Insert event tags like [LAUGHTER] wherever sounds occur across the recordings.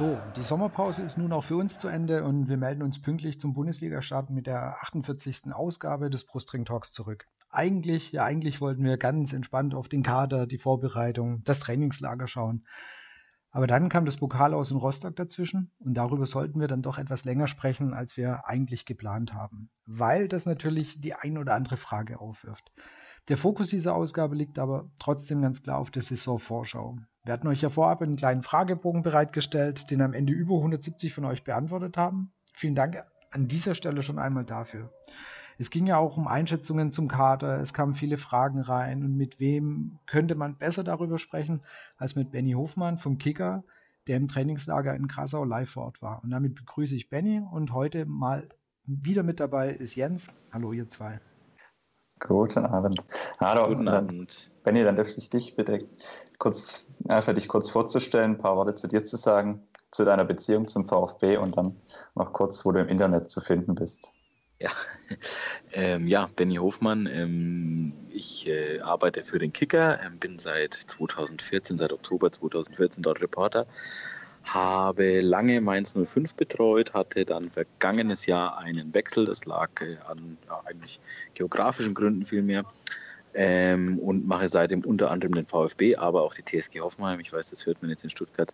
So, die Sommerpause ist nun auch für uns zu Ende und wir melden uns pünktlich zum Bundesliga-Start mit der 48. Ausgabe des Brustring Talks zurück. Eigentlich, ja, eigentlich wollten wir ganz entspannt auf den Kader, die Vorbereitung, das Trainingslager schauen. Aber dann kam das Pokal aus in Rostock dazwischen und darüber sollten wir dann doch etwas länger sprechen, als wir eigentlich geplant haben, weil das natürlich die ein oder andere Frage aufwirft. Der Fokus dieser Ausgabe liegt aber trotzdem ganz klar auf der Saisonvorschau. Wir hatten euch ja vorab einen kleinen Fragebogen bereitgestellt, den am Ende über 170 von euch beantwortet haben. Vielen Dank an dieser Stelle schon einmal dafür. Es ging ja auch um Einschätzungen zum Kader, es kamen viele Fragen rein und mit wem könnte man besser darüber sprechen als mit Benny Hofmann vom Kicker, der im Trainingslager in Krasau live vor Ort war. Und damit begrüße ich Benny und heute mal wieder mit dabei ist Jens. Hallo ihr zwei. Guten Abend. Hallo, Guten Abend. Benny, dann dürfte ich dich bitte kurz, einfach dich kurz vorzustellen, ein paar Worte zu dir zu sagen, zu deiner Beziehung zum VfB und dann noch kurz, wo du im Internet zu finden bist. Ja, [LAUGHS] ähm, ja Benny Hofmann. Ähm, ich äh, arbeite für den Kicker, ähm, bin seit 2014, seit Oktober 2014 dort Reporter habe lange Mainz 05 betreut, hatte dann vergangenes Jahr einen Wechsel, das lag äh, an ja, eigentlich geografischen Gründen vielmehr. Ähm, und mache seitdem unter anderem den VfB, aber auch die TSG Hoffenheim. Ich weiß, das hört man jetzt in Stuttgart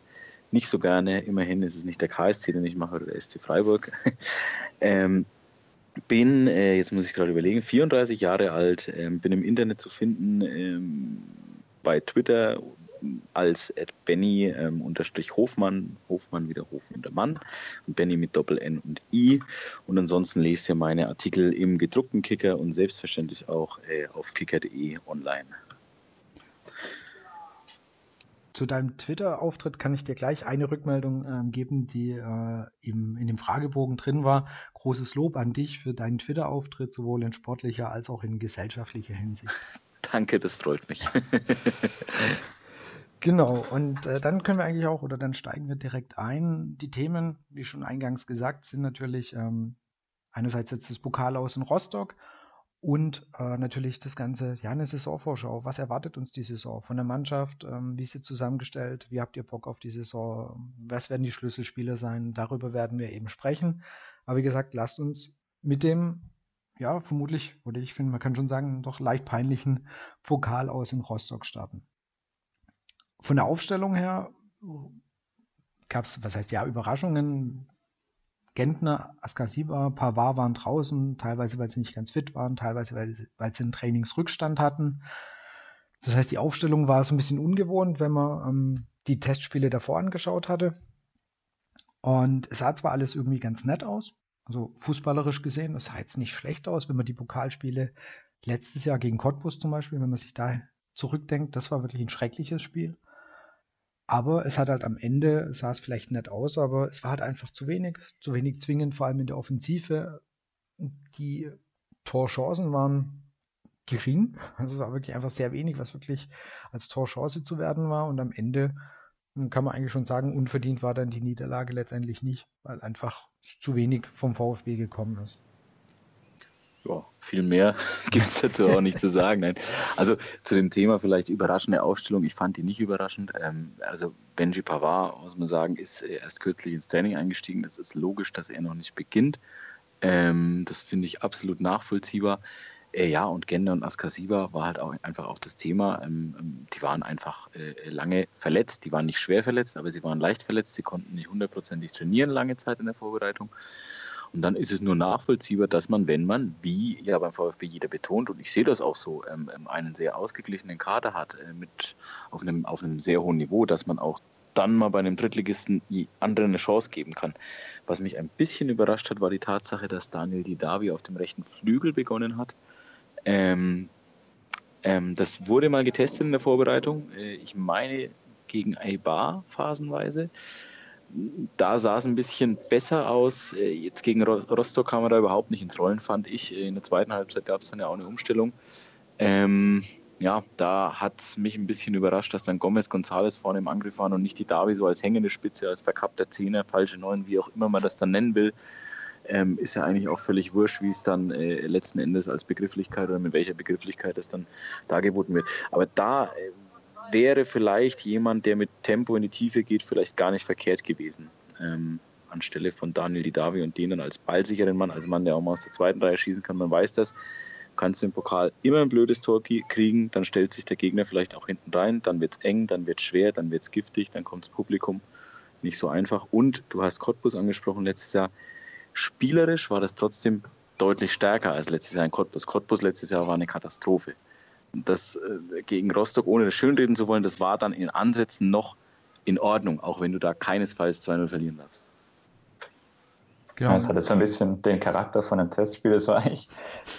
nicht so gerne. Immerhin ist es nicht der KSC, den ich mache, oder der SC Freiburg. [LAUGHS] ähm, bin, äh, jetzt muss ich gerade überlegen, 34 Jahre alt, ähm, bin im Internet zu finden, ähm, bei Twitter als Benny ähm, unterstrich Hofmann, Hofmann wieder Hof und der Mann und Benny mit Doppel N und I. Und ansonsten lest ihr meine Artikel im gedruckten Kicker und selbstverständlich auch äh, auf kicker.de online. Zu deinem Twitter-Auftritt kann ich dir gleich eine Rückmeldung äh, geben, die äh, im, in dem Fragebogen drin war. Großes Lob an dich für deinen Twitter-Auftritt, sowohl in sportlicher als auch in gesellschaftlicher Hinsicht. [LAUGHS] Danke, das freut mich. [LAUGHS] Genau, und äh, dann können wir eigentlich auch, oder dann steigen wir direkt ein. Die Themen, wie schon eingangs gesagt, sind natürlich ähm, einerseits jetzt das Pokal aus in Rostock und äh, natürlich das Ganze, ja, eine Saisonvorschau. Was erwartet uns die Saison von der Mannschaft? Ähm, wie ist sie zusammengestellt? Wie habt ihr Bock auf die Saison? Was werden die Schlüsselspiele sein? Darüber werden wir eben sprechen. Aber wie gesagt, lasst uns mit dem, ja, vermutlich, oder ich finde, man kann schon sagen, doch leicht peinlichen Pokal aus in Rostock starten. Von der Aufstellung her gab es, was heißt ja, Überraschungen. Gentner, Askasiba, Pavard waren draußen, teilweise weil sie nicht ganz fit waren, teilweise weil, weil sie einen Trainingsrückstand hatten. Das heißt, die Aufstellung war so ein bisschen ungewohnt, wenn man ähm, die Testspiele davor angeschaut hatte. Und es sah zwar alles irgendwie ganz nett aus, also fußballerisch gesehen, es sah jetzt nicht schlecht aus, wenn man die Pokalspiele letztes Jahr gegen Cottbus zum Beispiel, wenn man sich da zurückdenkt, das war wirklich ein schreckliches Spiel. Aber es hat halt am Ende, sah es vielleicht nett aus, aber es war halt einfach zu wenig, zu wenig zwingend, vor allem in der Offensive. Die Torchancen waren gering, also es war wirklich einfach sehr wenig, was wirklich als Torchance zu werden war. Und am Ende kann man eigentlich schon sagen, unverdient war dann die Niederlage letztendlich nicht, weil einfach zu wenig vom VfB gekommen ist ja, viel mehr [LAUGHS] gibt es dazu auch nicht zu sagen. Nein. Also zu dem Thema vielleicht überraschende Aufstellung. Ich fand die nicht überraschend. Ähm, also Benji Pavard, muss man sagen, ist erst kürzlich ins Training eingestiegen. Das ist logisch, dass er noch nicht beginnt. Ähm, das finde ich absolut nachvollziehbar. Äh, ja, und Gender und Askasiba war halt auch einfach auch das Thema. Ähm, die waren einfach äh, lange verletzt. Die waren nicht schwer verletzt, aber sie waren leicht verletzt. Sie konnten nicht hundertprozentig trainieren lange Zeit in der Vorbereitung. Und dann ist es nur nachvollziehbar, dass man, wenn man, wie ja beim VfB jeder betont, und ich sehe das auch so, ähm, ähm, einen sehr ausgeglichenen Kader hat, äh, mit auf einem, auf einem sehr hohen Niveau, dass man auch dann mal bei einem Drittligisten die anderen eine Chance geben kann. Was mich ein bisschen überrascht hat, war die Tatsache, dass Daniel Didavi auf dem rechten Flügel begonnen hat. Ähm, ähm, das wurde mal getestet in der Vorbereitung. Äh, ich meine gegen Eibar phasenweise da sah es ein bisschen besser aus. Äh, jetzt gegen Rostock kam er da überhaupt nicht ins Rollen, fand ich. In der zweiten Halbzeit gab es dann ja auch eine Umstellung. Ähm, ja, da hat es mich ein bisschen überrascht, dass dann Gomez González vorne im Angriff waren und nicht die Davi so als hängende Spitze, als verkappter Zehner, falsche Neun, wie auch immer man das dann nennen will. Ähm, ist ja eigentlich auch völlig wurscht, wie es dann äh, letzten Endes als Begrifflichkeit oder mit welcher Begrifflichkeit das dann dargeboten wird. Aber da äh, wäre vielleicht jemand, der mit Tempo in die Tiefe geht, vielleicht gar nicht verkehrt gewesen. Ähm, anstelle von Daniel Didavi und den dann als ballsicheren Mann, als Mann, der auch mal aus der zweiten Reihe schießen kann, man weiß das kannst du im Pokal immer ein blödes Tor kriegen, dann stellt sich der Gegner vielleicht auch hinten rein, dann wird es eng, dann wird es schwer, dann wird es giftig, dann kommt das Publikum. Nicht so einfach. Und du hast Cottbus angesprochen letztes Jahr. Spielerisch war das trotzdem deutlich stärker als letztes Jahr in Cottbus. Cottbus letztes Jahr war eine Katastrophe. Das äh, gegen Rostock, ohne das schönreden zu wollen, das war dann in Ansätzen noch in Ordnung, auch wenn du da keinesfalls 2-0 verlieren darfst. Genau. Es hatte so ein bisschen den Charakter von einem Testspiel. Es war eigentlich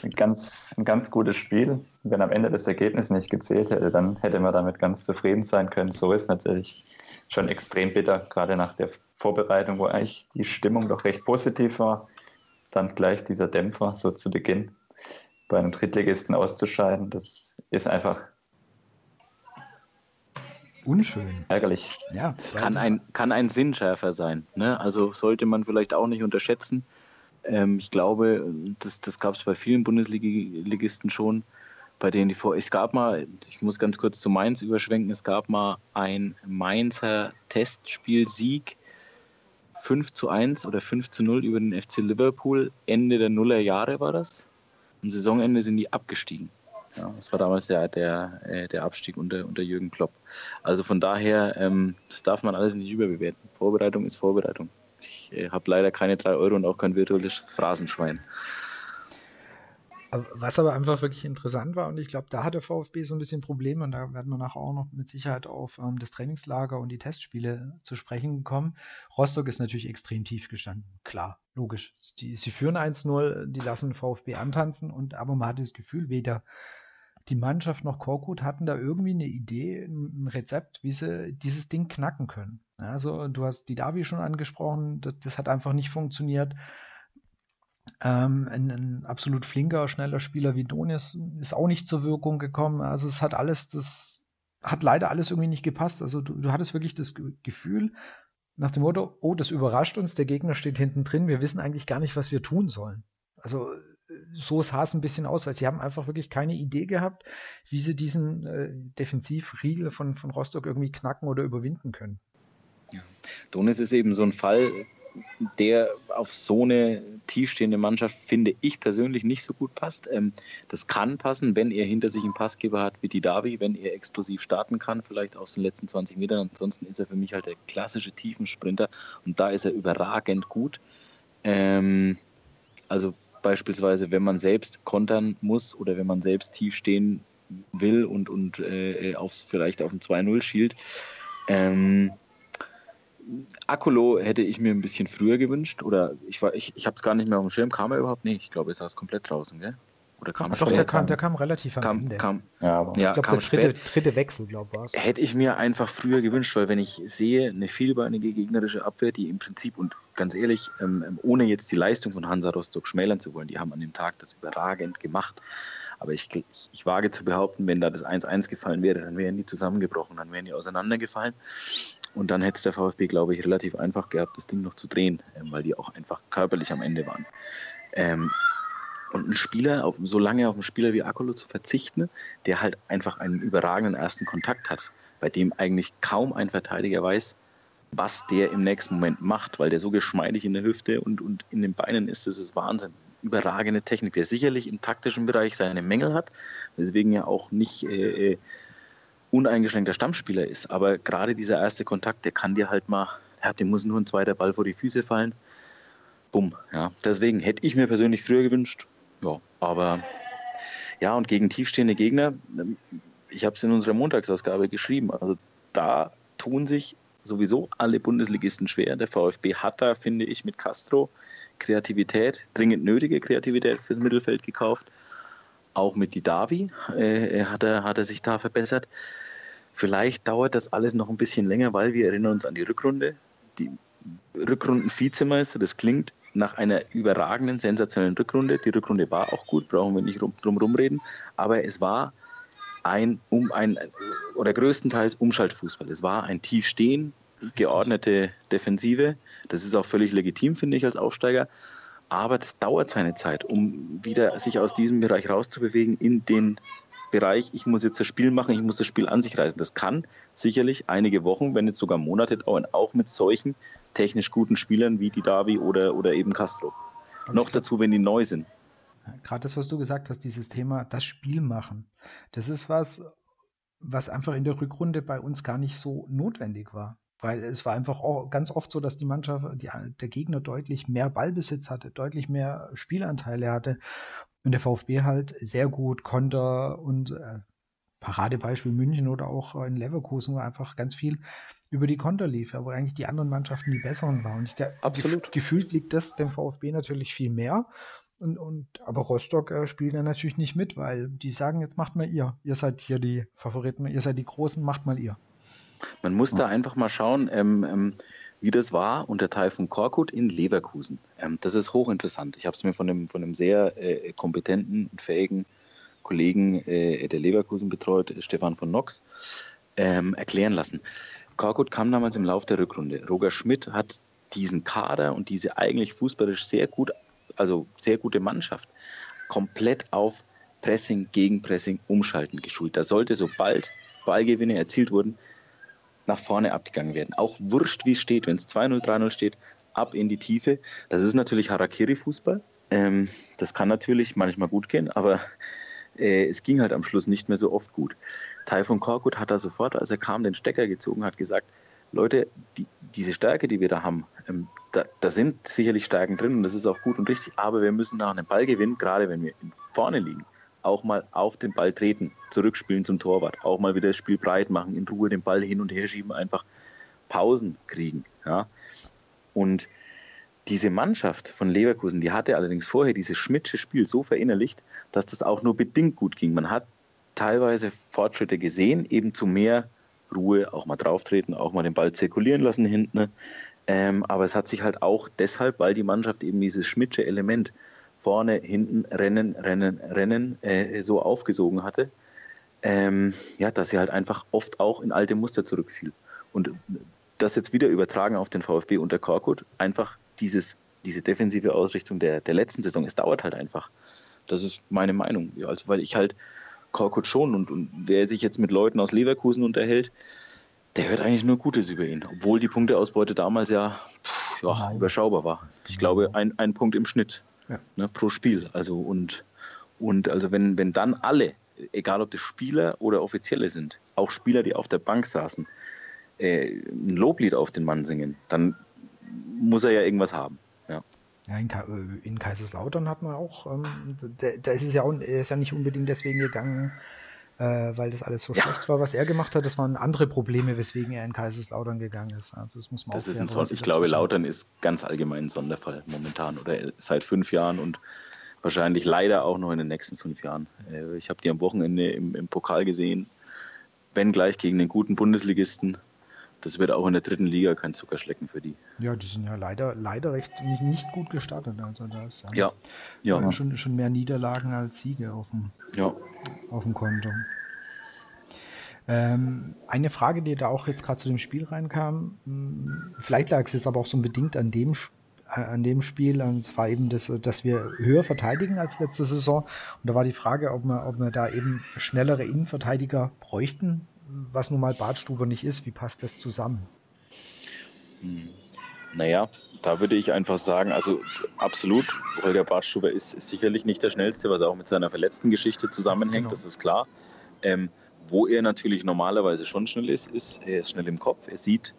ein ganz, ein ganz gutes Spiel. Wenn am Ende das Ergebnis nicht gezählt hätte, dann hätte man damit ganz zufrieden sein können. So ist natürlich schon extrem bitter, gerade nach der Vorbereitung, wo eigentlich die Stimmung doch recht positiv war. Dann gleich dieser Dämpfer so zu Beginn bei einem Drittligisten auszuscheiden. Das ist einfach unschön. Ärgerlich. Ja, kann, ein, kann ein Sinnschärfer sein. Ne? Also sollte man vielleicht auch nicht unterschätzen. Ähm, ich glaube, das, das gab es bei vielen Bundesligisten schon, bei denen die vor. Es gab mal, ich muss ganz kurz zu Mainz überschwenken, es gab mal ein Mainzer Testspiel-Sieg 5 zu 1 oder 5 zu 0 über den FC Liverpool. Ende der Nullerjahre war das. Am Saisonende sind die abgestiegen. Ja, das war damals der, der, äh, der Abstieg unter, unter Jürgen Klopp. Also von daher, ähm, das darf man alles nicht überbewerten. Vorbereitung ist Vorbereitung. Ich äh, habe leider keine 3 Euro und auch kein virtuelles Phrasenschwein. Was aber einfach wirklich interessant war, und ich glaube, da hat der VfB so ein bisschen Probleme, und da werden wir nachher auch noch mit Sicherheit auf ähm, das Trainingslager und die Testspiele zu sprechen kommen. Rostock ist natürlich extrem tief gestanden. Klar, logisch. Die, sie führen 1-0, die lassen VfB antanzen, und aber man hat das Gefühl, weder die Mannschaft noch Korkut hatten da irgendwie eine Idee, ein Rezept, wie sie dieses Ding knacken können. Also du hast die Davi schon angesprochen, das, das hat einfach nicht funktioniert. Ähm, ein, ein, absolut flinker, schneller Spieler wie Donis ist auch nicht zur Wirkung gekommen. Also es hat alles, das hat leider alles irgendwie nicht gepasst. Also du, du hattest wirklich das Gefühl nach dem Motto, oh, das überrascht uns, der Gegner steht hinten drin, wir wissen eigentlich gar nicht, was wir tun sollen. Also so sah es ein bisschen aus, weil sie haben einfach wirklich keine Idee gehabt, wie sie diesen äh, Defensivriegel von, von Rostock irgendwie knacken oder überwinden können. Ja. Donis ist eben so ein Fall, der auf so eine tiefstehende Mannschaft, finde ich persönlich, nicht so gut passt. Ähm, das kann passen, wenn er hinter sich einen Passgeber hat wie die Davi, wenn er explosiv starten kann, vielleicht aus den letzten 20 Metern. Ansonsten ist er für mich halt der klassische Tiefensprinter und da ist er überragend gut. Ähm, also beispielsweise, wenn man selbst kontern muss oder wenn man selbst tief stehen will und, und äh, aufs, vielleicht auf ein 2-0 schielt. Ähm, Akolo hätte ich mir ein bisschen früher gewünscht oder ich, ich, ich habe es gar nicht mehr auf dem Schirm. Kam er überhaupt nicht? Ich glaube, er saß komplett draußen, gell? Oder kam Ach doch, der kam, der kam relativ am kam, Ende. Kam, ja, aber ja, ich glaube, der dritte, dritte, Wechsel, glaube ich. Hätte ich mir einfach früher gewünscht, weil wenn ich sehe, eine vielbeinige gegnerische Abwehr, die im Prinzip, und ganz ehrlich, ähm, ähm, ohne jetzt die Leistung von Hansa Rostock schmälern zu wollen, die haben an dem Tag das überragend gemacht. Aber ich, ich, ich wage zu behaupten, wenn da das 1-1 gefallen wäre, dann wären die zusammengebrochen, dann wären die auseinandergefallen. Und dann hätte es der VfB, glaube ich, relativ einfach gehabt, das Ding noch zu drehen, ähm, weil die auch einfach körperlich am Ende waren. Ähm, und ein Spieler, auf, so lange auf einen Spieler wie Akolo zu verzichten, der halt einfach einen überragenden ersten Kontakt hat, bei dem eigentlich kaum ein Verteidiger weiß, was der im nächsten Moment macht, weil der so geschmeidig in der Hüfte und, und in den Beinen ist, das ist Wahnsinn. Überragende Technik, der sicherlich im taktischen Bereich seine Mängel hat, deswegen ja auch nicht äh, äh, uneingeschränkter Stammspieler ist. Aber gerade dieser erste Kontakt, der kann dir halt mal, ja, dem muss nur ein zweiter Ball vor die Füße fallen. Bumm, ja. Deswegen hätte ich mir persönlich früher gewünscht, ja, aber ja, und gegen tiefstehende Gegner, ich habe es in unserer Montagsausgabe geschrieben, also da tun sich sowieso alle Bundesligisten schwer. Der VfB hat da, finde ich, mit Castro Kreativität, dringend nötige Kreativität fürs Mittelfeld gekauft. Auch mit Didavi äh, hat, er, hat er sich da verbessert. Vielleicht dauert das alles noch ein bisschen länger, weil wir erinnern uns an die Rückrunde. Die Rückrunden-Vizemeister, das klingt nach einer überragenden, sensationellen Rückrunde. Die Rückrunde war auch gut, brauchen wir nicht drum, drum rumreden, aber es war ein, um ein oder größtenteils Umschaltfußball. Es war ein Tiefstehen, geordnete Defensive. Das ist auch völlig legitim, finde ich, als Aufsteiger. Aber das dauert seine Zeit, um wieder sich aus diesem Bereich rauszubewegen in den Bereich, ich muss jetzt das Spiel machen, ich muss das Spiel an sich reißen. Das kann sicherlich einige Wochen, wenn nicht sogar Monate dauern, auch mit solchen technisch guten Spielern wie die Davi oder, oder eben Castro. Noch dazu, wenn die neu sind. Gerade das, was du gesagt hast, dieses Thema, das Spiel machen. Das ist was, was einfach in der Rückrunde bei uns gar nicht so notwendig war. Weil es war einfach auch ganz oft so, dass die Mannschaft, die, der Gegner deutlich mehr Ballbesitz hatte, deutlich mehr Spielanteile hatte und der VfB halt sehr gut Konter und äh, Paradebeispiel München oder auch in Leverkusen, wo einfach ganz viel über die Konter lief, wo eigentlich die anderen Mannschaften die besseren waren. Und ich, Absolut. gefühlt liegt das dem VfB natürlich viel mehr. Und, und, aber Rostock äh, spielt dann natürlich nicht mit, weil die sagen, jetzt macht mal ihr. Ihr seid hier die Favoriten, ihr seid die Großen, macht mal ihr. Man muss da einfach mal schauen, ähm, ähm, wie das war unter Taifun Korkut in Leverkusen. Ähm, das ist hochinteressant. Ich habe es mir von einem, von einem sehr äh, kompetenten und fähigen Kollegen, äh, der Leverkusen betreut, Stefan von Nox, ähm, erklären lassen. Korkut kam damals im Lauf der Rückrunde. Roger Schmidt hat diesen Kader und diese eigentlich fußballisch sehr gut, also sehr gute Mannschaft komplett auf Pressing, Gegenpressing, Umschalten geschult. Da sollte, sobald Ballgewinne erzielt wurden, nach vorne abgegangen werden. Auch wurscht, wie es steht, wenn es 2-0, 3-0 steht, ab in die Tiefe. Das ist natürlich Harakiri-Fußball. Ähm, das kann natürlich manchmal gut gehen, aber äh, es ging halt am Schluss nicht mehr so oft gut. Taifun Korkut hat da sofort, als er kam, den Stecker gezogen, hat gesagt, Leute, die, diese Stärke, die wir da haben, ähm, da, da, sind sicherlich Stärken drin und das ist auch gut und richtig, aber wir müssen nach einem Ball gewinnen, gerade wenn wir vorne liegen auch mal auf den Ball treten, zurückspielen zum Torwart, auch mal wieder das Spiel breit machen, in Ruhe den Ball hin und her schieben, einfach Pausen kriegen. Ja. Und diese Mannschaft von Leverkusen, die hatte allerdings vorher dieses Schmidtsche Spiel so verinnerlicht, dass das auch nur bedingt gut ging. Man hat teilweise Fortschritte gesehen, eben zu mehr Ruhe, auch mal drauftreten, auch mal den Ball zirkulieren lassen hinten. Ähm, aber es hat sich halt auch deshalb, weil die Mannschaft eben dieses Schmidtsche Element vorne, hinten, Rennen, Rennen, Rennen äh, so aufgesogen hatte, ähm, ja, dass sie halt einfach oft auch in alte Muster zurückfiel. Und das jetzt wieder übertragen auf den VfB unter Korkut, einfach dieses, diese defensive Ausrichtung der, der letzten Saison, es dauert halt einfach. Das ist meine Meinung. Ja, also weil ich halt Korkut schon und, und wer sich jetzt mit Leuten aus Leverkusen unterhält, der hört eigentlich nur Gutes über ihn, obwohl die Punkteausbeute damals ja, pff, ja überschaubar war. Ich glaube, ein, ein Punkt im Schnitt ja. ne, pro Spiel. Also und, und also wenn, wenn dann alle, egal ob das Spieler oder Offizielle sind, auch Spieler, die auf der Bank saßen, äh, ein Loblied auf den Mann singen, dann muss er ja irgendwas haben. Ja. Ja, in, Ka äh, in Kaiserslautern hat man auch, ähm, da, da, ist es ja auch, er ist ja nicht unbedingt deswegen gegangen, äh, weil das alles so ja. schlecht war, was er gemacht hat. Das waren andere Probleme, weswegen er in Kaiserslautern gegangen ist. Also das muss man das ist ein Ich glaube, Lautern ist ganz allgemein ein Sonderfall momentan oder seit fünf Jahren und wahrscheinlich leider auch noch in den nächsten fünf Jahren. Äh, ich habe die am Wochenende im, im Pokal gesehen, wenn gleich gegen den guten Bundesligisten das wird auch in der dritten Liga kein Zuckerschlecken für die. Ja, die sind ja leider, leider recht nicht, nicht gut gestartet. Also da ist ja, ja. ja. Schon, schon mehr Niederlagen als Siege auf dem, ja. auf dem Konto. Ähm, eine Frage, die da auch jetzt gerade zu dem Spiel reinkam, hm, vielleicht lag es jetzt aber auch so bedingt an dem, äh, an dem Spiel, und zwar eben, das, dass wir höher verteidigen als letzte Saison. Und da war die Frage, ob wir, ob wir da eben schnellere Innenverteidiger bräuchten, was nun mal Badstube nicht ist. Wie passt das zusammen? Hm. Naja, da würde ich einfach sagen, also absolut, Holger Badstuber ist, ist, sicherlich nicht der schnellste, was auch mit seiner verletzten Geschichte zusammenhängt, genau. das ist klar. Ähm, wo er natürlich normalerweise schon schnell ist, ist, er ist schnell im Kopf, er sieht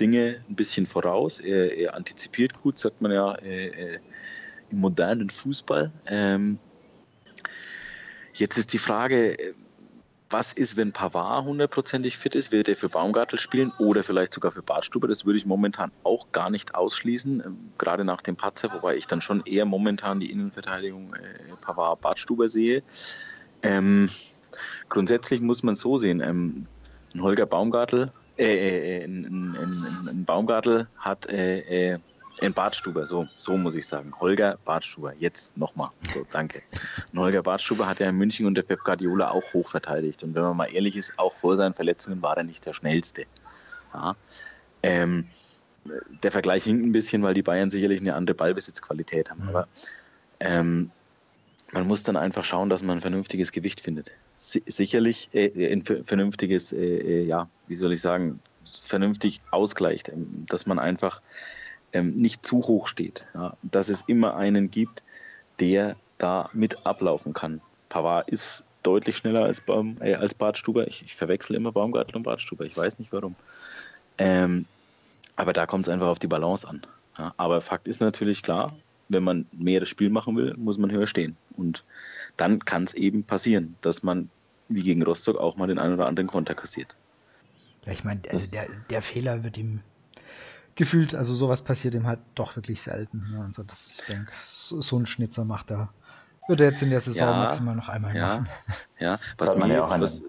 Dinge ein bisschen voraus, er, er antizipiert gut, sagt man ja äh, äh, im modernen Fußball. Ähm, jetzt ist die Frage, was ist, wenn Pavard hundertprozentig fit ist? Wird er für Baumgartel spielen oder vielleicht sogar für Bartstuber? Das würde ich momentan auch gar nicht ausschließen, ähm, gerade nach dem Patzer, wobei ich dann schon eher momentan die Innenverteidigung äh, Pavard-Bartstuber sehe. Ähm, grundsätzlich muss man so sehen, ähm, ein Holger Baumgartel, äh, äh, äh ein, ein, ein, Baumgartel hat äh, äh, in Bartstuber, so, so muss ich sagen. Holger Bartstuber, jetzt nochmal. So, danke. Und Holger Bartstuber hat ja in München unter Pep Guardiola auch hoch verteidigt. Und wenn man mal ehrlich ist, auch vor seinen Verletzungen war er nicht der schnellste. Ja. Ähm, der Vergleich hinkt ein bisschen, weil die Bayern sicherlich eine andere Ballbesitzqualität haben. Mhm. Aber ähm, man muss dann einfach schauen, dass man ein vernünftiges Gewicht findet. sicherlich äh, ein vernünftiges, äh, äh, ja, wie soll ich sagen, vernünftig ausgleicht, ähm, dass man einfach ähm, nicht zu hoch steht. Ja, dass es immer einen gibt, der da mit ablaufen kann. Pavard ist deutlich schneller als, Baum, äh, als Bartstuber. Ich, ich verwechsel immer Baumgartel und Bartstuber. Ich weiß nicht warum. Ähm, aber da kommt es einfach auf die Balance an. Ja, aber Fakt ist natürlich klar, wenn man mehr das Spiel machen will, muss man höher stehen. Und dann kann es eben passieren, dass man wie gegen Rostock auch mal den einen oder anderen Konter kassiert. Ja, ich meine, also der, der Fehler wird ihm gefühlt, also sowas passiert ihm halt doch wirklich selten. Ja, also das, ich denke, so, so ein Schnitzer macht er, würde er jetzt in der Saison ja, maximal noch einmal ja, machen. [LAUGHS] Ja, was hat man ja auch an, was,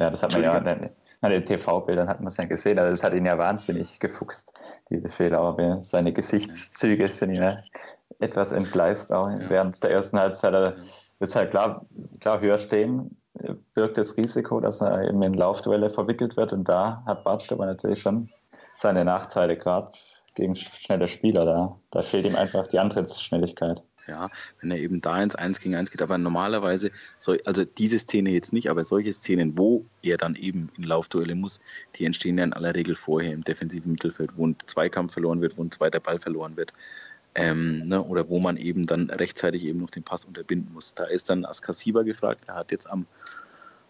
ja, das hat man ja an den, an den TV-Bildern hat man es ja gesehen, also das hat ihn ja wahnsinnig gefuchst, diese Fehler, aber seine Gesichtszüge sind ja etwas entgleist auch während der ersten Halbzeit. Also, ist halt klar, klar höher stehen, birgt das Risiko, dass er eben in Laufduelle verwickelt wird und da hat Bartstüber natürlich schon seine Nachteile, gerade gegen schnelle Spieler. Da, da fehlt ihm einfach die Antrittsschnelligkeit. Ja, wenn er eben da ins 1 gegen 1 geht. Aber normalerweise, also diese Szene jetzt nicht, aber solche Szenen, wo er dann eben in Laufduelle muss, die entstehen ja in aller Regel vorher im defensiven Mittelfeld, wo ein Zweikampf verloren wird, wo ein zweiter Ball verloren wird. Ähm, ne, oder wo man eben dann rechtzeitig eben noch den Pass unterbinden muss. Da ist dann Askasiba gefragt, er hat jetzt am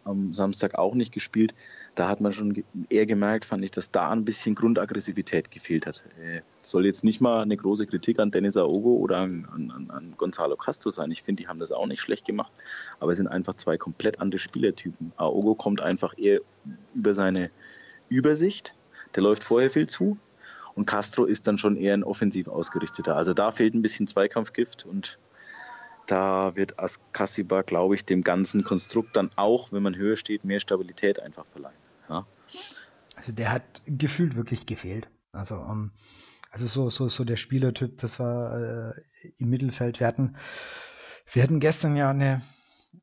am Samstag auch nicht gespielt. Da hat man schon eher gemerkt, fand ich, dass da ein bisschen Grundaggressivität gefehlt hat. Äh, soll jetzt nicht mal eine große Kritik an Dennis Aogo oder an, an, an Gonzalo Castro sein. Ich finde, die haben das auch nicht schlecht gemacht, aber es sind einfach zwei komplett andere Spielertypen. Aogo kommt einfach eher über seine Übersicht, der läuft vorher viel zu, und Castro ist dann schon eher ein offensiv ausgerichteter. Also da fehlt ein bisschen Zweikampfgift und da wird Askasiba, glaube ich, dem ganzen Konstrukt dann auch, wenn man höher steht, mehr Stabilität einfach verleihen. Also der hat gefühlt wirklich gefehlt. Also, um, ähm, also so, so, so der Spielertyp, das war äh, im Mittelfeld. Wir hatten, wir hatten gestern ja eine,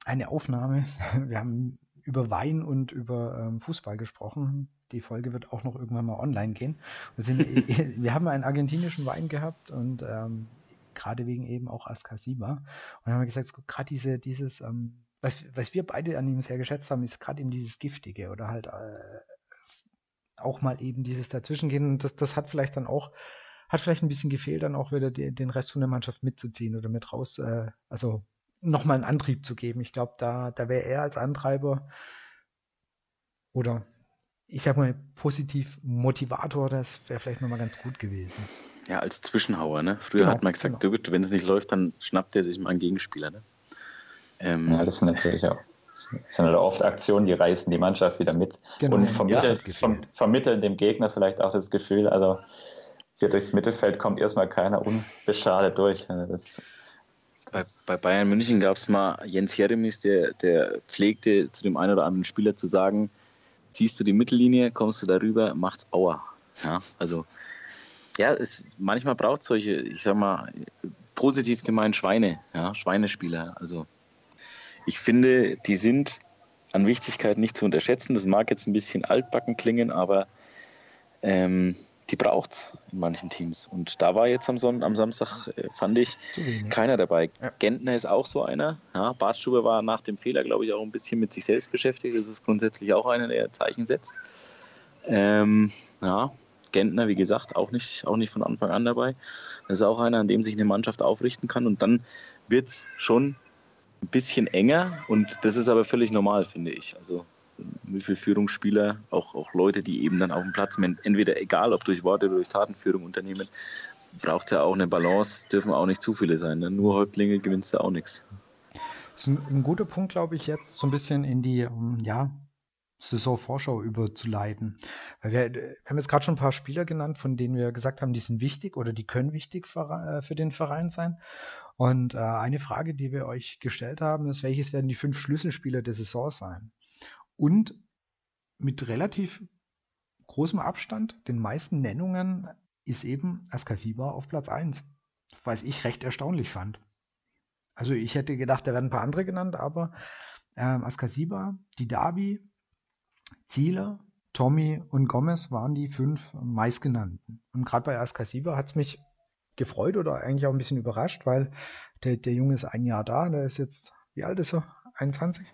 eine Aufnahme. [LAUGHS] Wir haben über Wein und über ähm, Fußball gesprochen. Die Folge wird auch noch irgendwann mal online gehen. Wir, sind, [LAUGHS] wir haben einen argentinischen Wein gehabt und ähm, gerade wegen eben auch Askasiba. Und haben wir gesagt, gerade diese, dieses, ähm, was, was wir beide an ihm sehr geschätzt haben, ist gerade eben dieses Giftige oder halt äh, auch mal eben dieses Dazwischengehen. Und das, das hat vielleicht dann auch, hat vielleicht ein bisschen gefehlt, dann auch wieder die, den Rest von der Mannschaft mitzuziehen oder mit raus, äh, also nochmal einen Antrieb zu geben. Ich glaube, da, da wäre er als Antreiber oder ich sag mal, positiv Motivator, das wäre vielleicht nochmal ganz gut gewesen. Ja, als Zwischenhauer, ne? Früher genau, hat man gesagt, genau. wenn es nicht läuft, dann schnappt er sich mal einen Gegenspieler, ne? Ähm, ja, das natürlich auch. Das sind halt oft Aktionen, die reißen die Mannschaft wieder mit genau, und vermitteln, ja, vermitteln dem Gegner vielleicht auch das Gefühl, also hier durchs Mittelfeld kommt erstmal keiner unbeschadet durch. Das, bei, bei, Bayern München gab es mal Jens Jeremis, der, der pflegte zu dem einen oder anderen Spieler zu sagen, ziehst du die Mittellinie, kommst du darüber, macht's Aua. Ja, also ja, es, manchmal braucht es solche, ich sag mal, positiv gemeint Schweine, ja, Schweinespieler. Also ich finde, die sind an Wichtigkeit nicht zu unterschätzen. Das mag jetzt ein bisschen altbacken klingen, aber ähm, die braucht es in manchen Teams. Und da war jetzt am, Son am Samstag, äh, fand ich, keiner dabei. Ja. Gentner ist auch so einer. Ja, Bartstuber war nach dem Fehler, glaube ich, auch ein bisschen mit sich selbst beschäftigt. Das ist grundsätzlich auch einer, der Zeichen setzt. Ähm, ja, Gentner, wie gesagt, auch nicht, auch nicht von Anfang an dabei. Das ist auch einer, an dem sich eine Mannschaft aufrichten kann. Und dann wird es schon ein bisschen enger. Und das ist aber völlig normal, finde ich. Also wie viele Führungsspieler, auch, auch Leute, die eben dann auf dem Platz, entweder egal ob durch Worte oder durch Tatenführung unternehmen, braucht ja auch eine Balance, dürfen auch nicht zu viele sein. Ne? Nur Häuptlinge gewinnst du auch nichts. Das ist ein, ein guter Punkt, glaube ich, jetzt so ein bisschen in die, ähm, ja, Saisonvorschau überzuleiten. Weil wir, wir haben jetzt gerade schon ein paar Spieler genannt, von denen wir gesagt haben, die sind wichtig oder die können wichtig für, äh, für den Verein sein. Und äh, eine Frage, die wir euch gestellt haben, ist, welches werden die fünf Schlüsselspieler der Saison sein? Und mit relativ großem Abstand, den meisten Nennungen, ist eben Askasiba auf Platz 1, was ich recht erstaunlich fand. Also ich hätte gedacht, da werden ein paar andere genannt, aber ähm, Askasiba, die Dabi, Ziele, Tommy und Gomez waren die fünf meistgenannten. Und gerade bei Askasiba hat es mich gefreut oder eigentlich auch ein bisschen überrascht, weil der, der Junge ist ein Jahr da, der ist jetzt, wie alt ist er? 21?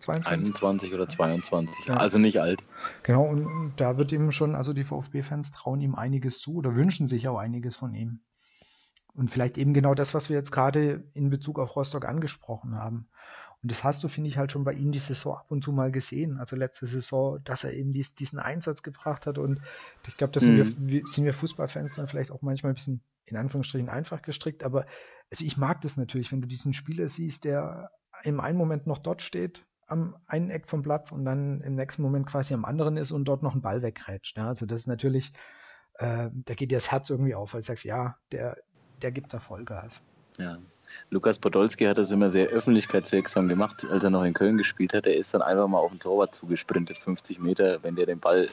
22? 21 oder 22, ja. also nicht alt. Genau, und, und da wird ihm schon, also die VfB-Fans trauen ihm einiges zu oder wünschen sich auch einiges von ihm. Und vielleicht eben genau das, was wir jetzt gerade in Bezug auf Rostock angesprochen haben. Und das hast du, finde ich, halt schon bei ihm die Saison ab und zu mal gesehen. Also letzte Saison, dass er eben dies, diesen Einsatz gebracht hat. Und ich glaube, da sind, mhm. wir, sind wir Fußballfans dann vielleicht auch manchmal ein bisschen in Anführungsstrichen einfach gestrickt. Aber also ich mag das natürlich, wenn du diesen Spieler siehst, der im einen Moment noch dort steht, am einen Eck vom Platz und dann im nächsten Moment quasi am anderen ist und dort noch einen Ball wegrätscht. Ja, also das ist natürlich, äh, da geht dir das Herz irgendwie auf, weil du sagst, ja, der, der gibt da Vollgas. Ja. Lukas Podolski hat das immer sehr öffentlichkeitswirksam gemacht, als er noch in Köln gespielt hat. Er ist dann einfach mal auf den Torwart zugesprintet, 50 Meter, wenn der den Ball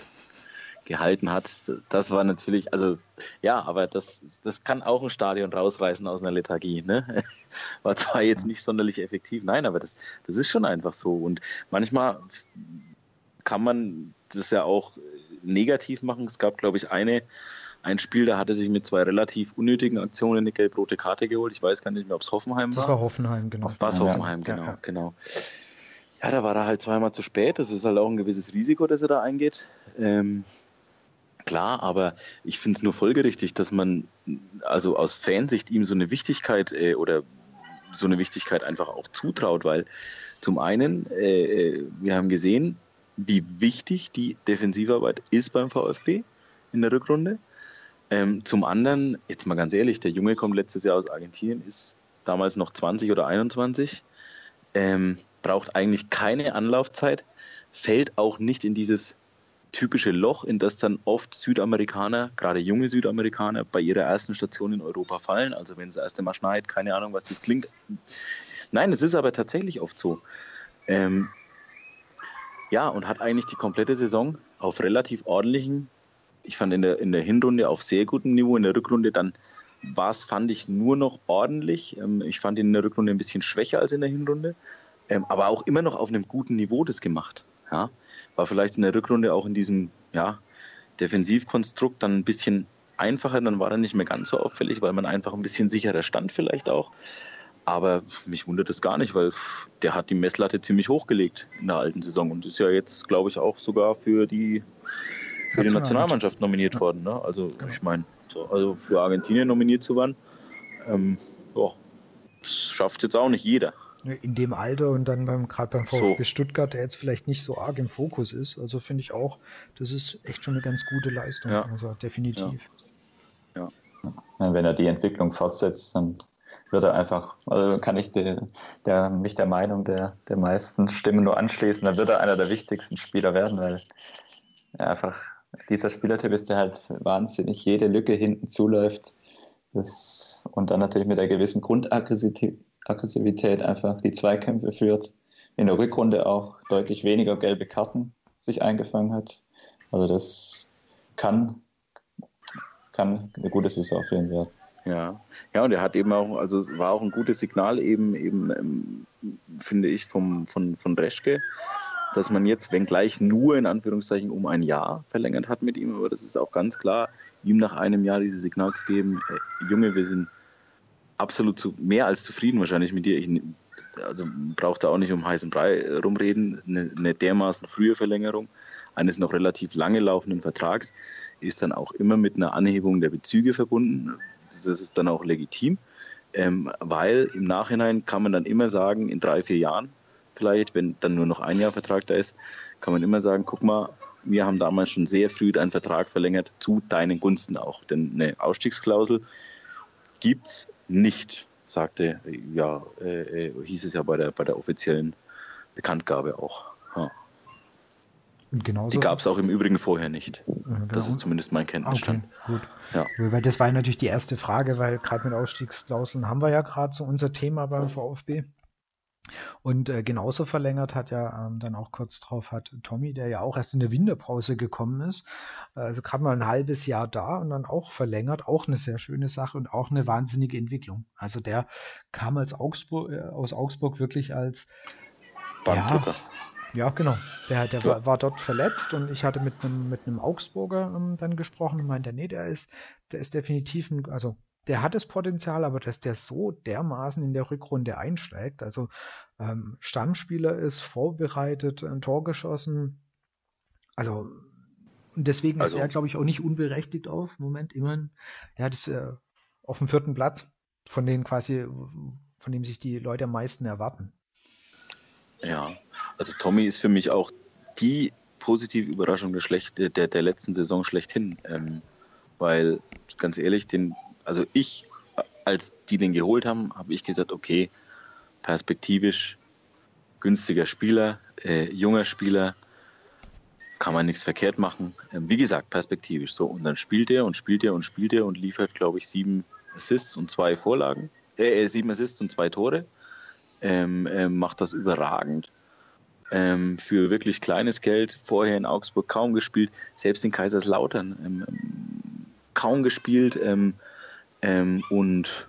gehalten hat. Das war natürlich, also ja, aber das, das kann auch ein Stadion rausreißen aus einer Lethargie. Ne? [LAUGHS] War zwar jetzt nicht sonderlich effektiv, nein, aber das, das ist schon einfach so. Und manchmal kann man das ja auch negativ machen. Es gab, glaube ich, eine ein Spiel, da hatte sich mit zwei relativ unnötigen Aktionen eine gelb-rote Karte geholt. Ich weiß gar nicht mehr, ob es Hoffenheim war. Das war Hoffenheim, genau. War es Hoffenheim, genau, ja, ja. genau. Ja, da war er halt zweimal zu spät. Das ist halt auch ein gewisses Risiko, das er da eingeht. Ähm, klar, aber ich finde es nur folgerichtig, dass man also aus Fansicht ihm so eine Wichtigkeit äh, oder so eine Wichtigkeit einfach auch zutraut, weil zum einen, äh, äh wir haben gesehen, wie wichtig die Defensivarbeit ist beim VfB in der Rückrunde. Ähm, zum anderen, jetzt mal ganz ehrlich, der Junge kommt letztes Jahr aus Argentinien, ist damals noch 20 oder 21, ähm, braucht eigentlich keine Anlaufzeit, fällt auch nicht in dieses typische Loch, in das dann oft Südamerikaner, gerade junge Südamerikaner, bei ihrer ersten Station in Europa fallen. Also wenn es das erste Mal schneit, keine Ahnung, was das klingt. Nein, es ist aber tatsächlich oft so. Ähm, ja, und hat eigentlich die komplette Saison auf relativ ordentlichen ich fand in der, in der Hinrunde auf sehr gutem Niveau, in der Rückrunde dann war es, fand ich, nur noch ordentlich. Ähm, ich fand ihn in der Rückrunde ein bisschen schwächer als in der Hinrunde, ähm, aber auch immer noch auf einem guten Niveau das gemacht. Ja? War vielleicht in der Rückrunde auch in diesem ja, Defensivkonstrukt dann ein bisschen einfacher, dann war er nicht mehr ganz so auffällig, weil man einfach ein bisschen sicherer stand vielleicht auch. Aber mich wundert es gar nicht, weil der hat die Messlatte ziemlich hochgelegt in der alten Saison und ist ja jetzt, glaube ich, auch sogar für die für die Nationalmannschaft nominiert ja. worden. Ne? Also genau. ich meine, so, also für Argentinien nominiert zu werden, ähm, ja, das schafft jetzt auch nicht jeder. In dem Alter und dann beim gerade beim VfB so. Stuttgart, der jetzt vielleicht nicht so arg im Fokus ist, also finde ich auch, das ist echt schon eine ganz gute Leistung. Ja. Also definitiv. Ja. ja. Wenn er die Entwicklung fortsetzt, dann wird er einfach, also kann ich der, der, mich der Meinung der, der meisten Stimmen nur anschließen, dann wird er einer der wichtigsten Spieler werden, weil er einfach dieser Spielertyp ist, der halt wahnsinnig jede Lücke hinten zuläuft. Das, und dann natürlich mit einer gewissen Grundaggressivität einfach die Zweikämpfe führt. In der Rückrunde auch deutlich weniger gelbe Karten sich eingefangen hat. Also das kann, kann eine gute Saison auf jeden Fall. Ja, ja, und er hat eben auch, also war auch ein gutes Signal eben, eben ähm, finde ich, vom, von, von Reschke, dass man jetzt, wenngleich nur in Anführungszeichen um ein Jahr verlängert hat mit ihm, aber das ist auch ganz klar, ihm nach einem Jahr dieses Signal zu geben, äh, Junge, wir sind absolut zu, mehr als zufrieden wahrscheinlich mit dir. Ich, also braucht er auch nicht um heißen Brei rumreden. Eine, eine dermaßen frühe Verlängerung eines noch relativ lange laufenden Vertrags ist dann auch immer mit einer Anhebung der Bezüge verbunden. Das ist dann auch legitim, ähm, weil im Nachhinein kann man dann immer sagen, in drei, vier Jahren vielleicht, wenn dann nur noch ein Jahr Vertrag da ist, kann man immer sagen, guck mal, wir haben damals schon sehr früh einen Vertrag verlängert, zu deinen Gunsten auch. Denn eine Ausstiegsklausel gibt es nicht, sagte, ja, äh, äh, hieß es ja bei der, bei der offiziellen Bekanntgabe auch. Ja. Die gab es auch im Übrigen vorher nicht. genau. Das ist zumindest mein Kenntnisstand. Okay. Ja. Weil das war natürlich die erste Frage, weil gerade mit Ausstiegsklauseln haben wir ja gerade so unser Thema beim VfB. Und äh, genauso verlängert hat ja ähm, dann auch kurz drauf hat Tommy, der ja auch erst in der Winterpause gekommen ist, also gerade mal ein halbes Jahr da und dann auch verlängert, auch eine sehr schöne Sache und auch eine wahnsinnige Entwicklung. Also der kam als Augsburg, äh, aus Augsburg wirklich als ja, ja, genau. Der, der war, war, dort verletzt und ich hatte mit einem mit einem Augsburger ähm, dann gesprochen und meinte, nee, der ist, der ist definitiv ein, also der hat das Potenzial, aber dass der so dermaßen in der Rückrunde einsteigt, also ähm, Stammspieler ist, vorbereitet, ein Tor geschossen, also deswegen also, ist er, glaube ich, auch nicht unberechtigt auf. Moment, immerhin, er hat es äh, auf dem vierten Platz, von denen quasi, von dem sich die Leute am meisten erwarten. Ja, also Tommy ist für mich auch die positive Überraschung der, schlecht, der, der letzten Saison schlechthin. Ähm, weil, ganz ehrlich, den, also ich, als die den geholt haben, habe ich gesagt, okay, perspektivisch günstiger Spieler, äh, junger Spieler, kann man nichts verkehrt machen. Ähm, wie gesagt, perspektivisch so. Und dann spielt er und spielt er und spielt er und liefert, glaube ich, sieben Assists und zwei Vorlagen. Äh, äh, sieben Assists und zwei Tore. Ähm, ähm, macht das überragend. Ähm, für wirklich kleines Geld vorher in Augsburg kaum gespielt, selbst in Kaiserslautern ähm, kaum gespielt. Ähm, und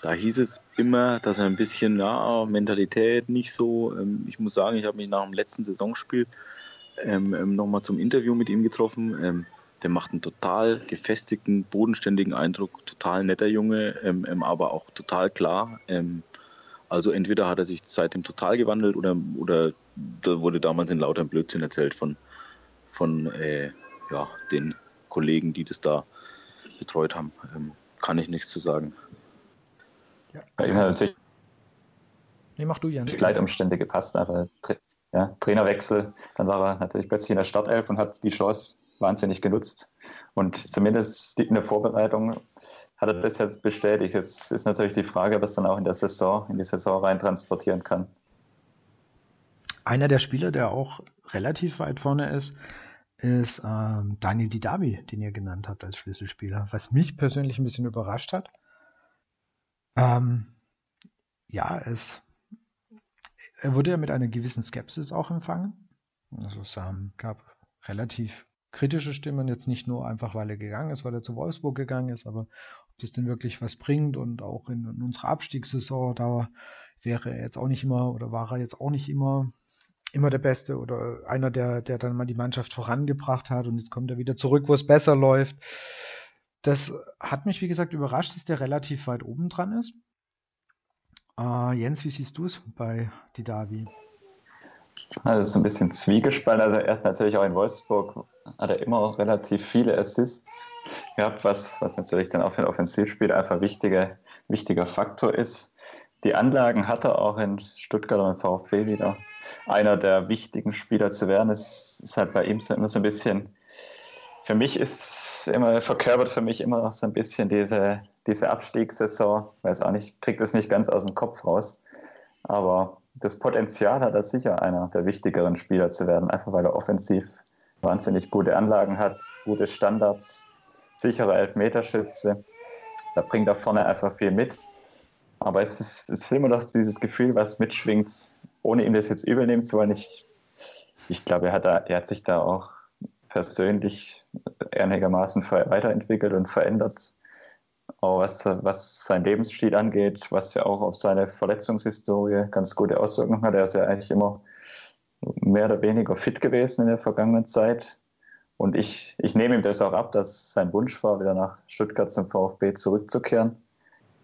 da hieß es immer, dass er ein bisschen, ja, Mentalität nicht so. ich muss sagen, ich habe mich nach dem letzten Saisonspiel ähm, ähm, nochmal zum Interview mit ihm getroffen. Ähm, der macht einen total gefestigten, bodenständigen Eindruck, total netter Junge, ähm, ähm, aber auch total klar. Ähm, also entweder hat er sich seitdem total gewandelt oder, oder da wurde damals in lauter Blödsinn erzählt von, von äh, ja, den Kollegen, die das da betreut haben. Kann ich nichts zu sagen. Ja. Bei ihm hat natürlich nee, mach du, Jens. die Leitumstände gepasst, aber ja, Trainerwechsel, dann war er natürlich plötzlich in der Startelf und hat die Chance wahnsinnig genutzt. Und zumindest in der Vorbereitung hat er das jetzt bestätigt. Jetzt ist natürlich die Frage, ob er es dann auch in der Saison, in die Saison rein transportieren kann. Einer der Spieler, der auch relativ weit vorne ist, ist ähm, Daniel Didavi, den ihr genannt habt als Schlüsselspieler, was mich persönlich ein bisschen überrascht hat. Ähm, ja, es er wurde ja mit einer gewissen Skepsis auch empfangen. Also es ähm, gab relativ kritische Stimmen, jetzt nicht nur einfach, weil er gegangen ist, weil er zu Wolfsburg gegangen ist, aber ob das denn wirklich was bringt und auch in, in unserer Abstiegssaison, da wäre er jetzt auch nicht immer oder war er jetzt auch nicht immer immer der Beste oder einer, der, der dann mal die Mannschaft vorangebracht hat und jetzt kommt er wieder zurück, wo es besser läuft. Das hat mich, wie gesagt, überrascht, dass der relativ weit oben dran ist. Uh, Jens, wie siehst du es bei Didavi? Also so ein bisschen zwiegespalten. Also er hat natürlich auch in Wolfsburg hat er immer relativ viele Assists gehabt, was, was natürlich dann auch für ein Offensivspiel einfach wichtiger, wichtiger Faktor ist. Die Anlagen hat er auch in Stuttgart und VfB wieder. Einer der wichtigen Spieler zu werden, ist, ist halt bei ihm immer so ein bisschen, für mich ist immer, verkörpert für mich immer noch so ein bisschen diese, diese Abstiegssaison, weiß auch nicht, kriegt es nicht ganz aus dem Kopf raus. Aber das Potenzial hat er sicher, einer der wichtigeren Spieler zu werden, einfach weil er offensiv wahnsinnig gute Anlagen hat, gute Standards, sichere Elfmeterschütze. Da bringt er vorne einfach viel mit. Aber es ist, es ist immer noch dieses Gefühl, was mitschwingt, ohne ihm das jetzt übernehmen zu wollen. Ich, ich glaube, er hat, da, er hat sich da auch persönlich einigermaßen weiterentwickelt und verändert auch was, was sein Lebensstil angeht, was ja auch auf seine Verletzungshistorie ganz gute Auswirkungen hat. Er ist ja eigentlich immer mehr oder weniger fit gewesen in der vergangenen Zeit. Und ich, ich nehme ihm das auch ab, dass sein Wunsch war, wieder nach Stuttgart zum VfB zurückzukehren.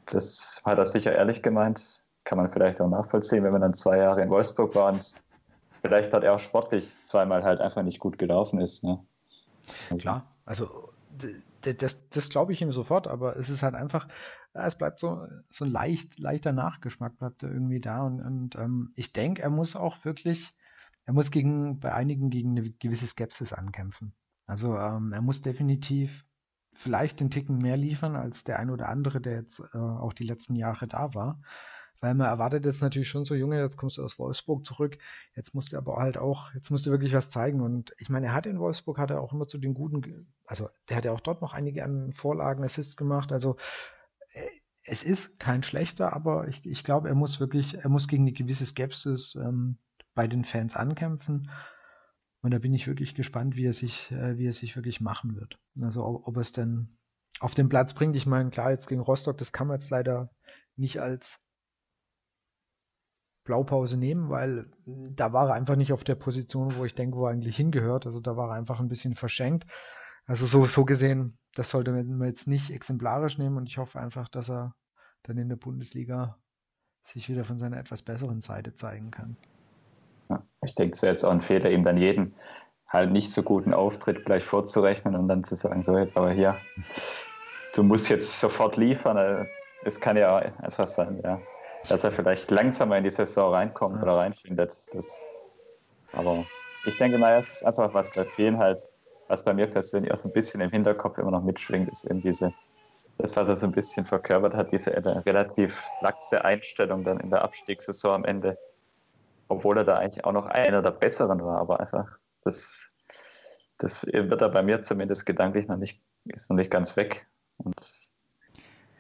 Das hat er sicher ehrlich gemeint. Kann man vielleicht auch nachvollziehen, wenn man dann zwei Jahre in Wolfsburg war und vielleicht hat er auch sportlich zweimal halt einfach nicht gut gelaufen ist. Ne? Klar, also das, das glaube ich ihm sofort, aber es ist halt einfach, es bleibt so, so ein leicht, leichter Nachgeschmack bleibt da irgendwie da und, und ähm, ich denke, er muss auch wirklich, er muss gegen, bei einigen gegen eine gewisse Skepsis ankämpfen. Also ähm, er muss definitiv vielleicht den Ticken mehr liefern als der ein oder andere, der jetzt äh, auch die letzten Jahre da war. Weil man erwartet jetzt natürlich schon so, Junge, jetzt kommst du aus Wolfsburg zurück, jetzt musst du aber halt auch, jetzt musst du wirklich was zeigen. Und ich meine, er hat in Wolfsburg, hat er auch immer zu den guten, also der hat ja auch dort noch einige an Vorlagen, Assists gemacht. Also äh, es ist kein schlechter, aber ich, ich glaube, er muss wirklich, er muss gegen eine gewisse Skepsis ähm, bei den Fans ankämpfen. Und da bin ich wirklich gespannt, wie er sich, äh, wie er sich wirklich machen wird. Also ob, ob er es denn auf den Platz bringt. Ich meine, klar, jetzt gegen Rostock, das kann man jetzt leider nicht als Blaupause nehmen, weil da war er einfach nicht auf der Position, wo ich denke, wo er eigentlich hingehört. Also da war er einfach ein bisschen verschenkt. Also so, so gesehen, das sollte man jetzt nicht exemplarisch nehmen und ich hoffe einfach, dass er dann in der Bundesliga sich wieder von seiner etwas besseren Seite zeigen kann. Ich denke, es wäre jetzt auch ein Fehler, ihm dann jeden halt nicht so guten Auftritt gleich vorzurechnen und dann zu sagen, so jetzt aber hier, du musst jetzt sofort liefern. Es kann ja einfach sein, ja, dass er vielleicht langsamer in die Saison reinkommt ja. oder reinfindet. Das, aber ich denke, naja, es ist einfach was bei vielen halt was bei mir persönlich auch so ein bisschen im Hinterkopf immer noch mitschwingt, ist eben diese, das, was er so ein bisschen verkörpert hat, diese relativ laxe Einstellung dann in der Abstiegssaison am Ende. Obwohl er da eigentlich auch noch einer der Besseren war, aber einfach, das, das wird er bei mir zumindest gedanklich noch nicht, ist noch nicht ganz weg. Und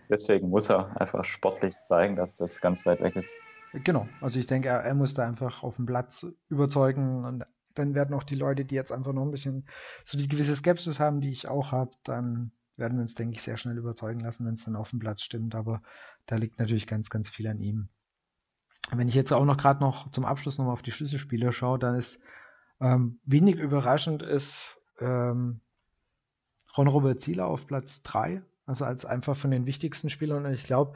deswegen muss er einfach sportlich zeigen, dass das ganz weit weg ist. Genau, also ich denke, er, er muss da einfach auf dem Platz überzeugen und dann werden auch die Leute, die jetzt einfach noch ein bisschen so die gewisse Skepsis haben, die ich auch habe, dann werden wir uns, denke ich, sehr schnell überzeugen lassen, wenn es dann auf dem Platz stimmt. Aber da liegt natürlich ganz, ganz viel an ihm. Wenn ich jetzt auch noch gerade noch zum Abschluss nochmal auf die Schlüsselspieler schaue, dann ist ähm, wenig überraschend ist ähm, Ron-Robert Zieler auf Platz 3, also als einfach von den wichtigsten Spielern. Und ich glaube,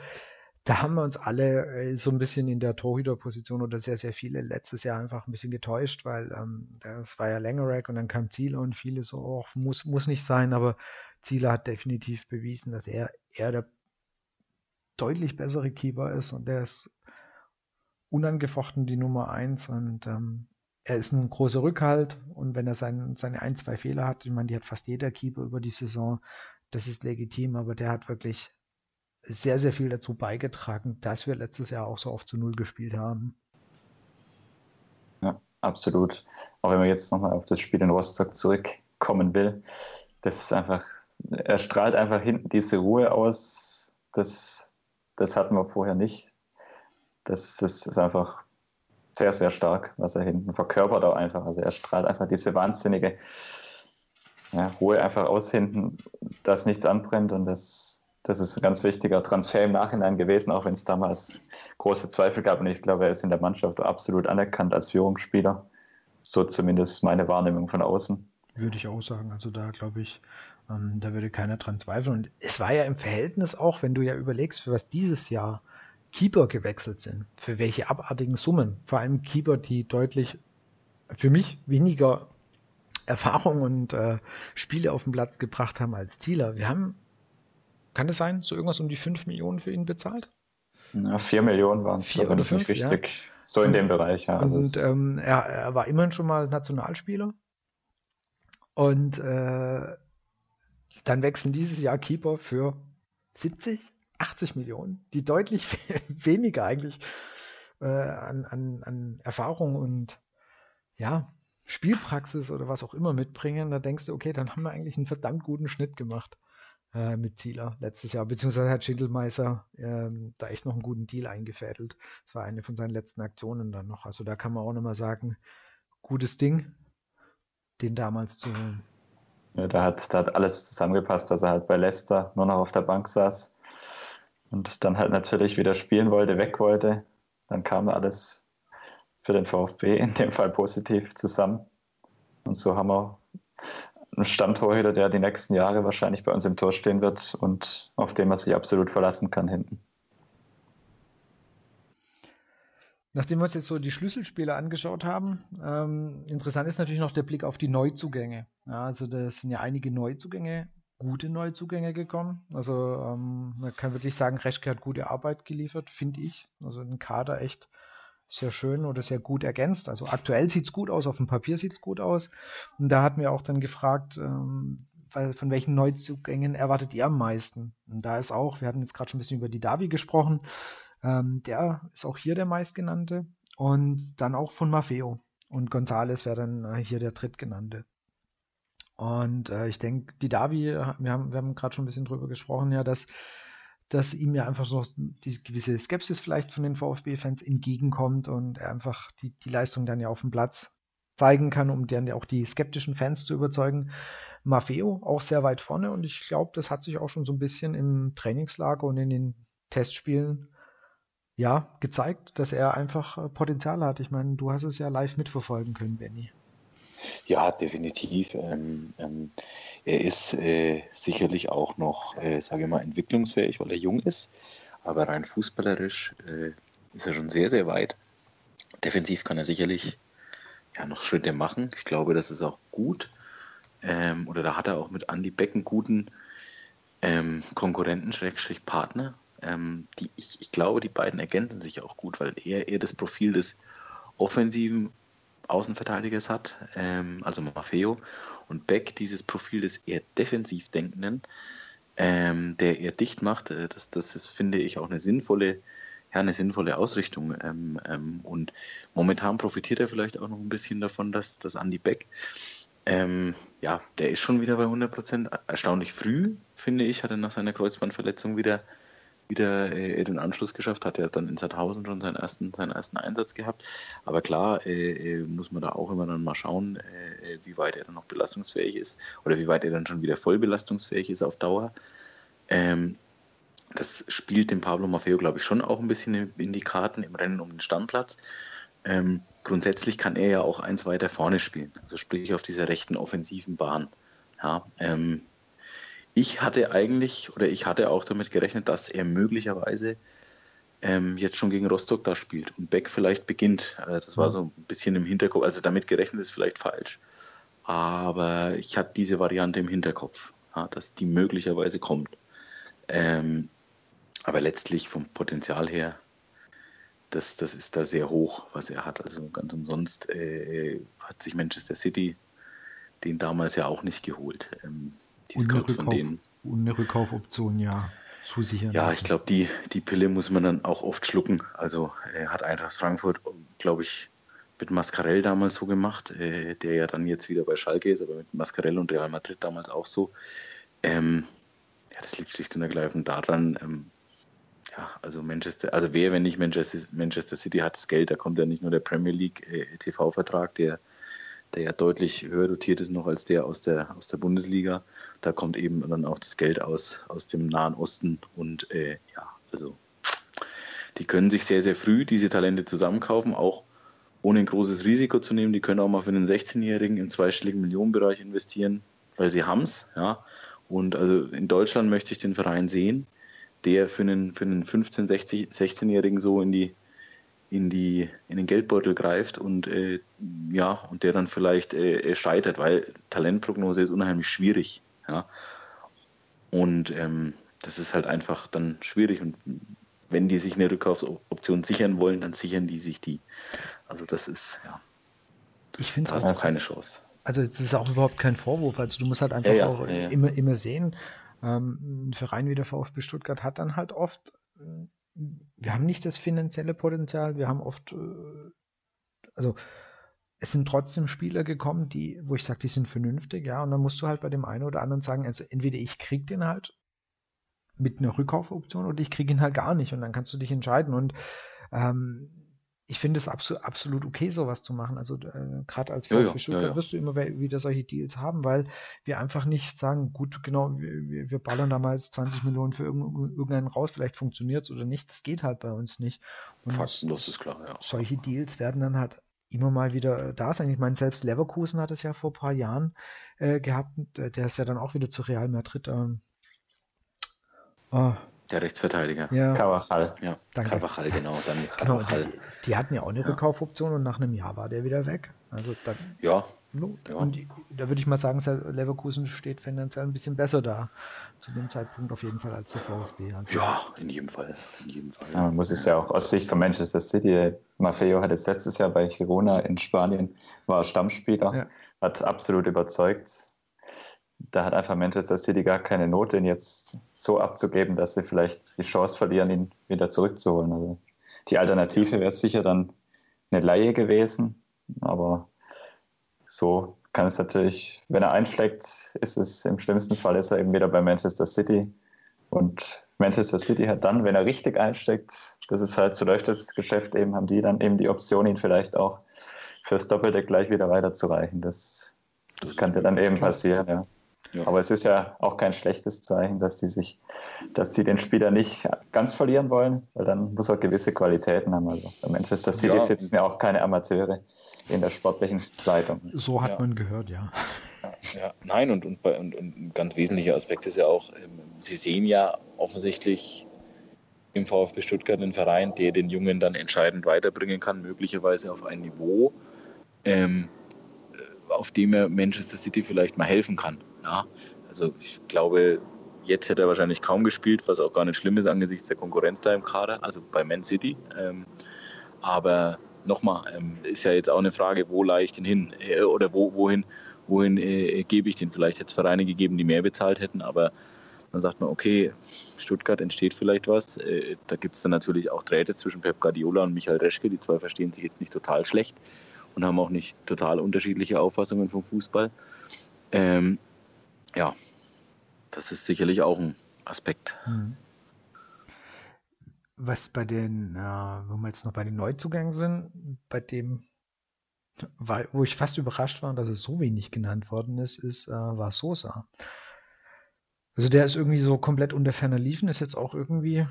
da haben wir uns alle äh, so ein bisschen in der Torhüterposition oder sehr, sehr viele letztes Jahr einfach ein bisschen getäuscht, weil ähm, das war ja Langerack und dann kam Zieler und viele so, oh, muss, muss nicht sein, aber Zieler hat definitiv bewiesen, dass er, er der deutlich bessere Keeper ist und der ist unangefochten die Nummer eins. Und ähm, er ist ein großer Rückhalt. Und wenn er sein, seine ein, zwei Fehler hat, ich meine, die hat fast jeder Keeper über die Saison, das ist legitim, aber der hat wirklich sehr, sehr viel dazu beigetragen, dass wir letztes Jahr auch so oft zu Null gespielt haben. Ja, absolut. Auch wenn man jetzt nochmal auf das Spiel in Rostock zurückkommen will, das ist einfach, er strahlt einfach hinten diese Ruhe aus, das, das hatten wir vorher nicht. Das, das ist einfach sehr, sehr stark, was er hinten verkörpert auch einfach. Also er strahlt einfach diese wahnsinnige ja, Ruhe einfach aus hinten, dass nichts anbrennt und das das ist ein ganz wichtiger Transfer im Nachhinein gewesen, auch wenn es damals große Zweifel gab. Und ich glaube, er ist in der Mannschaft absolut anerkannt als Führungsspieler. So zumindest meine Wahrnehmung von außen. Würde ich auch sagen. Also da glaube ich, ähm, da würde keiner dran zweifeln. Und es war ja im Verhältnis auch, wenn du ja überlegst, für was dieses Jahr Keeper gewechselt sind, für welche abartigen Summen. Vor allem Keeper, die deutlich für mich weniger Erfahrung und äh, Spiele auf den Platz gebracht haben als Zieler. Wir haben kann es sein, so irgendwas um die 5 Millionen für ihn bezahlt? Ja, 4 Millionen waren es, 4 oder 5, richtig. Ja. So in und, dem Bereich, ja. Also und ähm, er, er, war immerhin schon mal Nationalspieler. Und äh, dann wechseln dieses Jahr Keeper für 70, 80 Millionen, die deutlich [LAUGHS] weniger eigentlich äh, an, an, an Erfahrung und ja, Spielpraxis oder was auch immer mitbringen. Da denkst du, okay, dann haben wir eigentlich einen verdammt guten Schnitt gemacht äh, mit Zieler letztes Jahr, beziehungsweise hat Schindelmeiser ähm, da echt noch einen guten Deal eingefädelt. Das war eine von seinen letzten Aktionen dann noch. Also da kann man auch nochmal sagen, gutes Ding, den damals zu holen. Ja, da hat, da hat alles zusammengepasst, dass er halt bei Leicester nur noch auf der Bank saß und dann halt natürlich wieder spielen wollte, weg wollte. Dann kam alles für den VfB in dem Fall positiv zusammen. Und so haben wir ein Stammtorhüter, der die nächsten Jahre wahrscheinlich bei uns im Tor stehen wird und auf den man sich absolut verlassen kann hinten. Nachdem wir uns jetzt so die Schlüsselspieler angeschaut haben, ähm, interessant ist natürlich noch der Blick auf die Neuzugänge. Ja, also da sind ja einige Neuzugänge, gute Neuzugänge gekommen. Also ähm, man kann wirklich sagen, Reschke hat gute Arbeit geliefert, finde ich. Also ein Kader echt sehr schön oder sehr gut ergänzt. Also aktuell sieht es gut aus, auf dem Papier sieht es gut aus. Und da hatten wir auch dann gefragt, ähm, von welchen Neuzugängen erwartet ihr am meisten? Und da ist auch, wir hatten jetzt gerade schon ein bisschen über die Davi gesprochen, ähm, der ist auch hier der meistgenannte. Und dann auch von Maffeo. Und Gonzales wäre dann äh, hier der drittgenannte. Und äh, ich denke, die Davi, wir haben, wir haben gerade schon ein bisschen drüber gesprochen, ja, dass dass ihm ja einfach so diese gewisse Skepsis vielleicht von den VfB-Fans entgegenkommt und er einfach die, die Leistung dann ja auf dem Platz zeigen kann, um dann ja auch die skeptischen Fans zu überzeugen. Maffeo auch sehr weit vorne und ich glaube, das hat sich auch schon so ein bisschen im Trainingslager und in den Testspielen ja gezeigt, dass er einfach äh, Potenzial hat. Ich meine, du hast es ja live mitverfolgen können, Benny. Ja, definitiv. Ähm, ähm, er ist äh, sicherlich auch noch, äh, sage ich mal, entwicklungsfähig, weil er jung ist. Aber rein fußballerisch äh, ist er schon sehr, sehr weit. Defensiv kann er sicherlich ja, noch Schritte machen. Ich glaube, das ist auch gut. Ähm, oder da hat er auch mit Andy Beck einen guten ähm, Konkurrenten, Schrägstrich Partner. Ähm, die, ich, ich glaube, die beiden ergänzen sich auch gut, weil er eher das Profil des offensiven Außenverteidigers hat, ähm, also Maffeo, und Beck dieses Profil des eher defensiv Denkenden, ähm, der eher dicht macht. Äh, das, das ist, finde ich, auch eine sinnvolle, ja, eine sinnvolle Ausrichtung. Ähm, ähm, und momentan profitiert er vielleicht auch noch ein bisschen davon, dass, dass Andy Beck, ähm, ja, der ist schon wieder bei 100 Prozent. Erstaunlich früh, finde ich, hat er nach seiner Kreuzbandverletzung wieder wieder äh, den Anschluss geschafft, hat ja dann in Sandhausen schon seinen ersten, seinen ersten Einsatz gehabt. Aber klar äh, äh muss man da auch immer dann mal schauen, äh, äh, wie weit er dann noch belastungsfähig ist oder wie weit er dann schon wieder voll belastungsfähig ist auf Dauer. Ähm, das spielt dem Pablo Maffeo, glaube ich, schon auch ein bisschen in die Karten im Rennen um den Stammplatz. Ähm, grundsätzlich kann er ja auch eins weiter vorne spielen, also sprich auf dieser rechten offensiven Bahn. Ja, ähm, ich hatte eigentlich oder ich hatte auch damit gerechnet, dass er möglicherweise ähm, jetzt schon gegen Rostock da spielt und Beck vielleicht beginnt. Also das war so ein bisschen im Hinterkopf. Also damit gerechnet ist vielleicht falsch. Aber ich hatte diese Variante im Hinterkopf, ja, dass die möglicherweise kommt. Ähm, aber letztlich vom Potenzial her, das, das ist da sehr hoch, was er hat. Also ganz umsonst äh, hat sich Manchester City den damals ja auch nicht geholt. Ähm, und, eine Rückkauf, und eine Rückkaufoption, ja, zusichern. Ja, lassen. ich glaube, die, die Pille muss man dann auch oft schlucken. Also er hat Eintracht Frankfurt, glaube ich, mit Mascarell damals so gemacht, äh, der ja dann jetzt wieder bei Schalke ist, aber mit Mascarell und Real Madrid damals auch so. Ähm, ja, das liegt schlicht und ergreifend daran, ähm, ja, also Manchester, also wer, wenn nicht Manchester, Manchester City hat das Geld, da kommt ja nicht nur der Premier League äh, TV-Vertrag, der der ja deutlich höher dotiert ist noch als der aus der, aus der Bundesliga. Da kommt eben dann auch das Geld aus, aus dem Nahen Osten und äh, ja, also die können sich sehr, sehr früh diese Talente zusammenkaufen, auch ohne ein großes Risiko zu nehmen. Die können auch mal für einen 16-Jährigen im zweistelligen Millionenbereich investieren, weil sie haben es. Ja. Und also in Deutschland möchte ich den Verein sehen, der für einen, für einen 15-, 16-Jährigen so in die in, die, in den Geldbeutel greift und äh, ja, und der dann vielleicht äh, scheitert, weil Talentprognose ist unheimlich schwierig. Ja. Und ähm, das ist halt einfach dann schwierig. Und wenn die sich eine Rückkaufsoption sichern wollen, dann sichern die sich die. Also das ist, ja. Ich finde es auch keine Chance. Also es ist auch überhaupt kein Vorwurf. Also du musst halt einfach ja, ja, auch ja, Immer, immer sehen, ähm, ein Verein wie der VfB Stuttgart hat dann halt oft wir haben nicht das finanzielle Potenzial, wir haben oft, äh, also es sind trotzdem Spieler gekommen, die, wo ich sage, die sind vernünftig, ja, und dann musst du halt bei dem einen oder anderen sagen, also entweder ich krieg den halt mit einer Rückkaufoption oder ich kriege ihn halt gar nicht. Und dann kannst du dich entscheiden. Und ähm, ich finde es absolut, absolut okay, sowas zu machen. Also äh, gerade als VfB ja, Stuttgart ja, wirst du immer wieder solche Deals haben, weil wir einfach nicht sagen, gut, genau, wir, wir ballern da mal 20 Millionen für irgendeinen raus, vielleicht funktioniert es oder nicht. Das geht halt bei uns nicht. Und Faktenlos ist klar, ja. Solche Deals werden dann halt immer mal wieder äh, da sein. Ich meine, selbst Leverkusen hat es ja vor ein paar Jahren äh, gehabt. Der ist ja dann auch wieder zu Real Madrid. Ähm, oh, der Rechtsverteidiger. Ja. Carvajal. Ja, Danke. Carvajal, genau. Dann genau die, die, hatten ja auch eine Rückkaufoption und nach einem Jahr war der wieder weg. Also dann, ja. ja. Und die, da würde ich mal sagen, Leverkusen steht finanziell ein bisschen besser da. Zu dem Zeitpunkt auf jeden Fall als der VfB. Also ja, in jedem Fall. In jedem Fall. Ja, man muss es ja auch aus Sicht von Manchester City. Maffeo hat es letztes Jahr bei Girona in Spanien, war Stammspieler, ja. hat absolut überzeugt da hat einfach Manchester City gar keine Not, den jetzt so abzugeben, dass sie vielleicht die Chance verlieren, ihn wieder zurückzuholen. Also die Alternative wäre sicher dann eine Laie gewesen, aber so kann es natürlich, wenn er einschlägt, ist es im schlimmsten Fall ist er eben wieder bei Manchester City und Manchester City hat dann, wenn er richtig einsteckt, das ist halt, so läuft das Geschäft eben, haben die dann eben die Option, ihn vielleicht auch fürs Doppelte gleich wieder weiterzureichen. Das, das kann dir dann eben passieren, ja. Ja. Aber es ist ja auch kein schlechtes Zeichen, dass die sich, dass die den Spieler nicht ganz verlieren wollen, weil dann muss er gewisse Qualitäten haben. Also bei Manchester City ja. sitzen ja auch keine Amateure in der sportlichen Leitung. So hat ja. man gehört, ja. Ja, nein, und, und, und, und ein ganz wesentlicher Aspekt ist ja auch, ähm, Sie sehen ja offensichtlich im VfB Stuttgart einen Verein, der den Jungen dann entscheidend weiterbringen kann, möglicherweise auf ein Niveau, ähm, äh, auf dem er Manchester City vielleicht mal helfen kann. Ja? Also ich glaube, jetzt hätte er wahrscheinlich kaum gespielt, was auch gar nicht schlimm ist angesichts der Konkurrenz da im Kader, also bei Man City. Ähm, aber nochmal, ähm, ist ja jetzt auch eine Frage, wo leih ich den hin äh, oder wo, wohin, wohin äh, gebe ich den? Vielleicht hätte es Vereine gegeben, die mehr bezahlt hätten, aber dann sagt man, okay, Stuttgart entsteht vielleicht was. Äh, da gibt es dann natürlich auch Drähte zwischen Pep Guardiola und Michael Reschke. Die zwei verstehen sich jetzt nicht total schlecht und haben auch nicht total unterschiedliche Auffassungen vom Fußball. Ähm, ja, das ist sicherlich auch ein Aspekt. Mhm. Was bei den, äh, wo wir jetzt noch bei den Neuzugängen sind, bei dem, wo ich fast überrascht war, dass es so wenig genannt worden ist, ist äh, war Sosa. Also der ist irgendwie so komplett unter ferner Liefen, ist jetzt auch irgendwie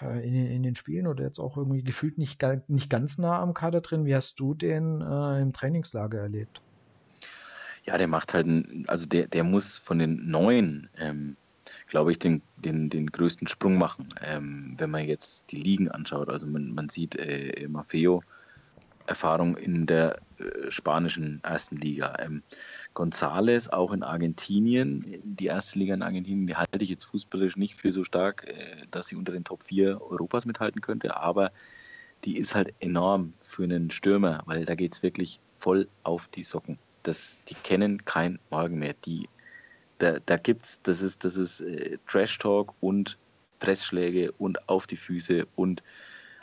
äh, in, in, den Spielen oder jetzt auch irgendwie gefühlt nicht, nicht ganz nah am Kader drin. Wie hast du den äh, im Trainingslager erlebt? Ja, der macht halt, also der, der muss von den Neuen, ähm, glaube ich, den, den, den größten Sprung machen, ähm, wenn man jetzt die Ligen anschaut. Also man, man sieht äh, Maffeo Erfahrung in der äh, spanischen ersten Liga. Ähm, González auch in Argentinien, die erste Liga in Argentinien, die halte ich jetzt fußballisch nicht für so stark, äh, dass sie unter den Top 4 Europas mithalten könnte, aber die ist halt enorm für einen Stürmer, weil da geht es wirklich voll auf die Socken. Das, die kennen kein Morgen mehr. Die, da, da gibt's, das ist, das ist äh, Trash Talk und Pressschläge und auf die Füße und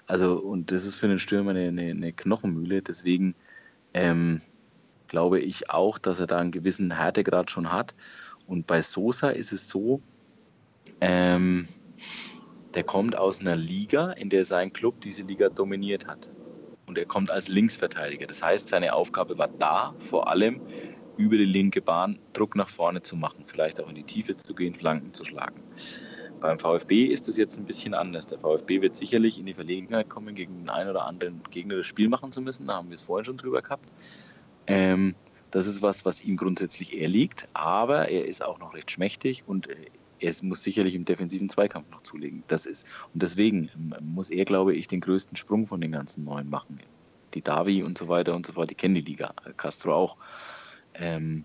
also und das ist für einen Stürmer eine, eine, eine Knochenmühle. Deswegen ähm, glaube ich auch, dass er da einen gewissen Härtegrad schon hat. Und bei Sosa ist es so, ähm, der kommt aus einer Liga, in der sein Club diese Liga dominiert hat. Und er kommt als Linksverteidiger. Das heißt, seine Aufgabe war da, vor allem über die linke Bahn Druck nach vorne zu machen, vielleicht auch in die Tiefe zu gehen, Flanken zu schlagen. Beim VfB ist es jetzt ein bisschen anders. Der VfB wird sicherlich in die Verlegenheit kommen, gegen den einen oder anderen Gegner das Spiel machen zu müssen. Da haben wir es vorhin schon drüber gehabt. Ähm, das ist was, was ihm grundsätzlich eher liegt, aber er ist auch noch recht schmächtig und äh, er muss sicherlich im defensiven Zweikampf noch zulegen. Das ist, und deswegen ähm, muss er, glaube ich, den größten Sprung von den ganzen Neuen machen. Die Davi und so weiter und so fort, die kennen die Liga, äh, Castro auch. Ähm,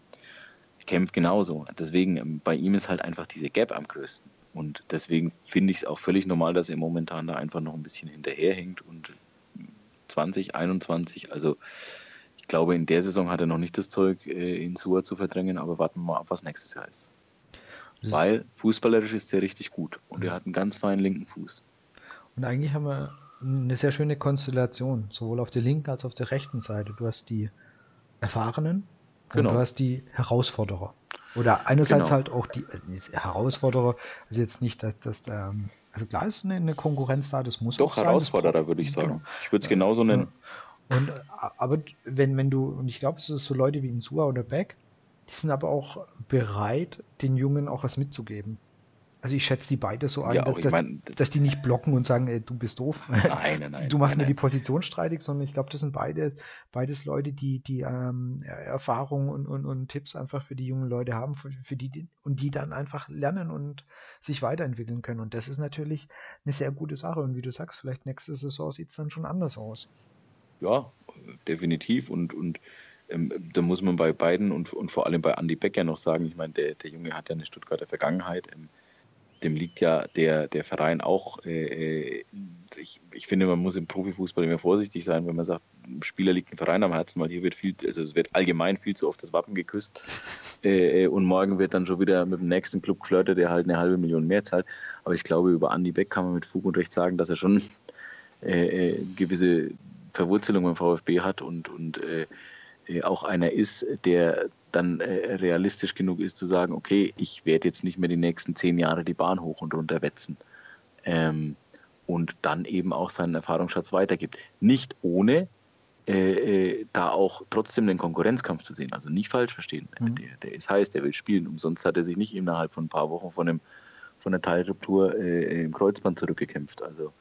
kämpft genauso. Deswegen, ähm, bei ihm ist halt einfach diese Gap am größten. Und deswegen finde ich es auch völlig normal, dass er momentan da einfach noch ein bisschen hinterherhinkt und 2021, also glaube, in der Saison hat er noch nicht das Zeug, äh, in Sua zu verdrängen, aber warten wir mal ab, was nächstes Jahr ist. Das Weil fußballerisch ist er richtig gut und er hat einen ganz feinen linken Fuß. Und eigentlich haben wir eine sehr schöne Konstellation, sowohl auf der linken als auch auf der rechten Seite. Du hast die Erfahrenen genau. und du hast die Herausforderer. Oder einerseits genau. halt auch die äh, Herausforderer, also jetzt nicht, dass, dass ähm, also klar ist eine, eine, Konkurrenz da, das muss Doch, Herausforderer, würde ich sagen. Genau. Ich würde es genauso nennen. Und, aber wenn, wenn du, und ich glaube, es ist so Leute wie Insua oder Beck, die sind aber auch bereit, den Jungen auch was mitzugeben. Also ich schätze die beide so ein, ja, dass, dass, mein, dass, die nicht blocken und sagen, ey, du bist doof. Nein, nein, [LAUGHS] du machst nein, mir die Position streitig, sondern ich glaube, das sind beide, beides Leute, die, die ähm, Erfahrung und, und, und Tipps einfach für die jungen Leute haben, für, für die, und die dann einfach lernen und sich weiterentwickeln können. Und das ist natürlich eine sehr gute Sache. Und wie du sagst, vielleicht nächste Saison sieht es dann schon anders aus ja, definitiv. Und, und ähm, da muss man bei beiden und, und vor allem bei Andy Becker noch sagen, ich meine, der, der Junge hat ja eine Stuttgarter Vergangenheit. Ähm, dem liegt ja der, der Verein auch. Äh, äh, ich, ich finde, man muss im Profifußball immer vorsichtig sein, wenn man sagt, ein Spieler liegt ein Verein am Herzen, weil hier wird viel, also es wird allgemein viel zu oft das Wappen geküsst. [LAUGHS] Äh, äh, und morgen wird dann schon wieder mit dem nächsten Club geflirtet, der halt eine halbe Million mehr zahlt. Aber ich glaube, über Andy Beck kann man mit Fug und Recht sagen, dass er schon äh, äh gewisse Verwurzelung im VfB hat und, und äh, auch einer ist, der dann äh, realistisch genug ist zu sagen, okay, ich werde jetzt nicht mehr die nächsten zehn Jahre die Bahn hoch und runter wetzen, ähm, und dann eben auch seinen Erfahrungsschatz weitergibt. Nicht ohne äh, äh, da auch trotzdem den Konkurrenzkampf zu sehen. Also nicht falsch verstehen. Mhm. Der, der, ist heiß, der will spielen. Umsonst hat er sich nicht innerhalb von ein paar Wochen von, dem, von der Teilruptur äh, im Kreuzband zurückgekämpft. Also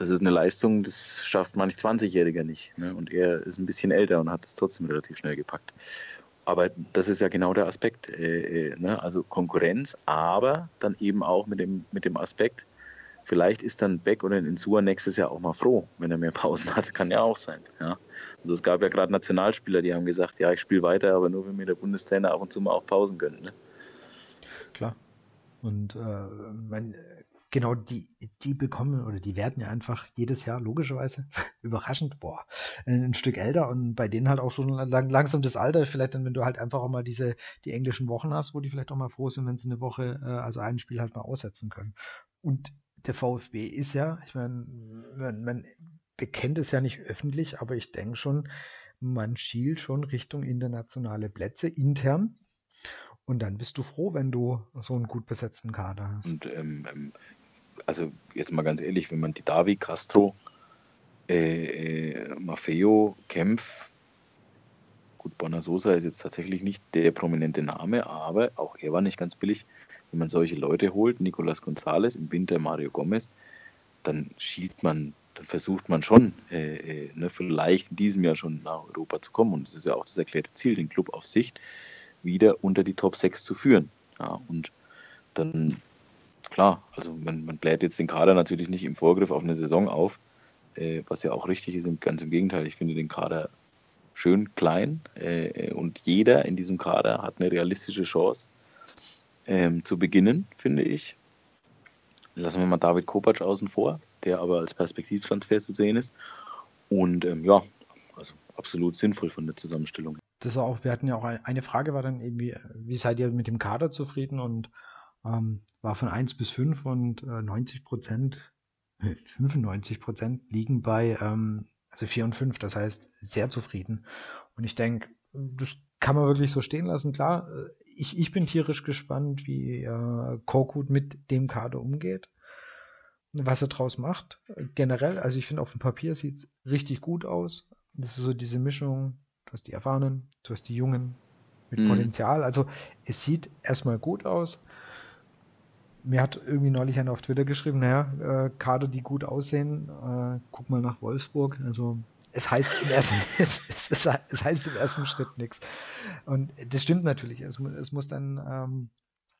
das ist eine Leistung, das schafft manch 20-Jähriger nicht. Ne? Und er ist ein bisschen älter und hat es trotzdem relativ schnell gepackt. Aber das ist ja genau der Aspekt. Äh, äh ne? Also Konkurrenz, aber dann eben auch mit dem, mit dem Aspekt, vielleicht ist dann Beck oder Insua nächstes Jahr auch mal froh, wenn er mehr Pausen hat. Kann ja auch sein. Ja? Also es gab ja gerade Nationalspieler, die haben gesagt, ja, ich spiele weiter, aber nur wenn mir der Bundestrainer ab und zu mal auch Pausen gönnt. Ne? Klar. Und äh, man, genau die, die bekommen oder die werden ja einfach jedes Jahr logischerweise [LAUGHS] überraschend, boah, ein Stück älter und bei denen halt auch schon lang, langsam das Alter, vielleicht dann, wenn du halt einfach auch mal diese, die englischen Wochen hast, wo die vielleicht auch mal froh sind, wenn sie eine Woche, äh, also ein Spiel halt mal aussetzen können. Und der VfB ist ja, ich meine, man, man bekennt es ja nicht öffentlich, aber ich denke schon, man schielt schon Richtung internationale Plätze intern. Und dann bist du froh, wenn du so einen gut besetzten Kader hast. Und ähm, ähm also jetzt mal ganz ehrlich, wenn man die Davi, Castro, äh, äh, Maffeo, Kempf, gut, Bonasosa ist jetzt tatsächlich nicht der prominente Name, aber auch er war nicht ganz billig. Wenn man solche Leute holt, Nicolas Gonzalez, im Winter Mario Gomez, dann schielt man, dann versucht man schon, äh, äh, ne, vielleicht in diesem Jahr schon nach Europa zu kommen. Und das ist ja auch das erklärte Ziel, den Club auf Sicht wieder unter die Top 6 zu führen. Ja, und dann, klar, also man, man bläht jetzt den Kader natürlich nicht im Vorgriff auf eine Saison auf, äh, was ja auch richtig ist, ganz im Gegenteil. Ich finde den Kader schön klein äh, und jeder in diesem Kader hat eine realistische Chance, ähm, zu beginnen, finde ich. Lassen wir mal David Kopacz außen vor, der aber als Perspektivtransfer zu sehen ist. Und ähm, ja, also absolut sinnvoll von der Zusammenstellung. Das auch, wir hatten ja auch eine Frage, war dann irgendwie, wie seid ihr mit dem Kader zufrieden? Und ähm, war von 1 bis 5 und äh, 90 Prozent, 95 Prozent liegen bei ähm, also 4 und 5, das heißt sehr zufrieden. Und ich denke, das kann man wirklich so stehen lassen. Klar, äh, ich, ich bin tierisch gespannt, wie äh, Korkut mit dem Kader umgeht, was er draus macht. Generell, also ich finde, auf dem Papier sieht es richtig gut aus. Das ist so diese Mischung, du hast die Erfahrenen, du hast die Jungen mit mhm. Potenzial. Also es sieht erstmal gut aus. Mir hat irgendwie neulich einer auf Twitter geschrieben, naja, äh, Kader, die gut aussehen, äh, guck mal nach Wolfsburg. Also es heißt im ersten, [LAUGHS] es, es, es, heißt im ersten Schritt nichts. Und das stimmt natürlich. Es, es muss dann ähm,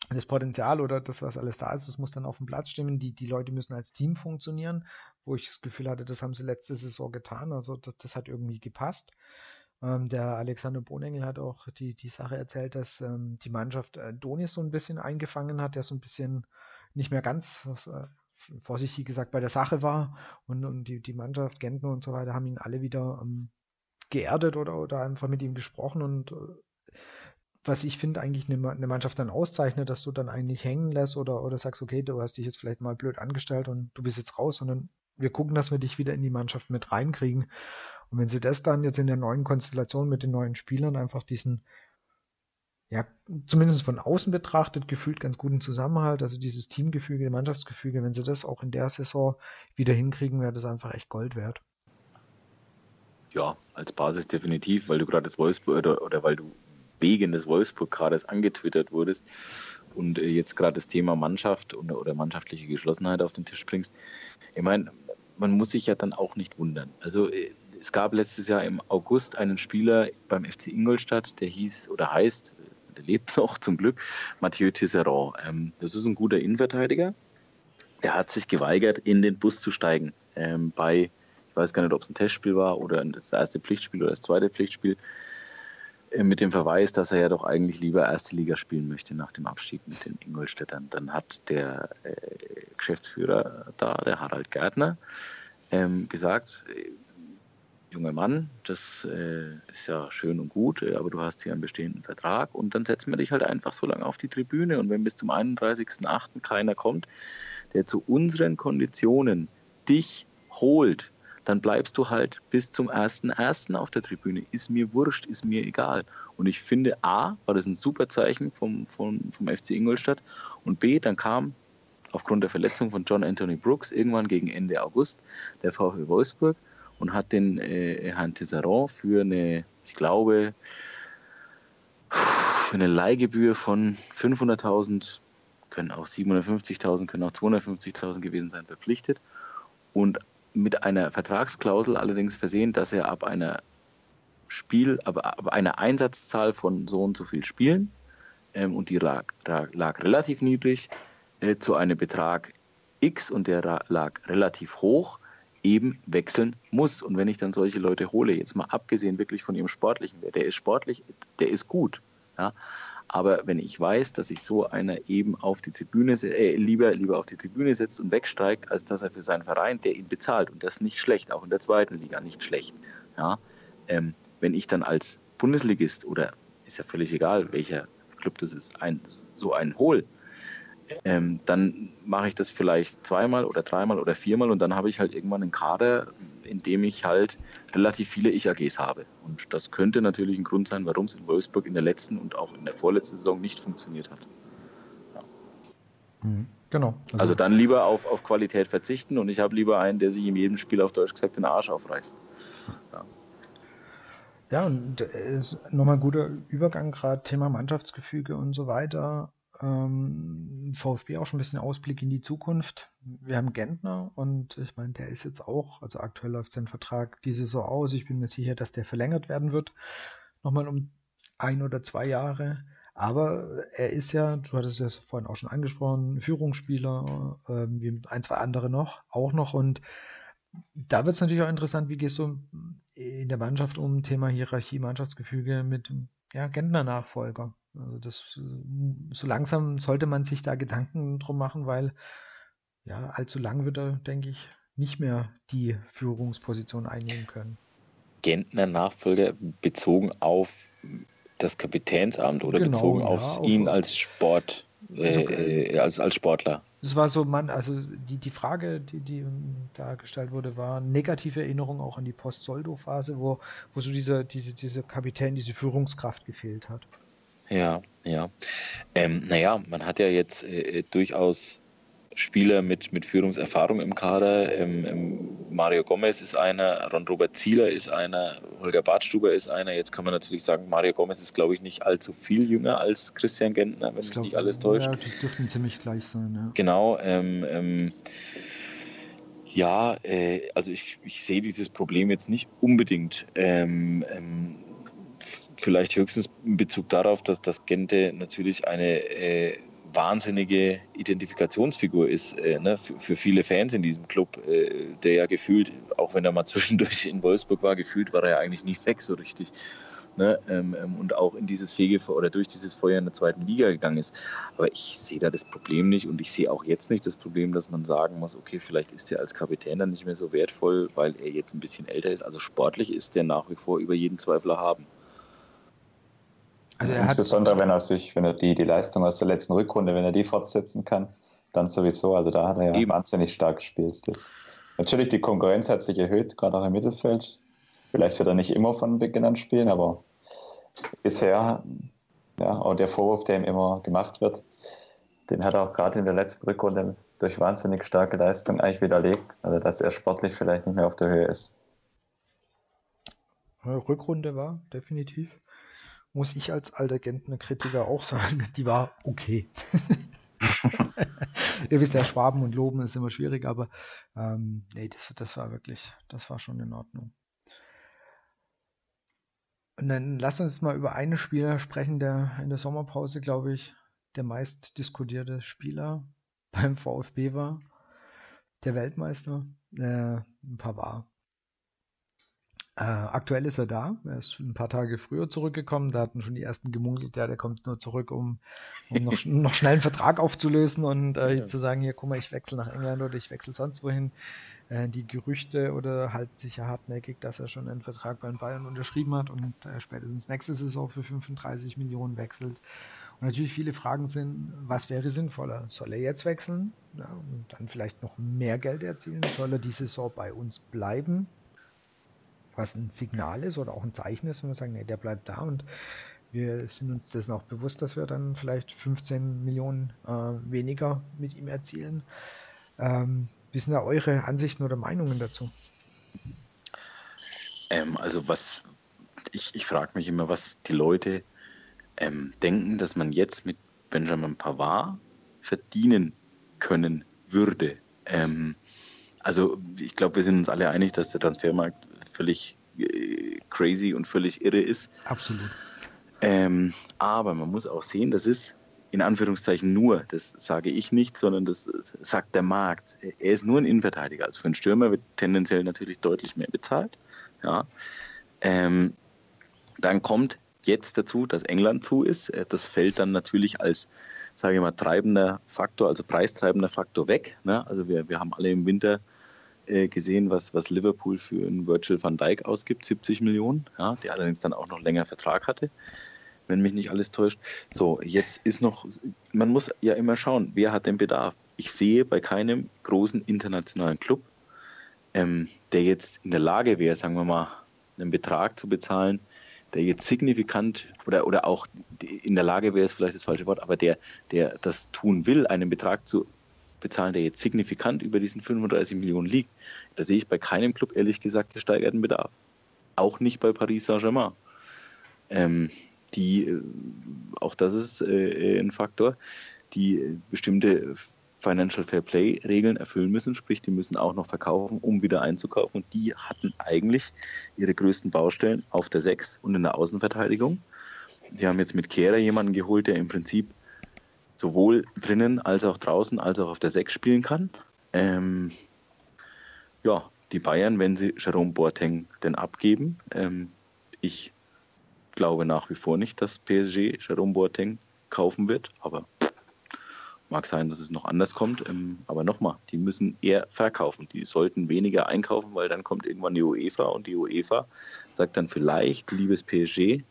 das Potenzial oder das, was alles da ist, das muss dann auf dem Platz stimmen. Die, die Leute müssen als Team funktionieren, wo ich das Gefühl hatte, das haben sie letzte Saison getan. Also das, das hat irgendwie gepasst. Ähm, der Alexander Bonengel hat auch die, die Sache erzählt, dass ähm, die Mannschaft äh, Donis so ein bisschen eingefangen hat, der so ein bisschen nicht mehr ganz, äh, vorsichtig gesagt bei der Sache war und, und die, die Mannschaft, Gentner und so weiter, haben ihn alle wieder ähm, geerdet oder, oder einfach mit ihm gesprochen und äh, was ich finde eigentlich eine, eine, Mannschaft dann auszeichnet, dass du dann eigentlich hängen lässt oder, oder sagst, okay, du hast dich jetzt vielleicht mal blöd angestellt und du bist jetzt raus, sondern wir gucken, dass wir dich wieder in die Mannschaft mit reinkriegen. Und wenn sie das dann jetzt in der neuen Konstellation mit den neuen Spielern einfach diesen, ja, zumindest von außen betrachtet, gefühlt ganz guten Zusammenhalt. Also dieses Teamgefüge, Mannschaftsgefüge, wenn sie das auch in der Saison wieder hinkriegen, wäre das einfach echt Gold wert. Ja, als Basis definitiv, weil du gerade das Wolfsburg oder, oder weil du wegen des Wolfsburg-Kaders angetwittert wurdest und äh, jetzt gerade das Thema Mannschaft oder, oder mannschaftliche Geschlossenheit auf den Tisch bringst. Ich meine, man muss sich ja dann auch nicht wundern. Also äh, es gab letztes Jahr im August einen Spieler beim FC Ingolstadt, der hieß oder heißt der lebt [LAUGHS] noch zum Glück, Mathieu Tisserand. Ähm, das ist ein guter Innenverteidiger. Der hat sich geweigert, in den Bus zu steigen. Ähm, bei, ich weiß gar nicht, ob es ein Testspiel war oder das erste Pflichtspiel oder das zweite Pflichtspiel, äh, mit dem Verweis, dass er ja doch eigentlich lieber erste Liga spielen möchte nach dem Abstieg mit den Ingolstädtern. Dann hat der äh, Geschäftsführer da, der Harald Gärtner, ähm, gesagt, junger Mann, das äh, ist ja schön und gut, äh, aber du hast hier einen bestehenden Vertrag und dann setzen wir dich halt einfach so lange auf die Tribüne und wenn bis zum 31.08. keiner kommt, der zu unseren Konditionen dich holt, dann bleibst du halt bis zum 1.01. auf der Tribüne. Ist mir wurscht, ist mir egal. Und ich finde, A, war das ein super Zeichen vom, vom, vom FC Ingolstadt und B, dann kam aufgrund der Verletzung von John Anthony Brooks irgendwann gegen Ende August der VfL Wolfsburg und hat den äh, Herrn Tesseron für eine, ich glaube, für eine Leihgebühr von 500.000, können auch 750.000, können auch 250.000 gewesen sein, verpflichtet. Und mit einer Vertragsklausel allerdings versehen, dass er ab einer Spiel, aber ab einer Einsatzzahl von so und so viel Spielen ähm, und die lag, lag relativ niedrig äh, zu einem Betrag X und der lag relativ hoch, eben wechseln muss. Und wenn ich dann solche Leute hole, jetzt mal abgesehen wirklich von ihrem sportlichen Wert, der ist sportlich, der ist gut. Ja? Aber wenn ich weiß, dass sich so einer eben auf die Tribüne, äh, lieber, lieber auf die Tribüne setzt und wegsteigt, als dass er für seinen Verein, der ihn bezahlt, und das nicht schlecht, auch in der zweiten Liga nicht schlecht. Ja? Ähm, wenn ich dann als Bundesligist oder ist ja völlig egal, welcher Club das ist, ein, so einen hole, ähm, dann mache ich das vielleicht zweimal oder dreimal oder viermal und dann habe ich halt irgendwann einen Kader, in dem ich halt relativ viele Ich-AGs habe. Und das könnte natürlich ein Grund sein, warum es in Wolfsburg in der letzten und auch in der vorletzten Saison nicht funktioniert hat. Ja. Mhm, genau. Also, also, dann lieber auf, auf Qualität verzichten und ich habe lieber einen, der sich in jedem Spiel auf Deutsch gesagt den Arsch aufreißt. Ja. Ja, und ist nochmal ein guter Übergang, gerade Thema Mannschaftsgefüge und so weiter. Ähm, VfB auch schon ein bisschen Ausblick in die Zukunft. Wir haben Gentner und ich meine, der ist jetzt auch, also aktuell läuft sein Vertrag diese Saison aus. Ich bin mir sicher, dass der verlängert werden wird. Nochmal um ein oder zwei Jahre. Aber er ist ja, du hattest es ja vorhin auch schon angesprochen, Führungsspieler, äh, wie ein, zwei andere noch, auch noch. Und da wird es natürlich auch interessant, wie gehst du in der Mannschaft um, Thema Hierarchie, Mannschaftsgefüge mit ja, Gentner-Nachfolger. Also das so langsam sollte man sich da Gedanken drum machen, weil ja, allzu lang wird er, denke ich, nicht mehr die Führungsposition einnehmen können. Gentner Nachfolger bezogen auf das Kapitänsamt oder genau, bezogen ja, auf ihn als Sport, äh, äh, als, als Sportler. Das war so, man, also die, die Frage, die, die da gestellt wurde, war negative Erinnerung auch an die Post-Soldo-Phase, wo, wo so dieser, diese, diese Kapitän, diese Führungskraft gefehlt hat. Ja, ja. Ähm, naja, man hat ja jetzt äh, äh, durchaus Spieler mit, mit Führungserfahrung im Kader. Ähm, ähm, Mario Gomez ist einer, Ron-Robert Zieler ist einer, Holger Bartstuber ist einer. Jetzt kann man natürlich sagen, Mario Gomez ist, glaube ich, nicht allzu viel jünger als Christian Gentner, wenn ich mich nicht alles täuscht. Ja, die dürften ziemlich gleich sein, ja. Genau. Ähm, ähm, ja, äh, also ich, ich sehe dieses Problem jetzt nicht unbedingt. Ähm, ähm, vielleicht höchstens in Bezug darauf, dass das Gente natürlich eine äh, wahnsinnige Identifikationsfigur ist äh, ne, für, für, viele Fans in diesem Club, äh, der ja gefühlt, auch wenn er mal [LAUGHS] zwischendurch in Wolfsburg war, gefühlt war er ja eigentlich nie weg so richtig. Ne, ähm, ähm und auch in dieses Fegefeuer oder durch dieses Feuer in der zweiten Liga gegangen ist. Aber ich sehe da das Problem nicht und ich sehe auch jetzt nicht das Problem, dass man sagen muss, okay, vielleicht ist er als Kapitän dann nicht mehr so wertvoll, weil er jetzt ein bisschen älter ist. Also sportlich ist der nach wie vor über jeden Zweifler haben. Also Insbesondere wenn er sich, wenn er die, die Leistung aus der letzten Rückrunde, wenn er die fortsetzen kann, dann sowieso. Also da hat er ja Eben. wahnsinnig stark gespielt. Das, natürlich, die Konkurrenz hat sich erhöht, gerade auch im Mittelfeld. Vielleicht wird er nicht immer von Beginn an spielen, aber bisher, ja, auch der Vorwurf, der ihm immer gemacht wird, den hat er auch gerade in der letzten Rückrunde durch wahnsinnig starke Leistung eigentlich widerlegt. Also dass er sportlich vielleicht nicht mehr auf der Höhe ist. Rückrunde war, definitiv muss ich als alter Gentner-Kritiker auch sagen, [LAUGHS] die war okay. [LAUGHS] Ihr wisst ja, Schwaben und Loben ist immer schwierig, aber ähm, nee, das, das war wirklich, das war schon in Ordnung. Und dann lasst uns mal über einen Spieler sprechen, der in der Sommerpause, glaube ich, der meist diskutierte Spieler [LAUGHS] beim VfB war. Der Weltmeister, äh, Pavard. Äh, aktuell ist er da. Er ist ein paar Tage früher zurückgekommen. Da hatten schon die ersten gemunkelt, ja, der kommt nur zurück, um, um noch, noch schnell einen Vertrag aufzulösen und äh, ja. zu sagen, hier, guck mal, ich wechsle nach England oder ich wechsle sonst wohin. Äh, die Gerüchte oder halten sich ja hartnäckig, dass er schon einen Vertrag bei Bayern unterschrieben hat und äh, spätestens nächste Saison für 35 Millionen wechselt. Und natürlich viele Fragen sind, was wäre sinnvoller? Soll er jetzt wechseln ja, und dann vielleicht noch mehr Geld erzielen? Soll er die Saison bei uns bleiben? Was ein Signal ist oder auch ein Zeichen ist, wenn wir sagen, nee, der bleibt da und wir sind uns dessen auch bewusst, dass wir dann vielleicht 15 Millionen äh, weniger mit ihm erzielen. Ähm, wie sind da eure Ansichten oder Meinungen dazu? Ähm, also was ich, ich frage mich immer, was die Leute ähm, denken, dass man jetzt mit Benjamin Pavard verdienen können würde. Ähm, also ich glaube, wir sind uns alle einig, dass der Transfermarkt völlig äh, crazy und völlig irre ist. Absolut. Ähm, aber man muss auch sehen, das ist in Anführungszeichen nur, das sage ich nicht, sondern das sagt der Markt. Er ist nur ein Innenverteidiger. Also für einen Stürmer wird tendenziell natürlich deutlich mehr bezahlt. Ja. Ähm, dann kommt jetzt dazu, dass England zu ist. Äh, das fällt dann natürlich als, sage ich mal, treibender Faktor, also preistreibender Faktor weg. Ne? Also wir, wir haben alle im Winter äh, gesehen, was, was Liverpool für einen Virgil van Dijk ausgibt, 70 Millionen, ja, der allerdings dann auch noch länger Vertrag hatte, wenn mich nicht alles täuscht. So, jetzt ist noch, man muss ja immer schauen, wer hat den Bedarf. Ich sehe bei keinem großen internationalen Club, ähm, der jetzt in der Lage wäre, sagen wir mal, einen Betrag zu bezahlen, der jetzt signifikant oder, oder auch in der Lage wäre, ist vielleicht das falsche Wort, aber der, der das tun will, einen Betrag zu bezahlen, der jetzt signifikant über diesen 35 Millionen liegt, da sehe ich bei keinem Club ehrlich gesagt gesteigerten Bedarf. Auch nicht bei Paris Saint-Germain. Ähm, die, äh, auch das ist äh, ein Faktor, die bestimmte Financial Fair Play Regeln erfüllen müssen, sprich, die müssen auch noch verkaufen, um wieder einzukaufen. Und die hatten eigentlich ihre größten Baustellen auf der 6 und in der Außenverteidigung. Die haben jetzt mit Kehrer jemanden geholt, der im Prinzip sowohl drinnen als auch draußen als auch auf der 6 spielen kann. Ähm, ja, die Bayern, wenn sie Jerome Boateng denn abgeben, ähm, ich glaube nach wie vor nicht, dass PSG Jerome Boateng kaufen wird, aber mag sein, dass es noch anders kommt. Ähm, aber nochmal, die müssen eher verkaufen. Die sollten weniger einkaufen, weil dann kommt irgendwann die UEFA und die UEFA sagt dann vielleicht, liebes PSG,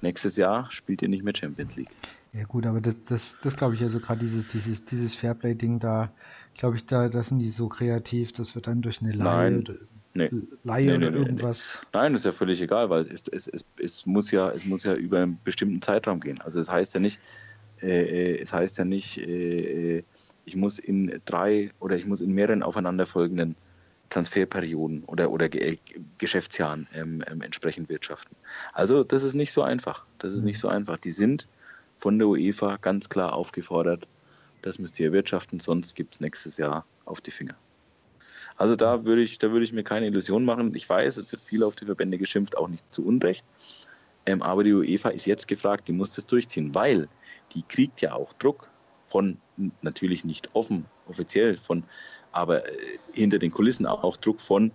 nächstes Jahr spielt ihr nicht mehr Champions League. Ja gut, aber das, das, das glaube ich also gerade dieses, dieses, dieses Fairplay-Ding da, glaube ich, da, da sind die so kreativ, das wird dann durch eine Laie, Nein, nee. Laie nee, oder nee, irgendwas. Nein, das ist ja völlig egal, weil es, es, es, es, muss ja, es muss ja über einen bestimmten Zeitraum gehen. Also es das heißt ja nicht, äh, äh, es heißt ja nicht, äh, äh, ich muss in drei oder ich muss in mehreren aufeinanderfolgenden Transferperioden oder, oder Ge Geschäftsjahren ähm, ähm, entsprechend wirtschaften. Also das ist nicht so einfach. Das ist nicht so einfach. Die sind von der UEFA ganz klar aufgefordert, das müsst ihr erwirtschaften, sonst gibt es nächstes Jahr auf die Finger. Also da würde ich, da ich mir keine Illusion machen. Ich weiß, es wird viel auf die Verbände geschimpft, auch nicht zu Unrecht. Ähm, aber die UEFA ist jetzt gefragt, die muss das durchziehen, weil die kriegt ja auch Druck von, natürlich nicht offen, offiziell, von, aber äh, hinter den Kulissen auch Druck von,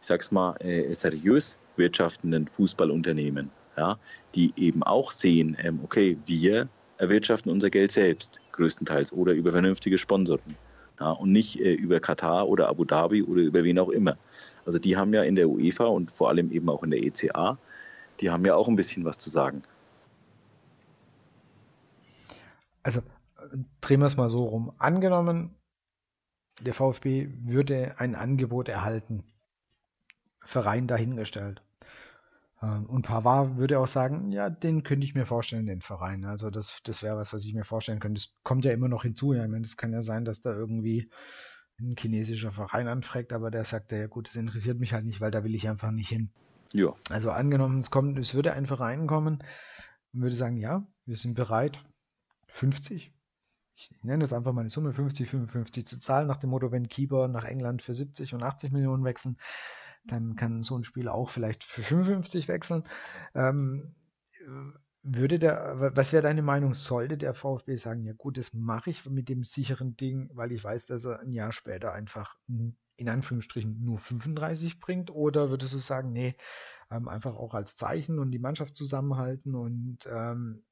ich sag's mal, äh, seriös wirtschaftenden Fußballunternehmen ja, die eben auch sehen, ähm, okay, wir erwirtschaften unser Geld selbst, größtenteils, oder über vernünftige Sponsoren. Ja, und nicht äh, über Katar oder Abu Dhabi oder über wen auch immer. Also die haben ja in der UEFA und vor allem eben auch in der ECA, die haben ja auch ein bisschen was zu sagen. Also drehen wir es mal so rum. Angenommen, der VfB würde ein Angebot erhalten, Verein dahingestellt. Ähm, und Pavard würde auch sagen, ja, den könnte ich mir vorstellen, den Verein. Also das, das wäre was, was ich mir vorstellen könnte. Das kommt ja immer noch hinzu. Ja, ich meine, das kann ja sein, dass da irgendwie ein chinesischer Verein anfragt, aber der sagt ja gut, das interessiert mich halt nicht, weil da will ich einfach nicht hin. Ja. Also angenommen, es kommt, es würde ein Verein kommen und würde sagen, ja, wir sind bereit, 50, ich nenne jetzt einfach mal eine Summe 50, 55 zu zahlen, nach dem Motto, wenn Keeper nach England für 70 und 80 Millionen wechseln, dann kann so ein Spiel auch vielleicht für 55 wechseln. Ähm, würde der, was wäre deine Meinung? Sollte der VfB sagen, ja gut, das mache ich mit dem sicheren Ding, weil ich weiß, dass er ein Jahr später einfach in Anführungsstrichen nur 35 bringt? Oder würdest du sagen, nee, ähm, einfach auch als Zeichen und die Mannschaft zusammenhalten und ähm,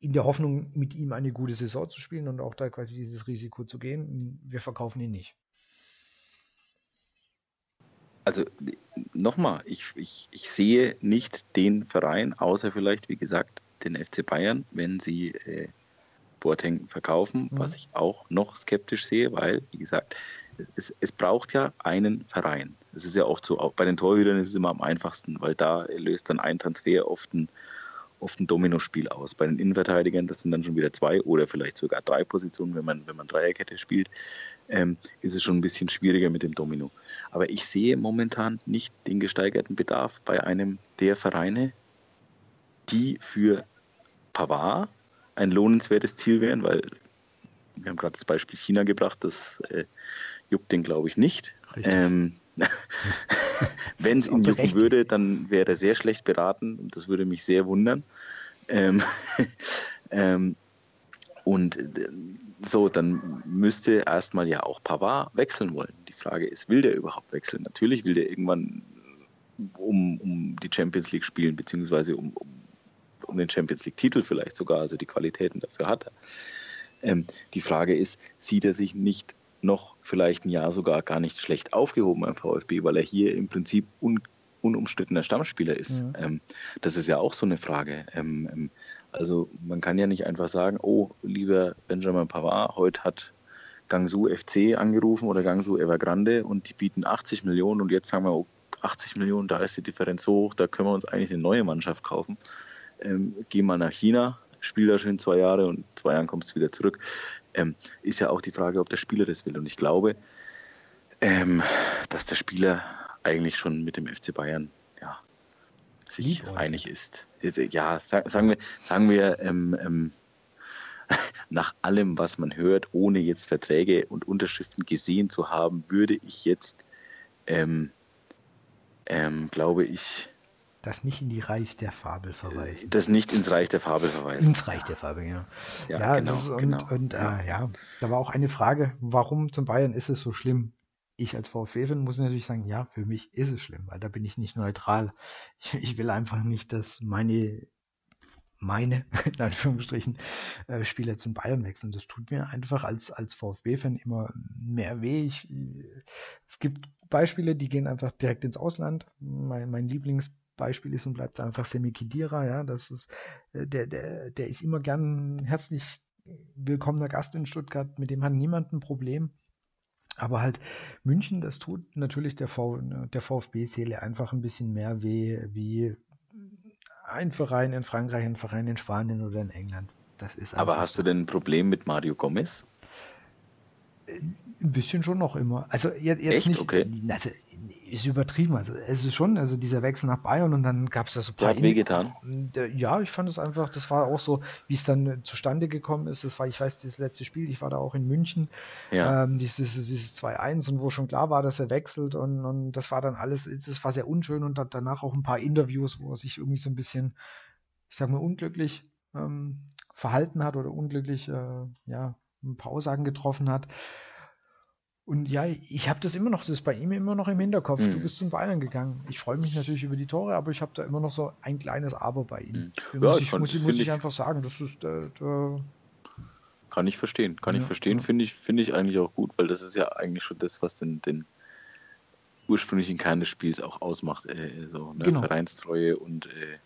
in der Hoffnung, mit ihm eine gute Saison zu spielen und auch da quasi dieses Risiko zu gehen, wir verkaufen ihn nicht? Also nochmal, ich, ich, ich sehe nicht den Verein, außer vielleicht, wie gesagt, den FC Bayern, wenn sie äh, Boateng verkaufen, mhm. was ich auch noch skeptisch sehe, weil, wie gesagt, es, es braucht ja einen Verein. Es ist ja oft so, auch bei den Torhütern ist es immer am einfachsten, weil da löst dann ein Transfer oft ein, oft ein Dominospiel aus. Bei den Innenverteidigern, das sind dann schon wieder zwei oder vielleicht sogar drei Positionen, wenn man, wenn man Dreierkette spielt, ähm, ist es schon ein bisschen schwieriger mit dem Domino. Aber ich sehe momentan nicht den gesteigerten Bedarf bei einem der Vereine, die für Pavard ein lohnenswertes Ziel wären, weil wir haben gerade das Beispiel China gebracht, das äh, juckt den, glaube ich, nicht. Ähm, [LAUGHS] Wenn es ihn jucken würde, dann wäre er sehr schlecht beraten und das würde mich sehr wundern. Ähm, [LAUGHS] ähm, und äh, so, dann müsste erstmal ja auch Pavard wechseln wollen. Die Frage ist, will der überhaupt wechseln? Natürlich will der irgendwann um, um die Champions League spielen, beziehungsweise um, um, um den Champions League-Titel vielleicht sogar, also die Qualitäten dafür hat er. Ähm, die Frage ist, sieht er sich nicht noch vielleicht ein Jahr sogar gar nicht schlecht aufgehoben beim VfB, weil er hier im Prinzip un, unumstrittener Stammspieler ist? Mhm. Ähm, das ist ja auch so eine Frage. Ähm, ähm also man kann ja nicht einfach sagen, oh, lieber Benjamin Pavard, heute hat Gangsu FC angerufen oder Gangsu Evergrande und die bieten 80 Millionen und jetzt sagen wir, oh, 80 Millionen, da ist die Differenz so hoch, da können wir uns eigentlich eine neue Mannschaft kaufen. Ähm, geh mal nach China, spiel da schön zwei Jahre und zwei Jahren kommst du wieder zurück. Ähm, ist ja auch die Frage, ob der Spieler das will. Und ich glaube, ähm, dass der Spieler eigentlich schon mit dem FC Bayern ja, sich Lieb einig ist. Ja, sagen wir, sagen wir ähm, ähm, [LAUGHS] nach allem, was man hört, ohne jetzt Verträge und Unterschriften gesehen zu haben, würde ich jetzt, ähm, ähm, glaube ich, das nicht in die Reich der Fabel verweisen. Das nicht ins Reich der Fabel verweisen. Ins Reich der Fabel, ja. Ja, ja genau, ist, und, genau. und äh, ja, da war auch eine Frage, warum zum Bayern ist es so schlimm? Ich als VfB-Fan muss natürlich sagen, ja, für mich ist es schlimm, weil da bin ich nicht neutral. Ich, ich will einfach nicht, dass meine meine, [LAUGHS] in Anführungsstrichen, äh, Spieler zum Bayern wechseln. Das tut mir einfach als, als VfB-Fan immer mehr weh. Ich, es gibt Beispiele, die gehen einfach direkt ins Ausland. Mein, mein Lieblings Beispiel ist und bleibt einfach Semi Khedira, ja, das ist, äh, der, der, der ist immer gern herzlich willkommener Gast in Stuttgart, mit dem hat niemand ein Problem. Aber halt München, das tut natürlich der, v, der VfB-Seele einfach ein bisschen mehr weh, wie ein Verein in Frankreich, ein Verein in Spanien oder in England. Das ist Aber hast du denn ein Problem mit Mario Gomez? Ein bisschen schon noch immer. Also jetzt, jetzt Echt? nicht. Okay. Also, ist übertrieben. Also es ist schon, also dieser Wechsel nach Bayern und dann gab es da so ein paar. Der hat wehgetan. Ja, ich fand es einfach, das war auch so, wie es dann zustande gekommen ist. Das war, ich weiß, das letzte Spiel, ich war da auch in München, ja. ähm, dieses, dieses 2-1 und wo schon klar war, dass er wechselt und, und das war dann alles, das war sehr unschön und hat danach auch ein paar Interviews, wo er sich irgendwie so ein bisschen, ich sag mal, unglücklich ähm, verhalten hat oder unglücklich, äh, ja, ein paar Aussagen getroffen hat. Und ja, ich habe das immer noch, das ist bei ihm immer noch im Hinterkopf. Mhm. Du bist zum Bayern gegangen. Ich freue mich natürlich über die Tore, aber ich habe da immer noch so ein kleines Aber bei ihm. Mhm. Ja, muss ich, muss, muss ich einfach sagen, das ist äh, äh, kann ich verstehen, kann ja, ich verstehen, ja. finde ich, finde ich eigentlich auch gut, weil das ist ja eigentlich schon das, was den, den ursprünglichen Kern des Spiels auch ausmacht. Äh, so ne? genau. Vereinstreue und äh,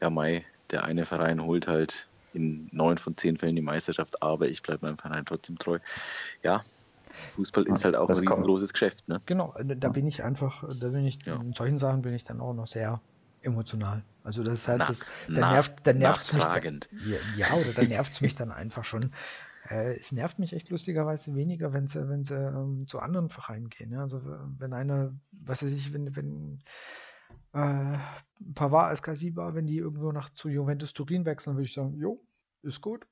ja, Mai, der eine Verein holt halt in neun von zehn Fällen die Meisterschaft, aber ich bleibe meinem Verein trotzdem treu. Ja, Fußball ist halt auch das ein riesengroßes Geschäft. Ne? Genau, äh, da bin ich einfach, da bin ich, ja. in solchen Sachen bin ich dann auch noch sehr emotional. Also das ist halt, Na, das, da nervt, da nervt mich, ja, ja, oder da nervt es mich dann einfach schon. Äh, es nervt mich echt lustigerweise weniger, wenn sie, wenn sie ähm, zu anderen Vereinen gehen. Ja? Also wenn einer, was weiß ich, wenn, wenn äh, Pavard als Kasiba, wenn die irgendwo nach zu Juventus Turin wechseln, würde ich sagen, jo, ist gut,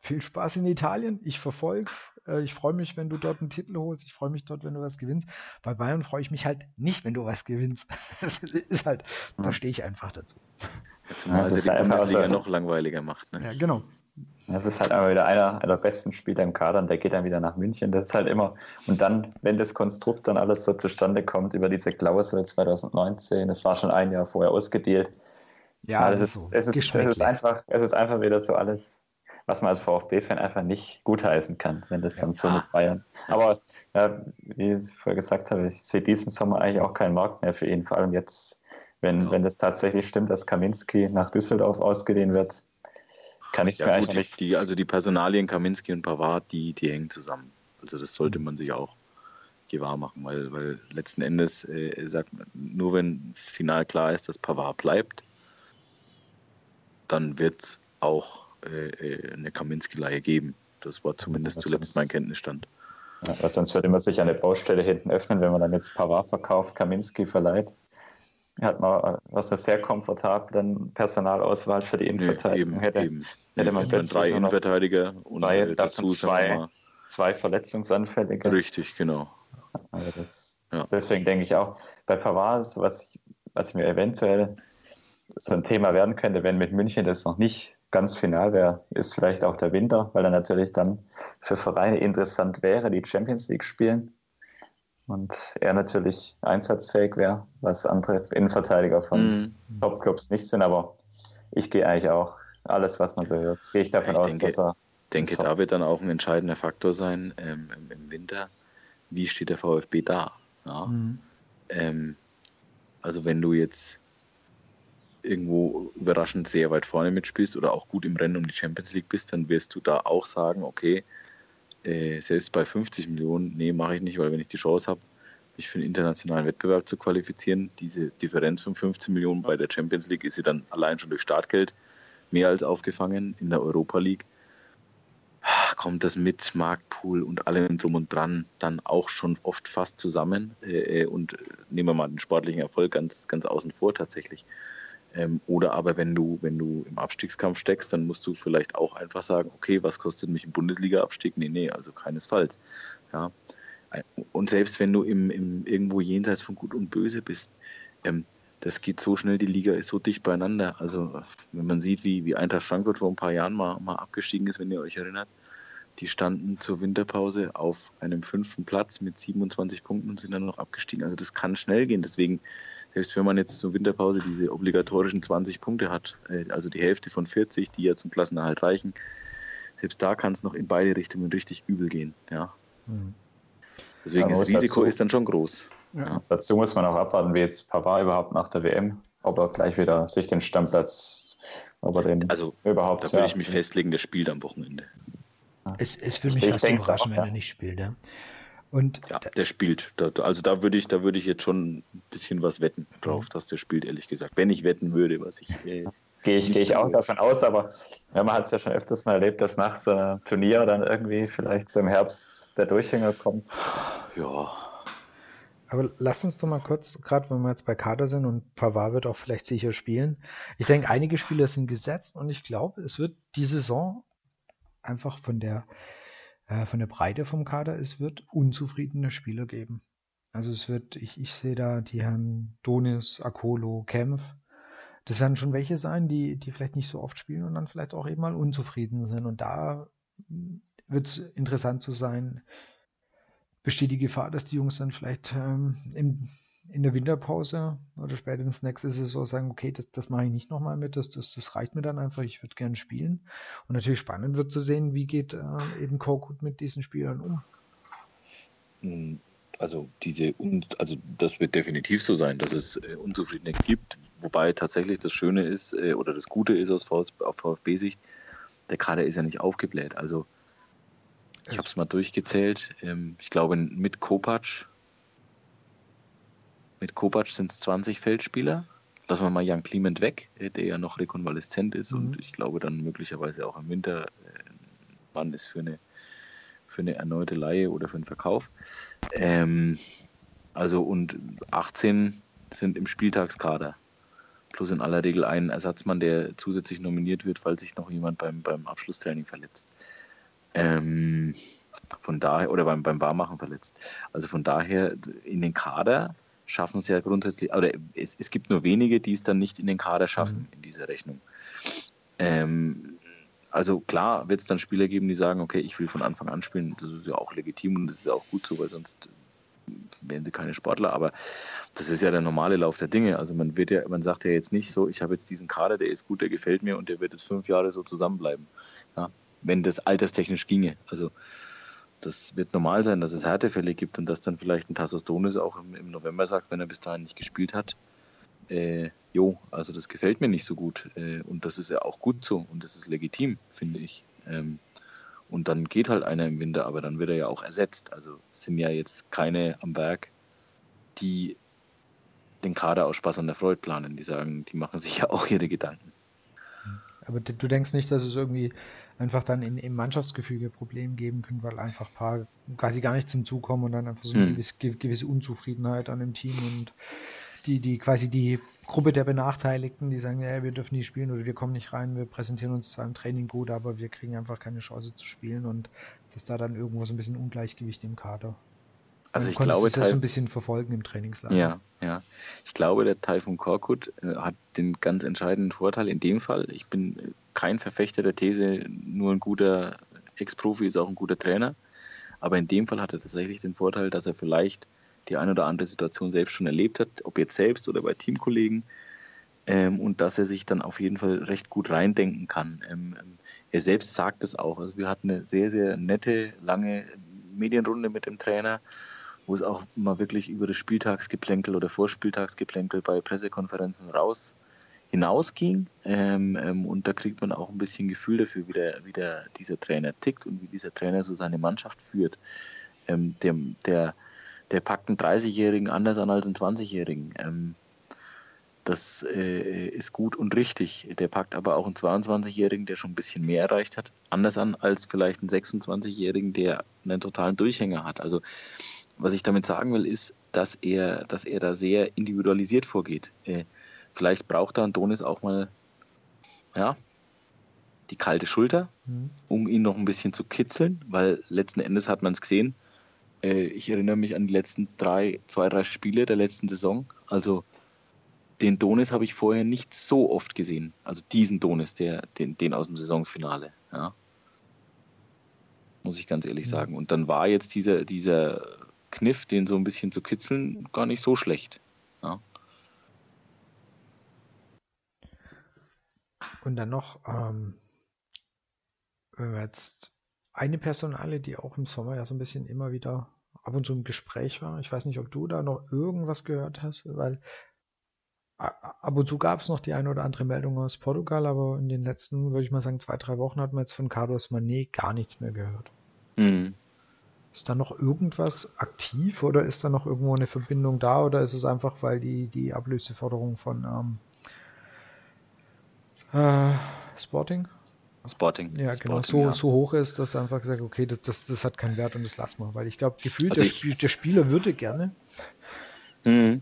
viel Spaß in Italien. Ich verfolg's. Äh, ich freue mich, wenn du dort einen Titel holst. Ich freue mich dort, wenn du was gewinnst. Bei Bayern freue ich mich halt nicht, wenn du was gewinnst. [LAUGHS] Das ist halt, da hm. stehe ich einfach dazu. zumal ja, es die Bundesliga noch langweiliger macht. Ne? Ja, genau. Das ist halt immer wieder einer der besten Spieler im Kader und der geht dann wieder nach München. Das ist halt immer, und dann, wenn das Konstrukt dann alles so zustande kommt über diese Klausel 2019, das war schon ein Jahr vorher ausgedealt. Ja, ja das ist, es, ist, es, ist einfach, es ist einfach wieder so alles was man als VfB-Fan einfach nicht gutheißen kann, wenn das dann ja. so mit Bayern. Aber ja, wie ich vorher gesagt habe, ich sehe diesen Sommer eigentlich auch keinen Markt mehr für ihn, vor allem jetzt, wenn, ja. wenn das tatsächlich stimmt, dass Kaminski nach Düsseldorf ausgeliehen wird, kann ich ja, gut, nicht. Die, also die Personalien Kaminski und Pavard, die, die hängen zusammen. Also das sollte man sich auch gewahr machen, weil, weil letzten Endes äh, sagt man, nur wenn final klar ist, dass Pavard bleibt, dann wird es auch äh, äh eine Kaminski-Leihe geben. Das war zumindest zuletzt mein Kenntnisstand. Ja, sonst würde man sich eine Baustelle hinten öffnen, wenn man dann jetzt Pavard verkauft, Kaminski verleiht. Hat man was eine sehr komfortablen Personalauswahl für die Innenverteidigung nee, hätte. Eben. Hätte man dann drei Innenverteidiger und drei, äh, dazu zwei, zwei Verletzungsanfällige. Richtig, genau. Also das, ja. Deswegen denke ich auch, bei Pavard, was ich, was ich mir eventuell so ein Thema werden könnte, wenn mit München das noch nicht ganz final wäre, ist vielleicht auch der Winter, weil er natürlich dann für Vereine interessant wäre, die Champions League spielen. Und er natürlich einsatzfähig wäre, was andere Innenverteidiger von mhm. Topclubs nicht sind. Aber ich gehe eigentlich auch alles, was man so hört, gehe ich davon ich aus, denke, dass er. Ich denke, da wird dann auch ein entscheidender Faktor sein ähm, im Winter. Wie steht der VfB da? Ja? Mhm. Ähm, also wenn du jetzt irgendwo überraschend sehr weit vorne mitspielst oder auch gut im Rennen um die Champions League bist, dann wirst du da auch sagen, okay, äh, selbst bei 50 Millionen, nee, mache ich nicht, weil wenn ich die Chance habe, mich für einen internationalen Wettbewerb zu qualifizieren, diese Differenz von 15 Millionen bei der Champions League ist sie dann allein schon durch Startgeld mehr als aufgefangen in der Europa League. Kommt das mit Marktpool und allem drum und dran dann auch schon oft fast zusammen äh, äh und nehmen wir mal den sportlichen Erfolg ganz, ganz außen vor tatsächlich. Ähm, oder aber wenn du, wenn du im Abstiegskampf steckst, dann musst du vielleicht auch einfach sagen, okay, was kostet mich ein Bundesliga-Abstieg? Nee, nee, also keinesfalls. Ja. Und selbst wenn du im, im irgendwo jenseits von Gut und Böse bist, ähm, das geht so schnell, die Liga ist so dicht beieinander. Also wenn man sieht, wie, wie Eintracht Frankfurt vor ein paar Jahren mal, mal abgestiegen ist, wenn ihr euch erinnert, die standen zur Winterpause auf einem fünften Platz mit 27 Punkten und sind dann noch abgestiegen. Also das kann schnell gehen. Deswegen selbst wenn man jetzt zur Winterpause diese obligatorischen 20 Punkte hat, äh, also die Hälfte von 40, die ja zum Klassenerhalt reichen, selbst da kann es noch in beide Richtungen richtig übel gehen. Ja. Mhm. Deswegen das Risiko dazu, ist dann schon groß. Ja. Dazu muss man auch abwarten, wie jetzt Pavard überhaupt nach der WM, ob er gleich wieder sich den Stammplatz, ob er den also, überhaupt. Da würde ja. ich mich festlegen, der spielt am Wochenende. Es, es würde mich fast überraschen, auch, wenn er nicht spielt. Ja. Und ja, der spielt. also da würde ich, da würde ich jetzt schon ein bisschen was wetten drauf, dass der spielt, ehrlich gesagt. Wenn ich wetten würde, was ich. Äh, Gehe ich, geh ich auch davon aus, aber ja, man hat es ja schon öfters mal erlebt, dass nach so einem Turnier dann irgendwie vielleicht so im Herbst der Durchhänger kommt. Ja. Aber lass uns doch mal kurz, gerade wenn wir jetzt bei Kader sind und Pavard wird auch vielleicht sicher spielen. Ich denke, einige Spieler sind gesetzt und ich glaube, es wird die Saison einfach von der äh, von der Breite vom Kader, es wird unzufriedene Spieler geben. Also es wird, ich, ich sehe da die Herren Donis, Akolo, Kempf. Das werden schon welche sein, die, die vielleicht nicht so oft spielen und dann vielleicht auch eben mal unzufrieden sind. Und da wird es interessant zu sein, besteht die Gefahr, dass die Jungs dann vielleicht ähm, im, in der Winterpause oder spätestens nächste Saison sagen, okay, das, das mache ich nicht nochmal mit, das, das, das reicht mir dann einfach, ich würde gerne spielen. Und natürlich spannend wird zu sehen, wie geht äh, eben Korkut mit diesen Spielern um. Hm, also diese, also das wird definitiv so sein, dass es äh, Unzufriedenheit gibt, wobei tatsächlich das Schöne ist äh, oder das Gute ist aus VfB-Sicht, der Kader ist ja nicht aufgebläht. Also ich habe es mal durchgezählt. Ähm, ich glaube mit Kopacz mit Kovac sind es 20 Feldspieler. Lassen wir mal Jan Clement weg, äh, der ja noch rekonvaleszent ist mhm. und ich glaube dann möglicherweise auch im Winter äh, Mann ist für eine, für eine erneute Laie oder für einen Verkauf. Ähm, also und 18 sind im Spieltagskader. Plus in aller Regel ein Ersatzmann, der zusätzlich nominiert wird, falls sich noch jemand beim, beim Abschlusstraining verletzt. Ähm, von daher, oder beim, beim Warmachen verletzt. Also von daher in den Kader schaffen es ja grundsätzlich, oder es, es gibt nur wenige, die es dann nicht in den Kader schaffen mhm. in dieser Rechnung. Ähm, also klar wird es dann Spieler geben, die sagen, okay, ich will von Anfang an spielen. Das ist ja auch legitim und das ist auch gut so, weil sonst wären sie keine Sportler. Aber das ist ja der normale Lauf der Dinge. Also man wird ja, man sagt ja jetzt nicht so, ich habe jetzt diesen Kader, der ist gut, der gefällt mir und der wird jetzt fünf Jahre so zusammenbleiben. Ja, wenn das alterstechnisch ginge. Also das wird normal sein, dass es Härtefälle gibt und dass dann vielleicht ein Tassos Donis auch im, im, November sagt, wenn er bis dahin nicht gespielt hat, äh, jo, also das gefällt mir nicht so gut. Äh, und das ist ja auch gut so und das ist legitim, finde ich. Ähm, und dann geht halt einer im Winter, aber dann wird er ja auch ersetzt. Also es sind ja jetzt keine am Berg, die den Kader aus Spaß an der Freude planen. Die sagen, die machen sich ja auch ihre Gedanken. Aber du denkst nicht, dass es irgendwie einfach dann in, im Mannschaftsgefüge Probleme geben können, weil einfach ein paar quasi gar nicht zum Zug kommen und dann einfach so eine hm. gewisse, gewisse Unzufriedenheit an dem Team und die, die quasi die Gruppe der Benachteiligten, die sagen, ja, wir dürfen nie spielen oder wir kommen nicht rein, wir präsentieren uns zwar im Training gut, aber wir kriegen einfach keine Chance zu spielen und dass da dann irgendwo so ein bisschen Ungleichgewicht im Kader. Also ich glaube, das ein bisschen verfolgen im Trainingslager. Ja, ja. Ich glaube, der Taifun Korkut äh, hat den ganz entscheidenden Vorteil in dem Fall. Ich bin kein Verfechter der These, nur ein guter Ex-Profi ist auch ein guter Trainer. Aber in dem Fall hat er tatsächlich den Vorteil, dass er vielleicht die eine oder andere Situation selbst schon erlebt hat, ob jetzt selbst oder bei Teamkollegen, ähm, und dass er sich dann auf jeden Fall recht gut reindenken kann. Ähm, ähm, er selbst sagt es auch. Also wir hatten eine sehr, sehr nette, lange Medienrunde mit dem Trainer, wo es auch mal wirklich über das Spieltagsgeplänkel oder Vorspieltagsgeplänkel bei Pressekonferenzen raus hinausging. Ähm, ähm, und da kriegt man auch ein bisschen Gefühl dafür, wie, der, wie der, dieser Trainer tickt und wie dieser Trainer so seine Mannschaft führt. Ähm, der, der der packt einen 30-Jährigen anders an als einen 20-Jährigen. Ähm, das äh, ist gut und richtig. Der packt aber auch einen 22-Jährigen, der schon ein bisschen mehr erreicht hat, anders an als vielleicht einen 26-Jährigen, der einen totalen Durchhänger hat. Also was ich damit sagen will, ist, dass er, dass er da sehr individualisiert vorgeht. Äh, vielleicht braucht er Antonis auch mal ja, die kalte Schulter, mhm. um ihn noch ein bisschen zu kitzeln, weil letzten Endes hat man es gesehen, äh, ich erinnere mich an die letzten drei, zwei, drei Spiele der letzten Saison. Also den Donis habe ich vorher nicht so oft gesehen. Also diesen Donis, der, den, den aus dem Saisonfinale. Ja. Muss ich ganz ehrlich mhm. sagen. Und dann war jetzt dieser, dieser Kniff, den so ein bisschen zu kitzeln, gar nicht so schlecht. Ja. Und dann noch, ähm, wenn wir jetzt eine Personale, die auch im Sommer ja so ein bisschen immer wieder ab und zu im Gespräch war. Ich weiß nicht, ob du da noch irgendwas gehört hast, weil ab und zu gab es noch die eine oder andere Meldung aus Portugal, aber in den letzten, würde ich mal sagen, zwei, drei Wochen hat man jetzt von Carlos Manet gar nichts mehr gehört. Mhm. Ist da noch irgendwas aktiv oder ist da noch irgendwo eine Verbindung da oder ist es einfach, weil die, die Ablöseforderung von ähm, äh, Sporting Sporting. Ja, genau, Sporting, so, ja. so hoch ist, dass er einfach gesagt okay, das, das, das hat keinen Wert und das lassen wir. Weil ich glaube, gefühlt, also der, Spiel, der, Spieler würde gerne. Mhm.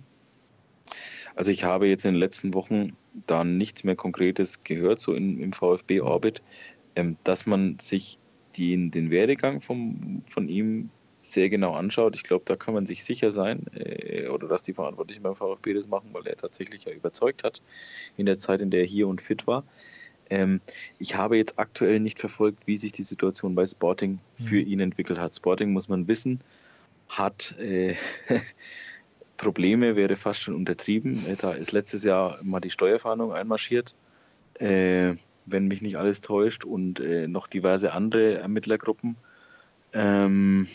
Also ich habe jetzt in den letzten Wochen da nichts mehr Konkretes gehört, so in, im VfB-Orbit, ähm, dass man sich den, den Werdegang vom, von ihm sehr genau anschaut. Ich glaube, da kann man sich sicher sein, äh, oder dass die Verantwortlichen beim VfB das machen, weil er tatsächlich ja überzeugt hat in der Zeit, in der er hier und fit war. Ähm, ich habe jetzt aktuell nicht verfolgt, wie sich die Situation bei Sporting für mhm. ihn entwickelt hat. Sporting, muss man wissen, hat äh, [LAUGHS] Probleme, wäre fast schon untertrieben. Äh, da ist letztes Jahr mal die Steuerfahndung einmarschiert, äh, wenn mich nicht alles täuscht, und äh, noch diverse andere Ermittlergruppen. Ähm,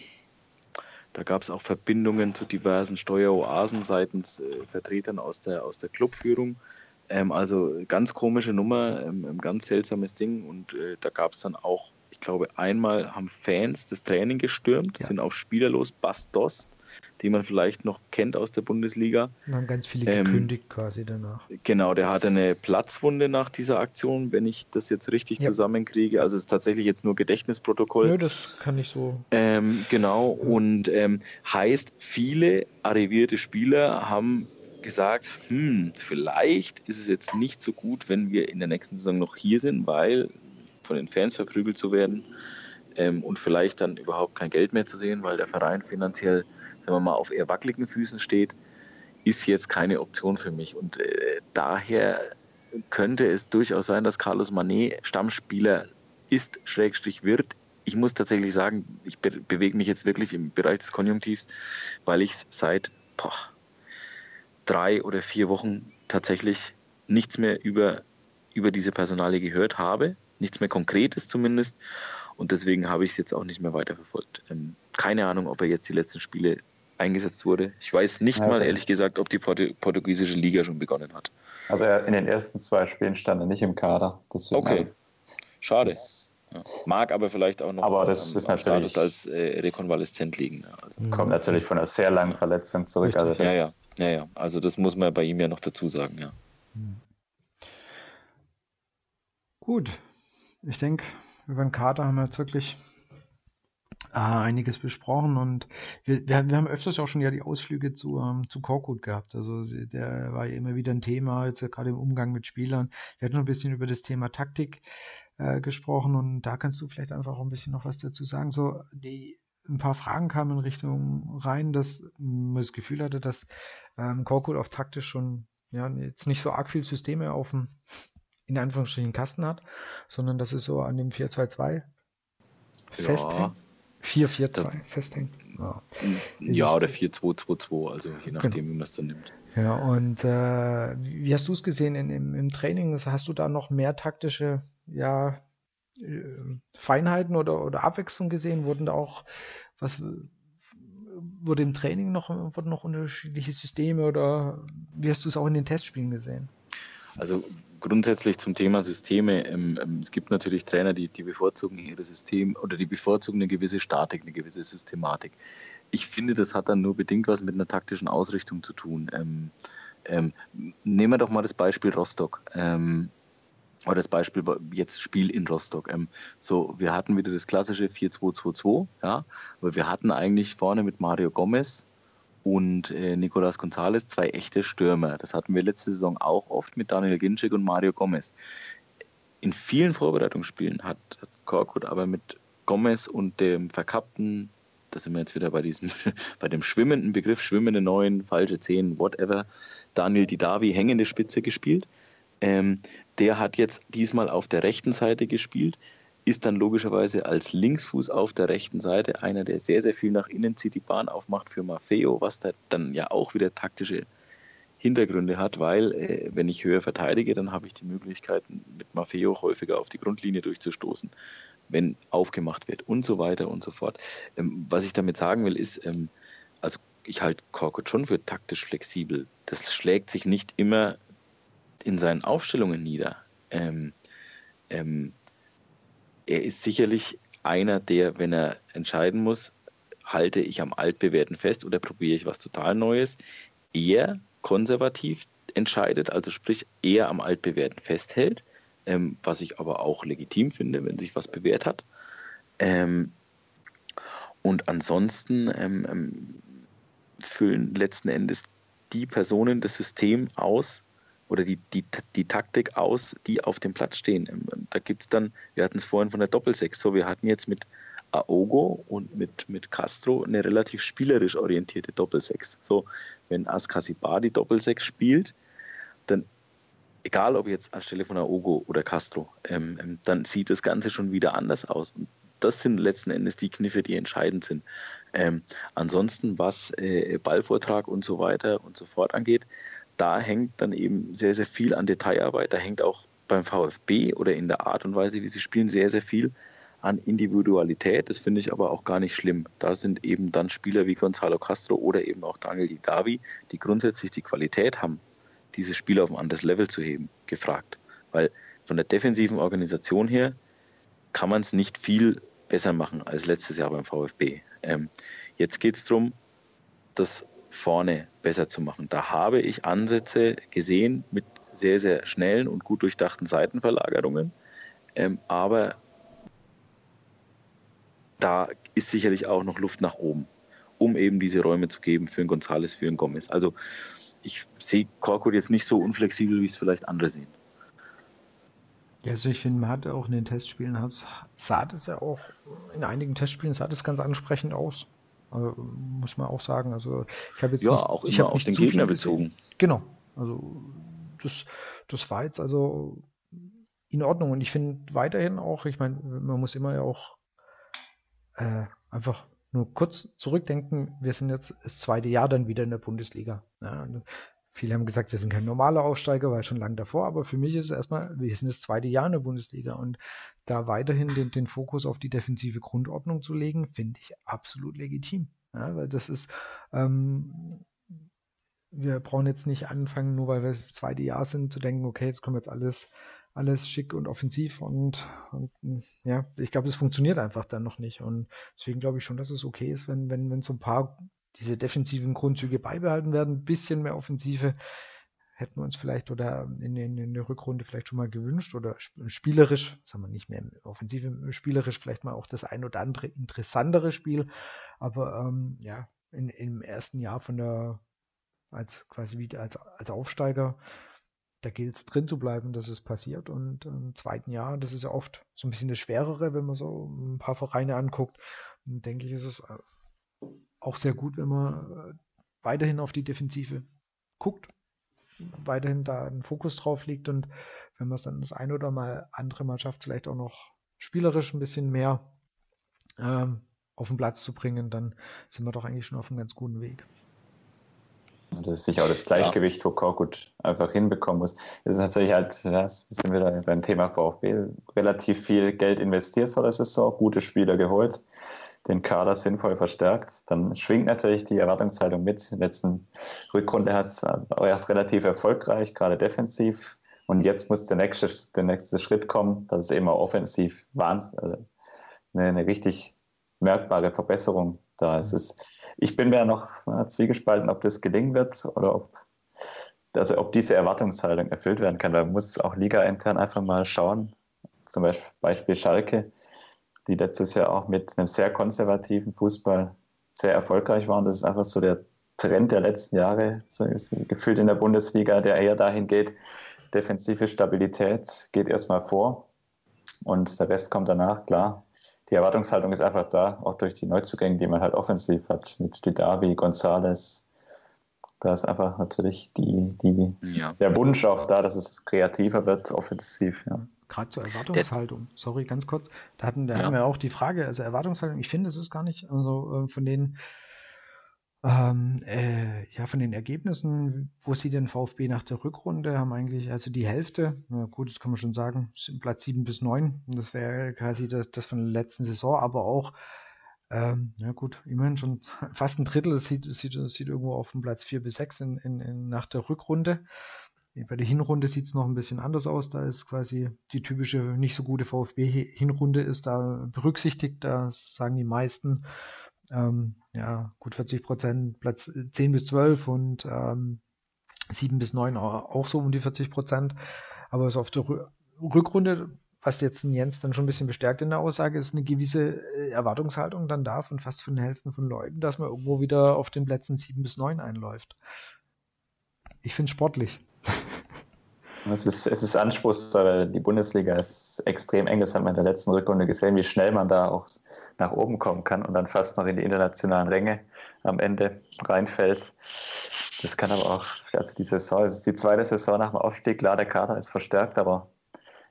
da gab es auch Verbindungen zu diversen Steueroasen seitens äh, Vertretern aus der, aus der Clubführung. Ähm, also ganz komische Nummer, ähm, ganz seltsames Ding. Und äh, da gab es dann auch, ich glaube, einmal haben Fans das Training gestürmt, ja. sind auf Spieler los, Bastos, den man vielleicht noch kennt aus der Bundesliga. Und haben ganz viele ähm, gekündigt quasi danach. Genau, der hatte eine Platzwunde nach dieser Aktion, wenn ich das jetzt richtig ja. zusammenkriege. Also es ist tatsächlich jetzt nur Gedächtnisprotokoll. Nö, das kann ich so. Ähm, genau, und ähm, heißt, viele arrivierte Spieler haben gesagt, hm, vielleicht ist es jetzt nicht so gut, wenn wir in der nächsten Saison noch hier sind, weil von den Fans verprügelt zu werden ähm, und vielleicht dann überhaupt kein Geld mehr zu sehen, weil der Verein finanziell, wenn man mal auf eher wackeligen Füßen steht, ist jetzt keine Option für mich. Und äh, daher könnte es durchaus sein, dass Carlos Manet Stammspieler ist, Schrägstrich wird. Ich muss tatsächlich sagen, ich be bewege mich jetzt wirklich im Bereich des Konjunktivs, weil ich es seit boah, drei oder vier Wochen tatsächlich nichts mehr über, über diese Personale gehört habe, nichts mehr Konkretes zumindest. Und deswegen habe ich es jetzt auch nicht mehr weiterverfolgt. Ähm, keine Ahnung, ob er jetzt die letzten Spiele eingesetzt wurde. Ich weiß nicht also, mal, ehrlich gesagt, ob die Portu portugiesische Liga schon begonnen hat. Also er, in den ersten zwei Spielen stand er nicht im Kader. Deswegen okay, schade. Ja. Mag aber vielleicht auch noch aber das am, ist natürlich, Status als äh, rekonvaleszent liegen. Also. Kommt natürlich von einer sehr langen Verletzung zurück. Also ja, ja. Ja, ja, also das muss man bei ihm ja noch dazu sagen, ja. Hm. Gut, ich denke, über den Kader haben wir jetzt wirklich äh, einiges besprochen und wir, wir, wir, haben öfters auch schon ja die Ausflüge zu, ähm, zu Korkut gehabt. Also der war ja immer wieder ein Thema, jetzt gerade im Umgang mit Spielern. Wir hatten noch ein bisschen über das Thema Taktik äh, gesprochen und da kannst du vielleicht einfach auch ein bisschen noch was dazu sagen. So, die ein paar Fragen kamen in Richtung rein, dass man das Gefühl hatte, dass ähm, Korkut auf taktisch schon ja jetzt nicht so arg viel Systeme auf dem in Anführungsstrichen Kasten hat, sondern dass es so an dem 4-2-2 festhängt. 4-4-2 festhängt. Ja, ja oder 4-2-2-2, also je nachdem, genau. wie man es dann nimmt. Ja, und äh, wie hast du es gesehen in, im, im Training? Hast du da noch mehr taktische ja, äh, Feinheiten oder, oder Abwechslung gesehen? Wurden da auch was wurde im Training noch, wurden noch unterschiedliche Systeme oder wie hast du es auch in den Testspielen gesehen? Also grundsätzlich zum Thema Systeme. Ähm, ähm, es gibt natürlich Trainer, die, die bevorzugen ihre System oder die bevorzugen eine gewisse Statik, eine gewisse Systematik. Ich finde, das hat dann nur bedingt was mit einer taktischen Ausrichtung zu tun. Ähm, ähm, nehmen wir doch mal das Beispiel Rostock. Ähm, oder das Beispiel jetzt Spiel in Rostock. Ähm, so, wir hatten wieder das klassische 4-2-2-2, ja, aber wir hatten eigentlich vorne mit Mario Gomez und äh, Nicolas Gonzalez zwei echte Stürmer. Das hatten wir letzte Saison auch oft mit Daniel Ginczek und Mario Gomez. In vielen Vorbereitungsspielen hat, hat Korkut aber mit Gomez und dem verkappten, da sind wir jetzt wieder bei diesem, [LAUGHS] bei dem schwimmenden Begriff, schwimmende Neun, falsche Zehn, whatever, Daniel Didavi hängende Spitze gespielt. Ähm, der hat jetzt diesmal auf der rechten Seite gespielt ist dann logischerweise als Linksfuß auf der rechten Seite einer, der sehr, sehr viel nach innen zieht, die Bahn aufmacht für Maffeo, was da dann ja auch wieder taktische Hintergründe hat, weil äh, wenn ich höher verteidige, dann habe ich die Möglichkeit, mit Maffeo häufiger auf die Grundlinie durchzustoßen, wenn aufgemacht wird und so weiter und so fort. Ähm, was ich damit sagen will, ist, ähm, also ich halte Korkut schon für taktisch flexibel. Das schlägt sich nicht immer in seinen Aufstellungen nieder. Ähm, ähm er ist sicherlich einer, der, wenn er entscheiden muss, halte ich am Altbewährten fest oder probiere ich was total Neues, eher konservativ entscheidet, also sprich eher am Altbewährten festhält, ähm, was ich aber auch legitim finde, wenn sich was bewährt hat. Ähm, und ansonsten ähm, ähm füllen letzten Endes die Personen das System aus, oder die, die, die Taktik aus, die auf dem Platz stehen. Ähm, da gibt es dann, wir hatten es vorhin von der Doppelsechs, so wir hatten jetzt mit Aogo und mit, mit Castro eine relativ spielerisch orientierte Doppelsechs. So, wenn Askasibar die Doppelsechs spielt, dann egal ob jetzt anstelle von Aogo oder Castro, ähm, ähm, dann sieht das Ganze schon wieder anders aus. Und das sind letzten Endes die Kniffe, die entscheidend sind. Ähm, ansonsten, was äh, Ballvortrag und so weiter und so fort angeht, da hängt dann eben sehr, sehr viel an Detailarbeit. Da hängt auch beim VfB oder in der Art und Weise, wie sie spielen, sehr, sehr viel an Individualität. Das finde ich aber auch gar nicht schlimm. Da sind eben dann Spieler wie Gonzalo Castro oder eben auch Daniel Di Davi, die grundsätzlich die Qualität haben, diese Spieler auf ein anderes Level zu heben, gefragt. Weil von der defensiven Organisation her kann man es nicht viel besser machen als letztes Jahr beim VfB. Ähm, jetzt geht es darum, das vorne besser zu machen. Da habe ich Ansätze gesehen mit sehr, sehr schnellen und gut durchdachten Seitenverlagerungen. Ähm, aber da ist sicherlich auch noch Luft nach oben, um eben diese Räume zu geben für einen Gonzales, für einen Gomez. Also ich sehe Korkut jetzt nicht so unflexibel, wie es vielleicht andere sehen. Ja, also ich finde, man hat auch in den Testspielen, sah das ja auch, in einigen Testspielen sah das ganz ansprechend aus. Also, muss man auch sagen. Also ich habe jetzt ja nicht, auch ich immer auf den Gegner bezogen. Genau. Also das, das war jetzt also in Ordnung. Und ich finde weiterhin auch, ich meine, man muss immer ja auch äh, einfach nur kurz zurückdenken, wir sind jetzt das zweite Jahr dann wieder in der Bundesliga. Ja, viele haben gesagt, wir sind kein normaler Aufsteiger, weil schon lange davor, aber für mich ist es erstmal, wir sind das zweite Jahr in der Bundesliga und da weiterhin den, den Fokus auf die defensive Grundordnung zu legen, finde ich absolut legitim. Ja, weil das ist, ähm, wir brauchen jetzt nicht anfangen, nur weil wir das zweite Jahr sind, zu denken, okay, jetzt kommen jetzt alles, alles schick und offensiv und, und ja, ich glaube, es funktioniert einfach dann noch nicht. Und deswegen glaube ich schon, dass es okay ist, wenn, wenn, wenn so ein paar diese defensiven Grundzüge beibehalten werden, ein bisschen mehr Offensive hätten wir uns vielleicht oder in, in, in, der Rückrunde vielleicht schon mal gewünscht oder spielerisch, sagen wir nicht mehr offensiv, spielerisch vielleicht mal auch das ein oder andere interessantere Spiel. Aber ähm, ja, in, im ersten Jahr von der, als quasi wieder als, als Aufsteiger, da gilt es drin zu bleiben, dass es passiert. Und im zweiten Jahr, das ist ja oft so ein bisschen das Schwerere, wenn man so ein paar Vereine anguckt, denke ich, ist es äh, auch sehr gut, wenn man äh, weiterhin auf die Defensive guckt weiterhin da ein Fokus drauf liegt und wenn man es dann das eine oder mal andere Mal schafft, vielleicht auch noch spielerisch ein bisschen mehr ähm, auf den Platz zu bringen, dann sind wir doch eigentlich schon auf einem ganz guten Weg. Das ist sicher auch das Gleichgewicht, ja. wo Korkut einfach hinbekommen muss. Das ist natürlich halt, das sind wir da beim Thema VfB, relativ viel Geld investiert vor der Saison, gute Spieler geholt den Kader sinnvoll verstärkt, dann schwingt natürlich die Erwartungshaltung mit. In der letzten Rückrunde hat es auch erst relativ erfolgreich, gerade defensiv. Und jetzt muss der nächste, der nächste Schritt kommen, dass es eben auch offensiv also eine, eine, richtig merkbare Verbesserung da ist. Es, ich bin mir noch na, zwiegespalten, ob das gelingen wird oder ob, also ob diese Erwartungshaltung erfüllt werden kann. Da muss auch Liga intern einfach mal schauen. Zum Beispiel Schalke die letztes Jahr auch mit einem sehr konservativen Fußball sehr erfolgreich waren. Das ist einfach so der Trend der letzten Jahre, so gefühlt in der Bundesliga, der eher dahin geht, defensive Stabilität geht erstmal vor und der Rest kommt danach, klar. Die Erwartungshaltung ist einfach da, auch durch die Neuzugänge, die man halt offensiv hat, mit Didavi, Gonzales. Da ist einfach natürlich die, die, ja. der Wunsch auch da, dass es kreativer wird, offensiv. Ja gerade zur Erwartungshaltung, der, sorry, ganz kurz, da hatten, da ja. haben wir auch die Frage, also Erwartungshaltung, ich finde, es ist gar nicht, also äh, von den ähm, äh, ja, von den Ergebnissen, wo sieht denn VfB nach der Rückrunde, haben eigentlich, also die Hälfte, na gut, das kann man schon sagen, Platz 7 bis 9, das wäre quasi das, das von der letzten Saison, aber auch, ähm, ja gut, immerhin schon [LAUGHS] fast ein Drittel, das sieht, sieht, sieht irgendwo auf dem Platz 4 bis 6 in, in, in, nach der Rückrunde. Bei der Hinrunde sieht es noch ein bisschen anders aus. Da ist quasi die typische nicht so gute VfB-Hinrunde ist da berücksichtigt. Da sagen die meisten, ähm, ja, gut 40 Prozent, Platz 10 bis 12 und ähm, 7 bis 9 auch so um die 40 Prozent. Aber so auf der Rückrunde, was jetzt Jens dann schon ein bisschen bestärkt in der Aussage, ist eine gewisse äh, Erwartungshaltung dann da von fast von der Hälfte von Leuten, dass man irgendwo wieder auf den Plätzen 7 bis 9 einläuft. Ich finde es sportlich. Es ist, es ist anspruchsvoll, weil die Bundesliga ist extrem eng. Das hat man in der letzten Rückrunde gesehen, wie schnell man da auch nach oben kommen kann und dann fast noch in die internationalen Ränge am Ende reinfällt. Das kann aber auch, also die Saison, es ist die zweite Saison nach dem Aufstieg, klar, der Kader ist verstärkt, aber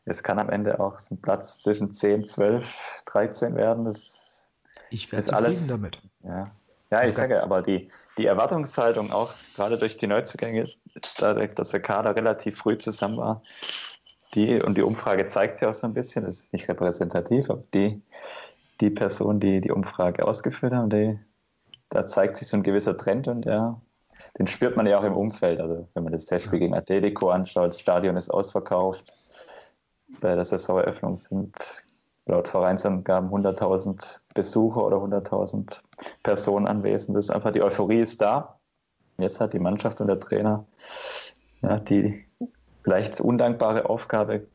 es kann am Ende auch ein Platz zwischen 10, 12, 13 werden. Das ich werde zufrieden alles, damit. Ja, ja, ich sage, aber die, die Erwartungshaltung auch gerade durch die Neuzugänge, dadurch, dass der Kader relativ früh zusammen war, die, und die Umfrage zeigt ja auch so ein bisschen, das ist nicht repräsentativ, aber die, die Person, die die Umfrage ausgeführt haben, die, da zeigt sich so ein gewisser Trend und ja, den spürt man ja auch im Umfeld. Also wenn man das Testspiel gegen Atletico anschaut, das Stadion ist ausverkauft. Bei der Saisoneröffnung sind laut Vereinsangaben 100.000 Besucher oder 100.000 Personen anwesend. Das ist einfach die Euphorie ist da. Jetzt hat die Mannschaft und der Trainer ja, die vielleicht undankbare Aufgabe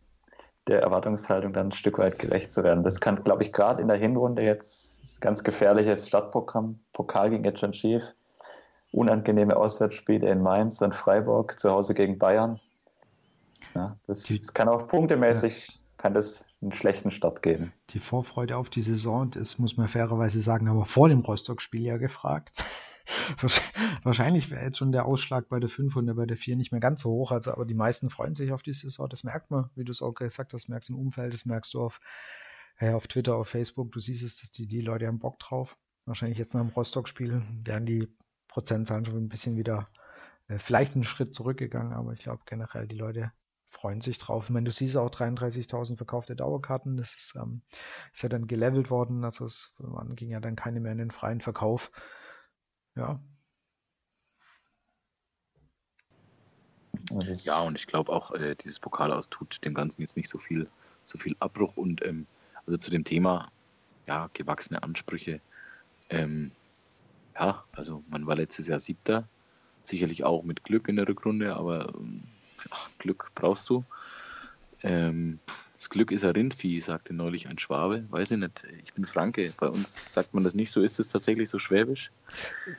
der Erwartungshaltung dann ein Stück weit gerecht zu werden. Das kann, glaube ich, gerade in der Hinrunde jetzt ganz gefährliches Stadtprogramm. Pokal ging jetzt schon schief. Unangenehme Auswärtsspiele in Mainz und Freiburg, zu Hause gegen Bayern. Ja, das, das kann auch punktemäßig kann das einen schlechten Start geben. Die Vorfreude auf die Saison, das muss man fairerweise sagen, aber vor dem Rostock-Spiel ja gefragt. [LAUGHS] Wahrscheinlich wäre jetzt schon der Ausschlag bei der 5 und bei der 4 nicht mehr ganz so hoch. Also, aber die meisten freuen sich auf die Saison. Das merkt man, wie du es auch gesagt hast, merkst im Umfeld, das merkst du auf, äh, auf Twitter, auf Facebook. Du siehst es, dass die, die Leute haben Bock drauf. Wahrscheinlich jetzt nach dem Rostock-Spiel werden die Prozentzahlen schon ein bisschen wieder, äh, vielleicht einen Schritt zurückgegangen, aber ich glaube generell, die Leute freuen sich drauf. Meine, du siehst auch 33.000 verkaufte Dauerkarten. Das ist, ähm, ist ja dann gelevelt worden. Also es man ging ja dann keine mehr in den freien Verkauf. Ja. Ja, und ich glaube auch, äh, dieses Pokal aus tut dem Ganzen jetzt nicht so viel, so viel Abbruch. Und ähm, also zu dem Thema, ja, gewachsene Ansprüche. Ähm, ja, also man war letztes Jahr siebter Sicherlich auch mit Glück in der Rückrunde, aber ach, Glück brauchst du. Ähm, das Glück ist ein Rindvieh, sagte neulich ein Schwabe. Weiß ich nicht. Ich bin Franke. Bei uns sagt man das nicht so. Ist es tatsächlich so schwäbisch?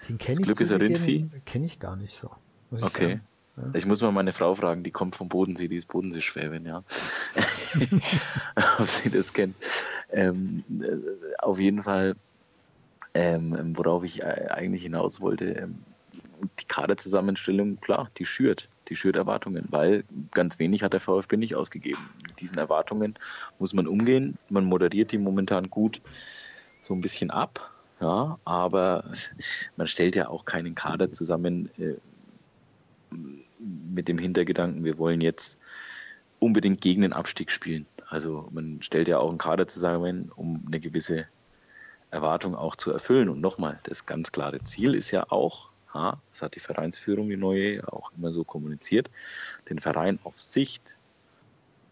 Den ich. Glück ist ein Rindvieh? Kenne ich gar nicht so. okay. Ja. Ich muss mal meine Frau fragen, die kommt vom Bodensee, die ist Bodenseeschwäbin, ja. [LAUGHS] Ob sie das kennt. Ähm, äh, auf jeden Fall, ähm, worauf ich äh, eigentlich hinaus wollte, ähm, die Kaderzusammenstellung, klar, die schürt die schürt Erwartungen, weil ganz wenig hat der VfB nicht ausgegeben. Mit diesen Erwartungen muss man umgehen. Man moderiert die momentan gut so ein bisschen ab, ja, aber [LAUGHS] man stellt ja auch keinen Kader zusammen äh, mit dem Hintergedanken, wir wollen jetzt unbedingt gegen den Abstieg spielen. Also man stellt ja auch einen Kader zusammen, um eine gewisse Erwartung auch zu erfüllen. Und nochmal, das ganz klare Ziel ist ja auch, ja, das hat die Vereinsführung, die neue, auch immer so kommuniziert, den Verein auf Sicht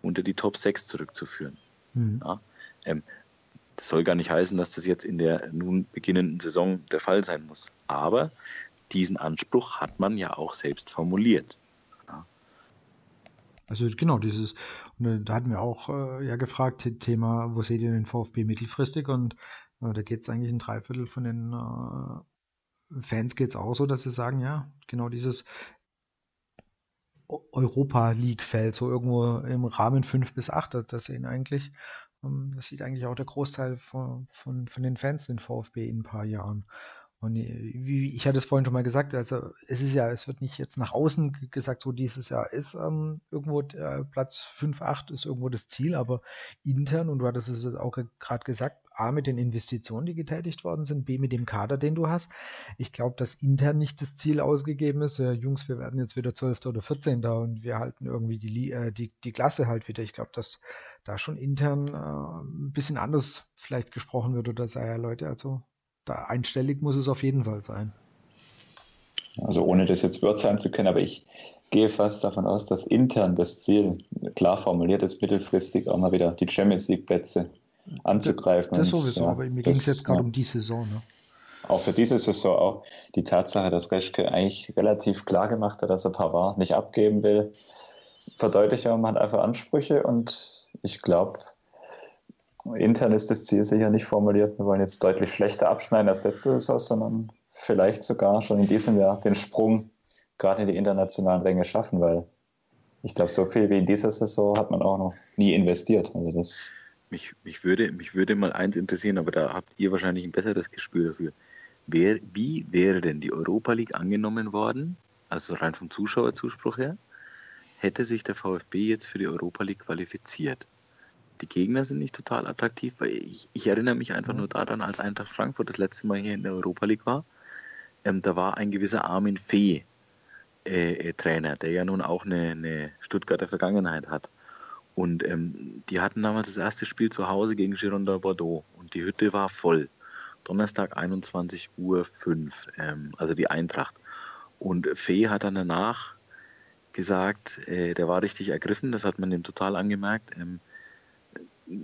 unter die Top 6 zurückzuführen. Mhm. Ja, ähm, das soll gar nicht heißen, dass das jetzt in der nun beginnenden Saison der Fall sein muss. Aber diesen Anspruch hat man ja auch selbst formuliert. Ja. Also genau, dieses, äh, da hatten wir auch äh, ja gefragt, Thema, wo seht ihr den VfB mittelfristig? Und äh, da geht es eigentlich ein Dreiviertel von den äh, Fans geht es auch so, dass sie sagen, ja, genau dieses Europa League-Feld, so irgendwo im Rahmen 5 bis 8, das, das sehen eigentlich, ähm, das sieht eigentlich auch der Großteil von, von, von den Fans den VfB in ein paar Jahren. Und wie ich hatte es vorhin schon mal gesagt, also es ist ja, es wird nicht jetzt nach außen gesagt, so dieses Jahr ist ähm, irgendwo äh, Platz 5, 8 ist irgendwo das Ziel, aber intern, und du hattest es auch gerade gesagt, A mit den Investitionen, die getätigt worden sind, B mit dem Kader, den du hast. Ich glaube, dass intern nicht das Ziel ausgegeben ist, ja, Jungs, wir werden jetzt wieder 12. oder 14. da und wir halten irgendwie die, äh, die, die Klasse halt wieder. Ich glaube, dass da schon intern äh, ein bisschen anders vielleicht gesprochen wird oder sei ja Leute, also da einstellig muss es auf jeden Fall sein. Also ohne das jetzt beurteilen zu können, aber ich gehe fast davon aus, dass intern das Ziel klar formuliert ist, mittelfristig auch mal wieder die Champions League Plätze anzugreifen. Das, das sowieso, ja, aber mir ging es jetzt gerade ja. um die Saison. Ne? Auch für diese Saison auch die Tatsache, dass Reschke eigentlich relativ klar gemacht hat, dass er Pavard nicht abgeben will, verdeutlicht man hat einfach Ansprüche und ich glaube, intern ist das Ziel sicher nicht formuliert, wir wollen jetzt deutlich schlechter abschneiden als letzte Saison, sondern vielleicht sogar schon in diesem Jahr den Sprung gerade in die internationalen Ränge schaffen, weil ich glaube, so viel wie in dieser Saison hat man auch noch nie investiert. Also das mich, mich, würde, mich würde mal eins interessieren, aber da habt ihr wahrscheinlich ein besseres Gespür dafür. Wer, wie wäre denn die Europa League angenommen worden, also rein vom Zuschauerzuspruch her, hätte sich der VfB jetzt für die Europa League qualifiziert? Die Gegner sind nicht total attraktiv, weil ich, ich erinnere mich einfach nur daran, als Eintracht Frankfurt das letzte Mal hier in der Europa League war, ähm, da war ein gewisser Armin Fee äh, äh, Trainer, der ja nun auch eine, eine Stuttgarter Vergangenheit hat. Und ähm, die hatten damals das erste Spiel zu Hause gegen Girondin Bordeaux und die Hütte war voll. Donnerstag 21 Uhr 5, ähm, also die Eintracht. Und Fee hat dann danach gesagt, äh, der war richtig ergriffen, das hat man ihm total angemerkt. Ähm,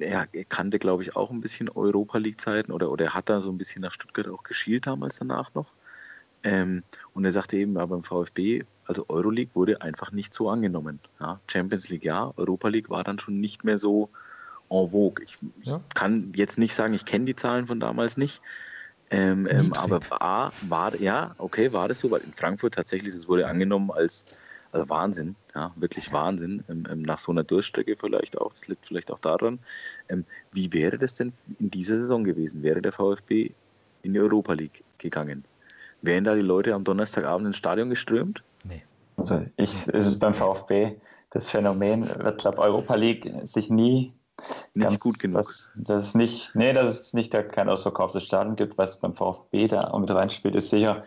er kannte, glaube ich, auch ein bisschen Europa League-Zeiten oder, oder er hat da so ein bisschen nach Stuttgart auch geschielt damals danach noch. Ähm, und er sagte eben, aber beim VfB, also Euroleague wurde einfach nicht so angenommen. Ja, Champions League ja, Europa League war dann schon nicht mehr so en vogue. Ich, ja. ich kann jetzt nicht sagen, ich kenne die Zahlen von damals nicht. Ähm, ähm, aber A, war, ja, okay, war das so, weil in Frankfurt tatsächlich, das wurde angenommen als also Wahnsinn, ja, wirklich Wahnsinn. Ähm, ähm, nach so einer Durchstrecke vielleicht auch, das liegt vielleicht auch daran. Ähm, wie wäre das denn in dieser Saison gewesen? Wäre der VfB in die Europa League gegangen? Wären da die Leute am Donnerstagabend ins Stadion geströmt? Nee. Also ich, es ist beim VfB das Phänomen, wird glaube Europa League sich nie nicht ganz, gut genug. Dass, dass es nicht, nee, dass es nicht kein ausverkauftes Stadion gibt, was beim VfB da auch mit reinspielt, ist sicher,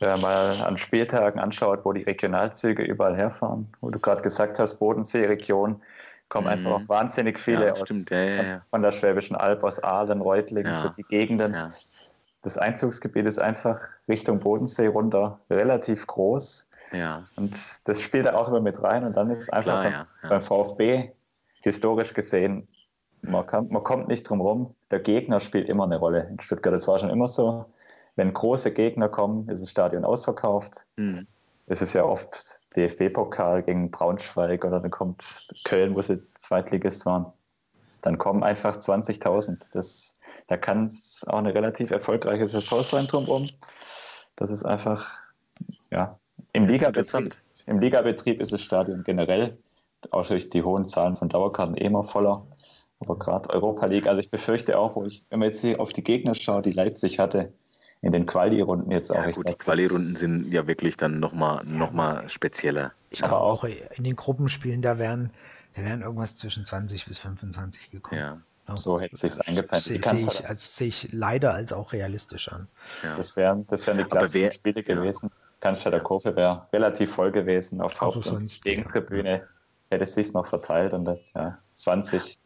wenn man mal an Spieltagen anschaut, wo die Regionalzüge überall herfahren, wo du gerade gesagt hast, Bodensee-Region, kommen mhm. einfach auch wahnsinnig viele ja, aus, ja, ja, von der Schwäbischen Alb, aus Aalen, Reutlingen, so die Gegenden. Das Einzugsgebiet ist einfach Richtung Bodensee runter relativ groß. Ja. Und das spielt da auch immer mit rein. Und dann ist einfach Klar, beim, beim VfB historisch gesehen man, kann, man kommt nicht drum rum. Der Gegner spielt immer eine Rolle in Stuttgart. Das war schon immer so. Wenn große Gegner kommen, ist das Stadion ausverkauft. Mhm. es ist ja oft DFB-Pokal gegen Braunschweig oder dann kommt Köln, wo sie Zweitligist waren. Dann kommen einfach 20.000. Das, da kann es auch eine relativ erfolgreiche Saison sein drumherum. Das ist einfach, ja, im Ligabetrieb, im Ligabetrieb ist das Stadion generell, auch durch die hohen Zahlen von Dauerkarten, eh immer voller. Aber gerade Europa League, also ich befürchte auch, wo ich, wenn man jetzt hier auf die Gegner schaut, die Leipzig hatte, in den Quali-Runden jetzt auch. Ja, gut, die Quali-Runden sind ja wirklich dann nochmal noch mal spezieller. Ich glaube auch in den Gruppenspielen, da wären, da wären irgendwas zwischen 20 bis 25 gekommen. Ja. So hätte sich eingependelt. Sehe seh ich, als, seh ich leider als auch realistisch an. Ja. Das wären das wären die klassischen Spiele gewesen. Ja. Cannstatter Kurve wäre relativ voll gewesen auf Haupt- also und Gegentribüne. Hätte es sich noch verteilt und das, ja, 20,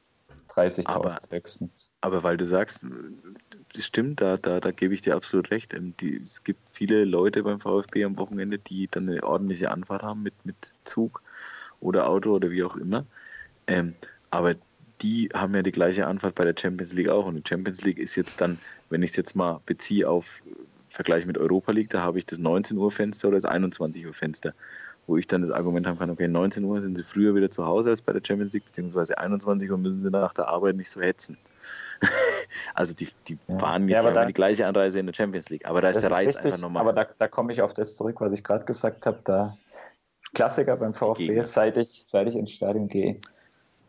30.000 höchstens. Aber weil du sagst, das stimmt, da, da, da gebe ich dir absolut recht. Ähm, die, es gibt viele Leute beim VfB am Wochenende, die dann eine ordentliche Anfahrt haben mit, mit Zug oder Auto oder wie auch immer. Ähm, aber die haben ja die gleiche Anfahrt bei der Champions League auch. Und die Champions League ist jetzt dann, wenn ich es jetzt mal beziehe auf Vergleich mit Europa League, da habe ich das 19 Uhr Fenster oder das 21 Uhr Fenster wo ich dann das Argument haben kann, okay, 19 Uhr sind sie früher wieder zu Hause als bei der Champions League, beziehungsweise 21 Uhr müssen sie nach der Arbeit nicht so hetzen. [LAUGHS] also die, die ja. fahren jetzt ja, da, die gleiche Anreise in der Champions League, aber da ist der Reiz richtig, einfach nochmal. Aber da, da komme ich auf das zurück, was ich gerade gesagt habe, da Klassiker beim VfB, seit ich, seit ich ins Stadion gehe.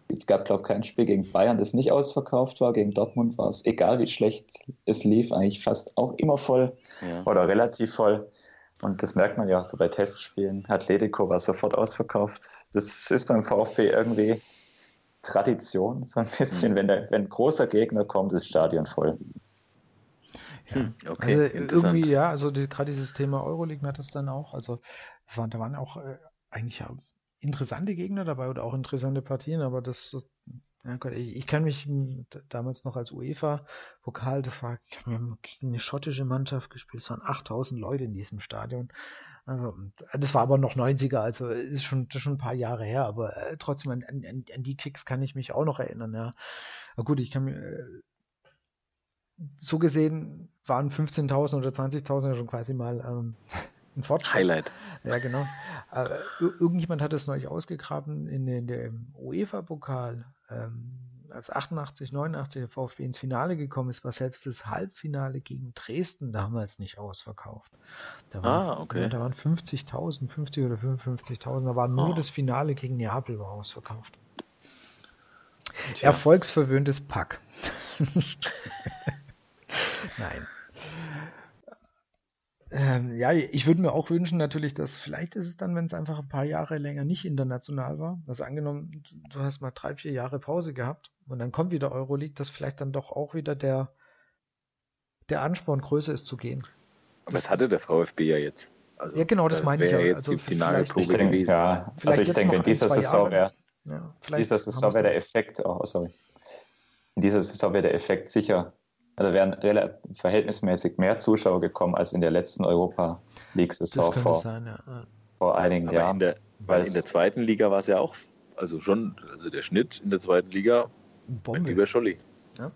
Es gab, glaube ich, kein Spiel gegen Bayern, das nicht ausverkauft war. Gegen Dortmund war es, egal wie schlecht es lief, eigentlich fast auch immer voll ja. oder relativ voll. Und das merkt man ja auch so bei Testspielen. Atletico war sofort ausverkauft. Das ist beim VfB irgendwie Tradition, so ein bisschen. Mhm. Wenn, der, wenn ein großer Gegner kommt, ist das Stadion voll. Ja, hm, okay. Also irgendwie, ja, also die, gerade dieses Thema Euroleague hat das dann auch. Also waren, da waren auch äh, eigentlich ja interessante Gegner dabei oder auch interessante Partien, aber das, ja Gott, ich, ich kann mich damals noch als UEFA-Pokal, das war, wir haben gegen eine schottische Mannschaft gespielt, es waren 8000 Leute in diesem Stadion. Also, das war aber noch 90er, also ist schon, schon ein paar Jahre her, aber äh, trotzdem an, an, an, die Kicks kann ich mich auch noch erinnern, ja. Aber gut, ich kann mir, äh, so gesehen waren 15.000 oder 20.000 ja schon quasi mal ähm, ein Fortschritt. Highlight. Ja, genau. Äh, irgendjemand hat es neulich ausgegraben in, in dem UEFA-Pokal. Ähm, als 88, 89 der VfB ins Finale gekommen ist, war selbst das Halbfinale gegen Dresden damals nicht ausverkauft. Da waren, ah, okay. Da waren 50.000, 50 oder 55.000, da war nur oh. das Finale gegen Neapel war ausverkauft. Tja. Erfolgsverwöhntes Pack. [LAUGHS] [LAUGHS] Nein. Ähm, ja, ich würde mir auch wünschen natürlich, dass vielleicht ist es dann, wenn es einfach ein paar Jahre länger nicht international war. Also angenommen, du hast mal drei, vier Jahre Pause gehabt und dann kommt wieder Euroleague, dass vielleicht dann doch auch wieder der, der Ansporn größer ist zu gehen. Aber das hatte der VfB ja jetzt. Also, ja, genau, das meine ich ja. Jetzt also die Nagelprobe gewesen. Ja, also ich denke, in dieser Saison wäre ja, dieser Saison wäre der Effekt, oh, sorry. In dieser Saison wäre der Effekt sicher also wären verhältnismäßig mehr Zuschauer gekommen als in der letzten Europa League-Saison vor, sein, ja. vor einigen Aber Jahren. In der, weil in der zweiten Liga war es ja auch, also schon, also der Schnitt in der zweiten Liga Bombe. über Scholli. Ja.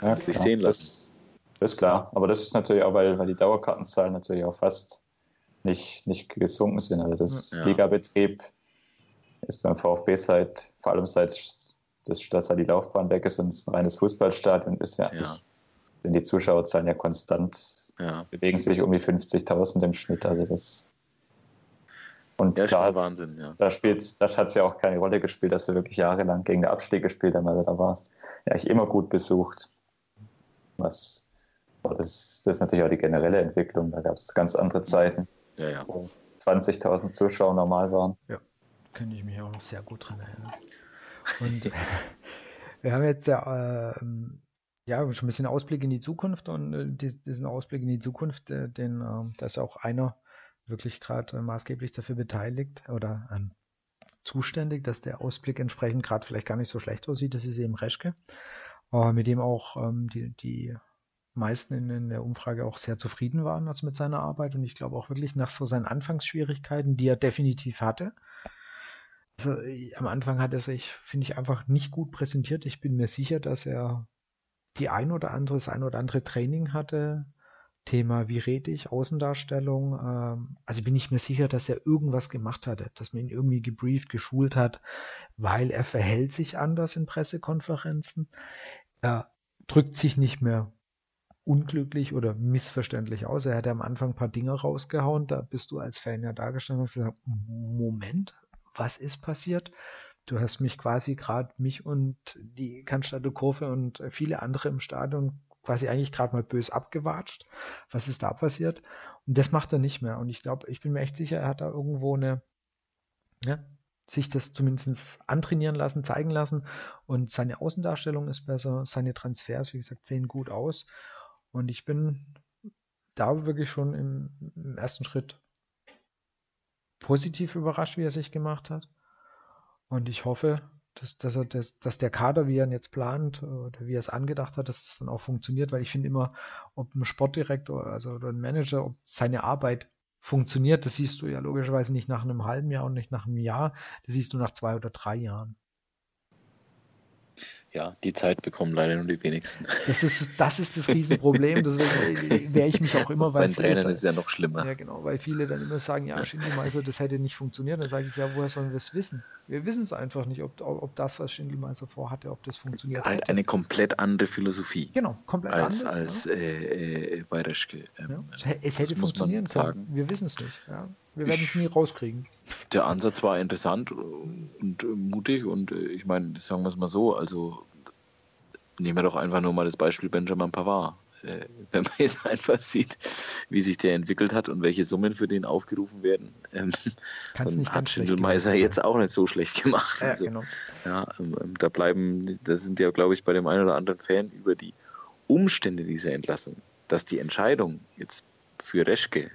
ja sich sehen lassen. Das, das, ist klar. Aber das ist natürlich auch, weil, weil die Dauerkartenzahlen natürlich auch fast nicht, nicht gesunken sind. Also das ja. Ligabetrieb ist beim VfB seit, vor allem seit dass, dass da die Laufbahn weg ist und es ein reines Fußballstadion ist, ja, ja. sind die Zuschauerzahlen ja konstant, ja. bewegen sich um die 50.000 im Schnitt. Also das und ja, klar, Wahnsinn, ja. da, spielt, da hat es ja auch keine Rolle gespielt, dass wir wirklich jahrelang gegen den Abstieg gespielt haben. Also da war es ja eigentlich immer gut besucht. Was, das, das ist natürlich auch die generelle Entwicklung. Da gab es ganz andere Zeiten, ja, ja. wo 20.000 Zuschauer normal waren. Ja, kann ich mich auch noch sehr gut dran erinnern. Und [LAUGHS] wir haben jetzt ja, äh, ja schon ein bisschen Ausblick in die Zukunft und äh, diesen Ausblick in die Zukunft, äh, den, äh, da ist auch einer wirklich gerade äh, maßgeblich dafür beteiligt oder ähm, zuständig, dass der Ausblick entsprechend gerade vielleicht gar nicht so schlecht aussieht. Das ist eben Reschke, äh, mit dem auch ähm, die, die meisten in, in, der Umfrage auch sehr zufrieden waren also mit seiner Arbeit und ich glaube auch wirklich nach so seinen Anfangsschwierigkeiten, die er definitiv hatte, also, äh, am Anfang hat er sich, finde ich, einfach nicht gut präsentiert. Ich bin mir sicher, dass er die ein oder andere, das ein oder andere Training hatte, Thema, wie rede ich, Außendarstellung. Ähm, also bin ich mir sicher, dass er irgendwas gemacht hatte, dass man ihn irgendwie gebrieft, geschult hat, weil er verhält sich anders in Pressekonferenzen. Er drückt sich nicht mehr unglücklich oder missverständlich aus. Er hat am Anfang ein paar Dinge rausgehauen, da bist du als Fan ja dargestanden und gesagt, Moment, was ist passiert? Du hast mich quasi gerade, mich und die Cannstatter Kurve und viele andere im Stadion quasi eigentlich gerade mal bös abgewatscht. Was ist da passiert? Und das macht er nicht mehr. Und ich glaube, ich bin mir echt sicher, er hat da irgendwo eine, ja, sich das zumindest antrainieren lassen, zeigen lassen. Und seine Außendarstellung ist besser, seine Transfers, wie gesagt, sehen gut aus. Und ich bin da wirklich schon im, im ersten Schritt positiv überrascht, wie er sich gemacht hat. Und ich hoffe, dass, dass, er, dass, dass der Kader, wie er ihn jetzt plant oder wie er es angedacht hat, dass das dann auch funktioniert, weil ich finde immer, ob ein Sportdirektor also oder ein Manager, ob seine Arbeit funktioniert, das siehst du ja logischerweise nicht nach einem halben Jahr und nicht nach einem Jahr, das siehst du nach zwei oder drei Jahren ja, die Zeit bekommen leider nur die wenigsten. Das ist das, ist das Riesenproblem. Deswegen wehre ich mich auch immer, weil. Bei Trainern ist ja noch schlimmer. Ja, genau, weil viele dann immer sagen, ja, Schindelmeister, das hätte nicht funktioniert. Dann sage ich, ja, woher sollen wir es wissen? Wir wissen es einfach nicht, ob, ob das, was Schindelmeister vorhatte, ob das funktioniert Halt hätte. eine komplett andere Philosophie. Genau, komplett als, anders. Als ja. äh, äh, bei Reschke. Ähm, ja. Es hätte funktionieren können. Wir wissen es nicht. Ja. Wir werden es nie rauskriegen. Der Ansatz war interessant und mutig und äh, ich meine, sagen wir es mal so, also nehmen wir doch einfach nur mal das Beispiel Benjamin Pavard. Äh, wenn man jetzt [LAUGHS] einfach sieht, wie sich der entwickelt hat und welche Summen für den aufgerufen werden, ähm, dann hat Schindelmeiser jetzt auch nicht so schlecht gemacht. Ja, also, genau. ja ähm, ähm, da bleiben, das sind ja, glaube ich, bei dem einen oder anderen Fan über die Umstände dieser Entlassung, dass die Entscheidung jetzt für Reschke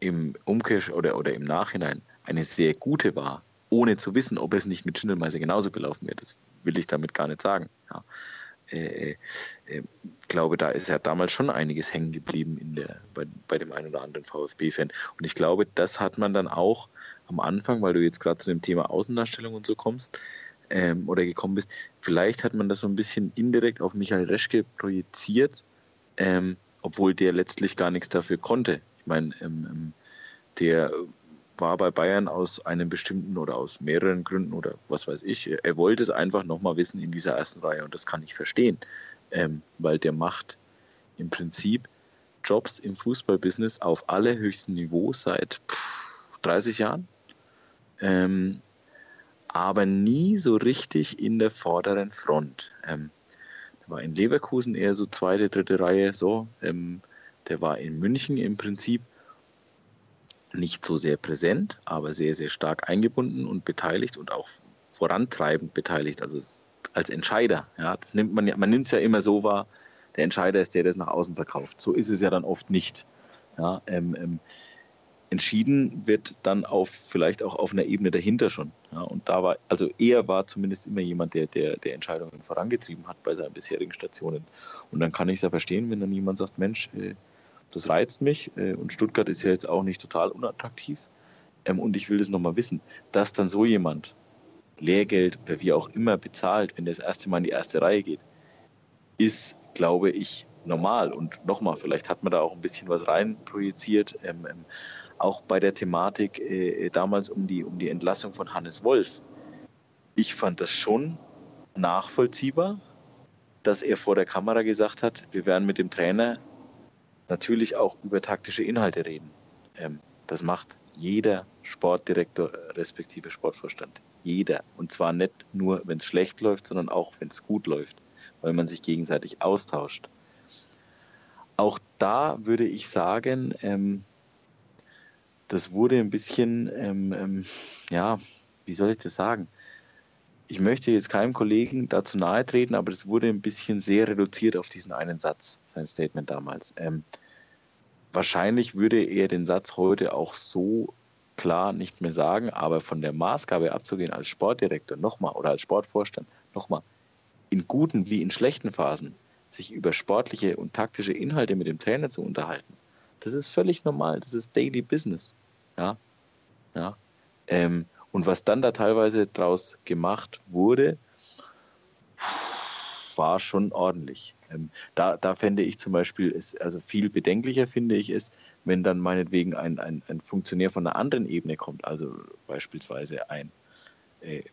im Umkehr oder, oder im Nachhinein eine sehr gute war, ohne zu wissen, ob es nicht mit Schindelmeiser genauso gelaufen wäre. Das will ich damit gar nicht sagen. Ja. Äh, äh, äh, glaube, da ist ja damals schon einiges hängen geblieben in der, bei, bei dem einen oder anderen VfB-Fan. Und ich glaube, das hat man dann auch am Anfang, weil du jetzt gerade zu dem Thema Außendarstellung und so kommst ähm, oder gekommen bist, vielleicht hat man das so ein bisschen indirekt auf Michael Reschke projiziert, ähm, obwohl der letztlich gar nichts dafür konnte. Ich meine, ähm, ähm der war bei Bayern aus einem bestimmten oder aus mehreren Gründen oder was weiß ich. Er wollte es einfach nochmal wissen in dieser ersten Reihe und das kann ich verstehen, ähm, weil der macht im Prinzip Jobs im Fußballbusiness auf allerhöchstem Niveau seit 30 Jahren, ähm, aber nie so richtig in der vorderen Front. Ähm, der war in Leverkusen eher so zweite, dritte Reihe, so. Ähm, der war in München im Prinzip nicht so sehr präsent, aber sehr, sehr stark eingebunden und beteiligt und auch vorantreibend beteiligt, also als Entscheider. Ja, das nimmt man ja, man nimmt es ja immer so wahr, der Entscheider ist der, der es nach außen verkauft. So ist es ja dann oft nicht. Ja, ähm, ähm, entschieden wird dann auf vielleicht auch auf einer Ebene dahinter schon. Ja, und da war, also er war zumindest immer jemand, der, der, der Entscheidungen vorangetrieben hat bei seinen bisherigen Stationen. Und dann kann ich es ja verstehen, wenn dann jemand sagt, Mensch, äh, das reizt mich äh, und Stuttgart ist ja jetzt auch nicht total unattraktiv. Ähm, und ich will das nochmal wissen, dass dann so jemand Lehrgeld oder wie auch immer bezahlt, wenn der das erste Mal in die erste Reihe geht, ist, glaube ich, normal. Und nochmal, vielleicht hat man da auch ein bisschen was rein projiziert. Ähm, ähm, auch bei der Thematik äh, damals um die, um die Entlassung von Hannes Wolf. Ich fand das schon nachvollziehbar, dass er vor der Kamera gesagt hat, wir werden mit dem Trainer natürlich auch über taktische Inhalte reden. Ähm, das macht jeder Sportdirektor respektive Sportvorstand. Jeder. Und zwar nicht nur, wenn es schlecht läuft, sondern auch, wenn es gut läuft, weil man sich gegenseitig austauscht. Auch da würde ich sagen, ähm, das wurde ein bisschen, ähm, ähm ja, wie soll ich das sagen? Ich möchte jetzt keinem Kollegen dazu nahe treten, aber das wurde ein bisschen sehr reduziert auf diesen einen Satz, sein Statement damals. Ähm, wahrscheinlich würde er den Satz heute auch so klar nicht mehr sagen, aber von der Maßgabe abzugehen als Sportdirektor nochmal oder als Sportvorstand nochmal in guten wie in schlechten Phasen sich über sportliche und taktische Inhalte mit dem Trainer zu unterhalten, das ist völlig normal, das ist Daily Business. Ja, ja. Ähm, und was dann da teilweise daraus gemacht wurde, war schon ordentlich. Ähm, da, da fände ich zum Beispiel, ist, also viel bedenklicher finde ich es, wenn dann meinetwegen ein, ein, ein Funktionär von einer anderen Ebene kommt, also beispielsweise ein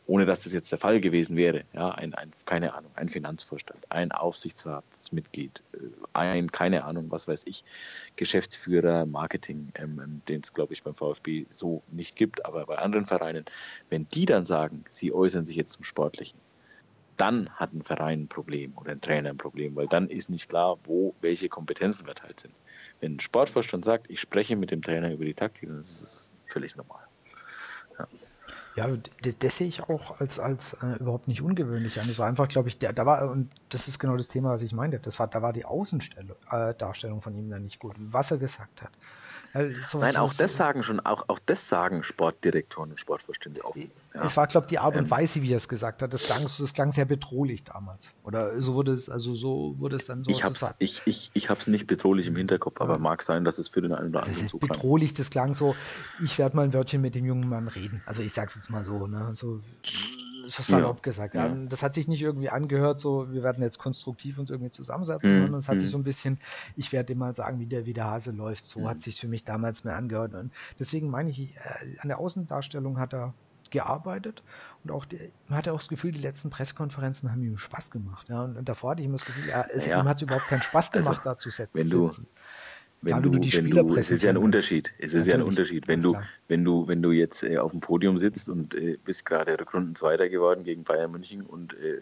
ohne dass das jetzt der Fall gewesen wäre, ja, ein, ein, keine Ahnung, ein Finanzvorstand, ein Aufsichtsratsmitglied, äh, ein, keine Ahnung, was weiß ich, Geschäftsführer, Marketing, ähm, ähm den es, glaube ich, beim VfB so nicht gibt, aber bei anderen Vereinen, wenn die dann sagen, sie äußern sich jetzt zum Sportlichen, dann hat ein Verein ein Problem oder ein Trainer ein Problem, weil dann ist nicht klar, wo welche Kompetenzen verteilt sind. Wenn ein Sportvorstand sagt, ich spreche mit dem Trainer über die Taktik, dann ist es völlig normal. Ja. Ja, das, sehe ich auch als, als äh, überhaupt nicht ungewöhnlich an. Das war einfach, glaube ich, der, da war, und das ist genau das Thema, was ich meinte, das war, da war die Außendarstellung äh, von ihm dann nicht gut, was er gesagt hat. So, Nein, auch das sagen schon, auch, auch das sagen Sportdirektoren und Sportvorstände auch. Ja. Es war, glaube ich, die Art und ähm, Weise, wie er es gesagt hat. Das klang, das klang sehr bedrohlich damals. Oder so wurde es, also so wurde es dann so ich hab's, Ich, ich, ich habe es nicht bedrohlich im Hinterkopf, ja. aber mag sein, dass es für den einen oder anderen so klang. bedrohlich, das klang so, ich werde mal ein Wörtchen mit dem jungen Mann reden. Also ich sage es jetzt mal so, ne? So so salopp ja. gesagt. Ja. Das hat sich nicht irgendwie angehört, so wir werden jetzt konstruktiv uns irgendwie zusammensetzen, mhm. sondern es hat sich mhm. so ein bisschen, ich werde dir mal sagen, wie der, wie der Hase läuft. So mhm. hat sich für mich damals mehr angehört. Und deswegen meine ich, äh, an der Außendarstellung hat er gearbeitet und auch die, man hatte auch das Gefühl, die letzten Pressekonferenzen haben ihm Spaß gemacht. Ja, und, und davor hatte ich immer das Gefühl, ja, es, ja. ihm hat es überhaupt keinen Spaß also, gemacht, also, da zu setzen. Wenn du, wenn du, wenn du, es ist ja ein Unterschied. Es ist ja ein Unterschied. Wenn du, wenn du, wenn du jetzt äh, auf dem Podium sitzt und äh, bist gerade Rückrundenzweiter geworden gegen Bayern München und äh,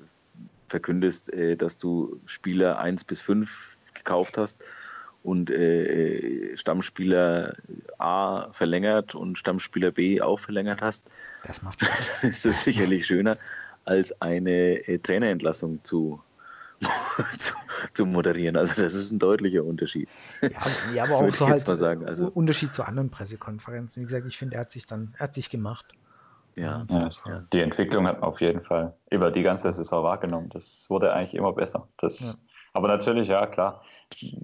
verkündest, äh, dass du Spieler 1 bis 5 gekauft hast und äh, Stammspieler A verlängert und Stammspieler B auch verlängert hast, das macht [LAUGHS] Spaß. ist das sicherlich schöner, als eine äh, Trainerentlassung zu [LAUGHS] zu, zu, moderieren. Also das ist ein deutlicher Unterschied. Ja, ja aber [LAUGHS] auch so halt sagen. Also, Unterschied zu anderen Pressekonferenzen. Wie gesagt, ich finde, er hat sich dann, er hat sich gemacht. Ja, ja, ja. Die Entwicklung hat man auf jeden Fall über die ganze Saison wahrgenommen. Das wurde eigentlich immer besser. Das, ja. Aber natürlich, ja, klar.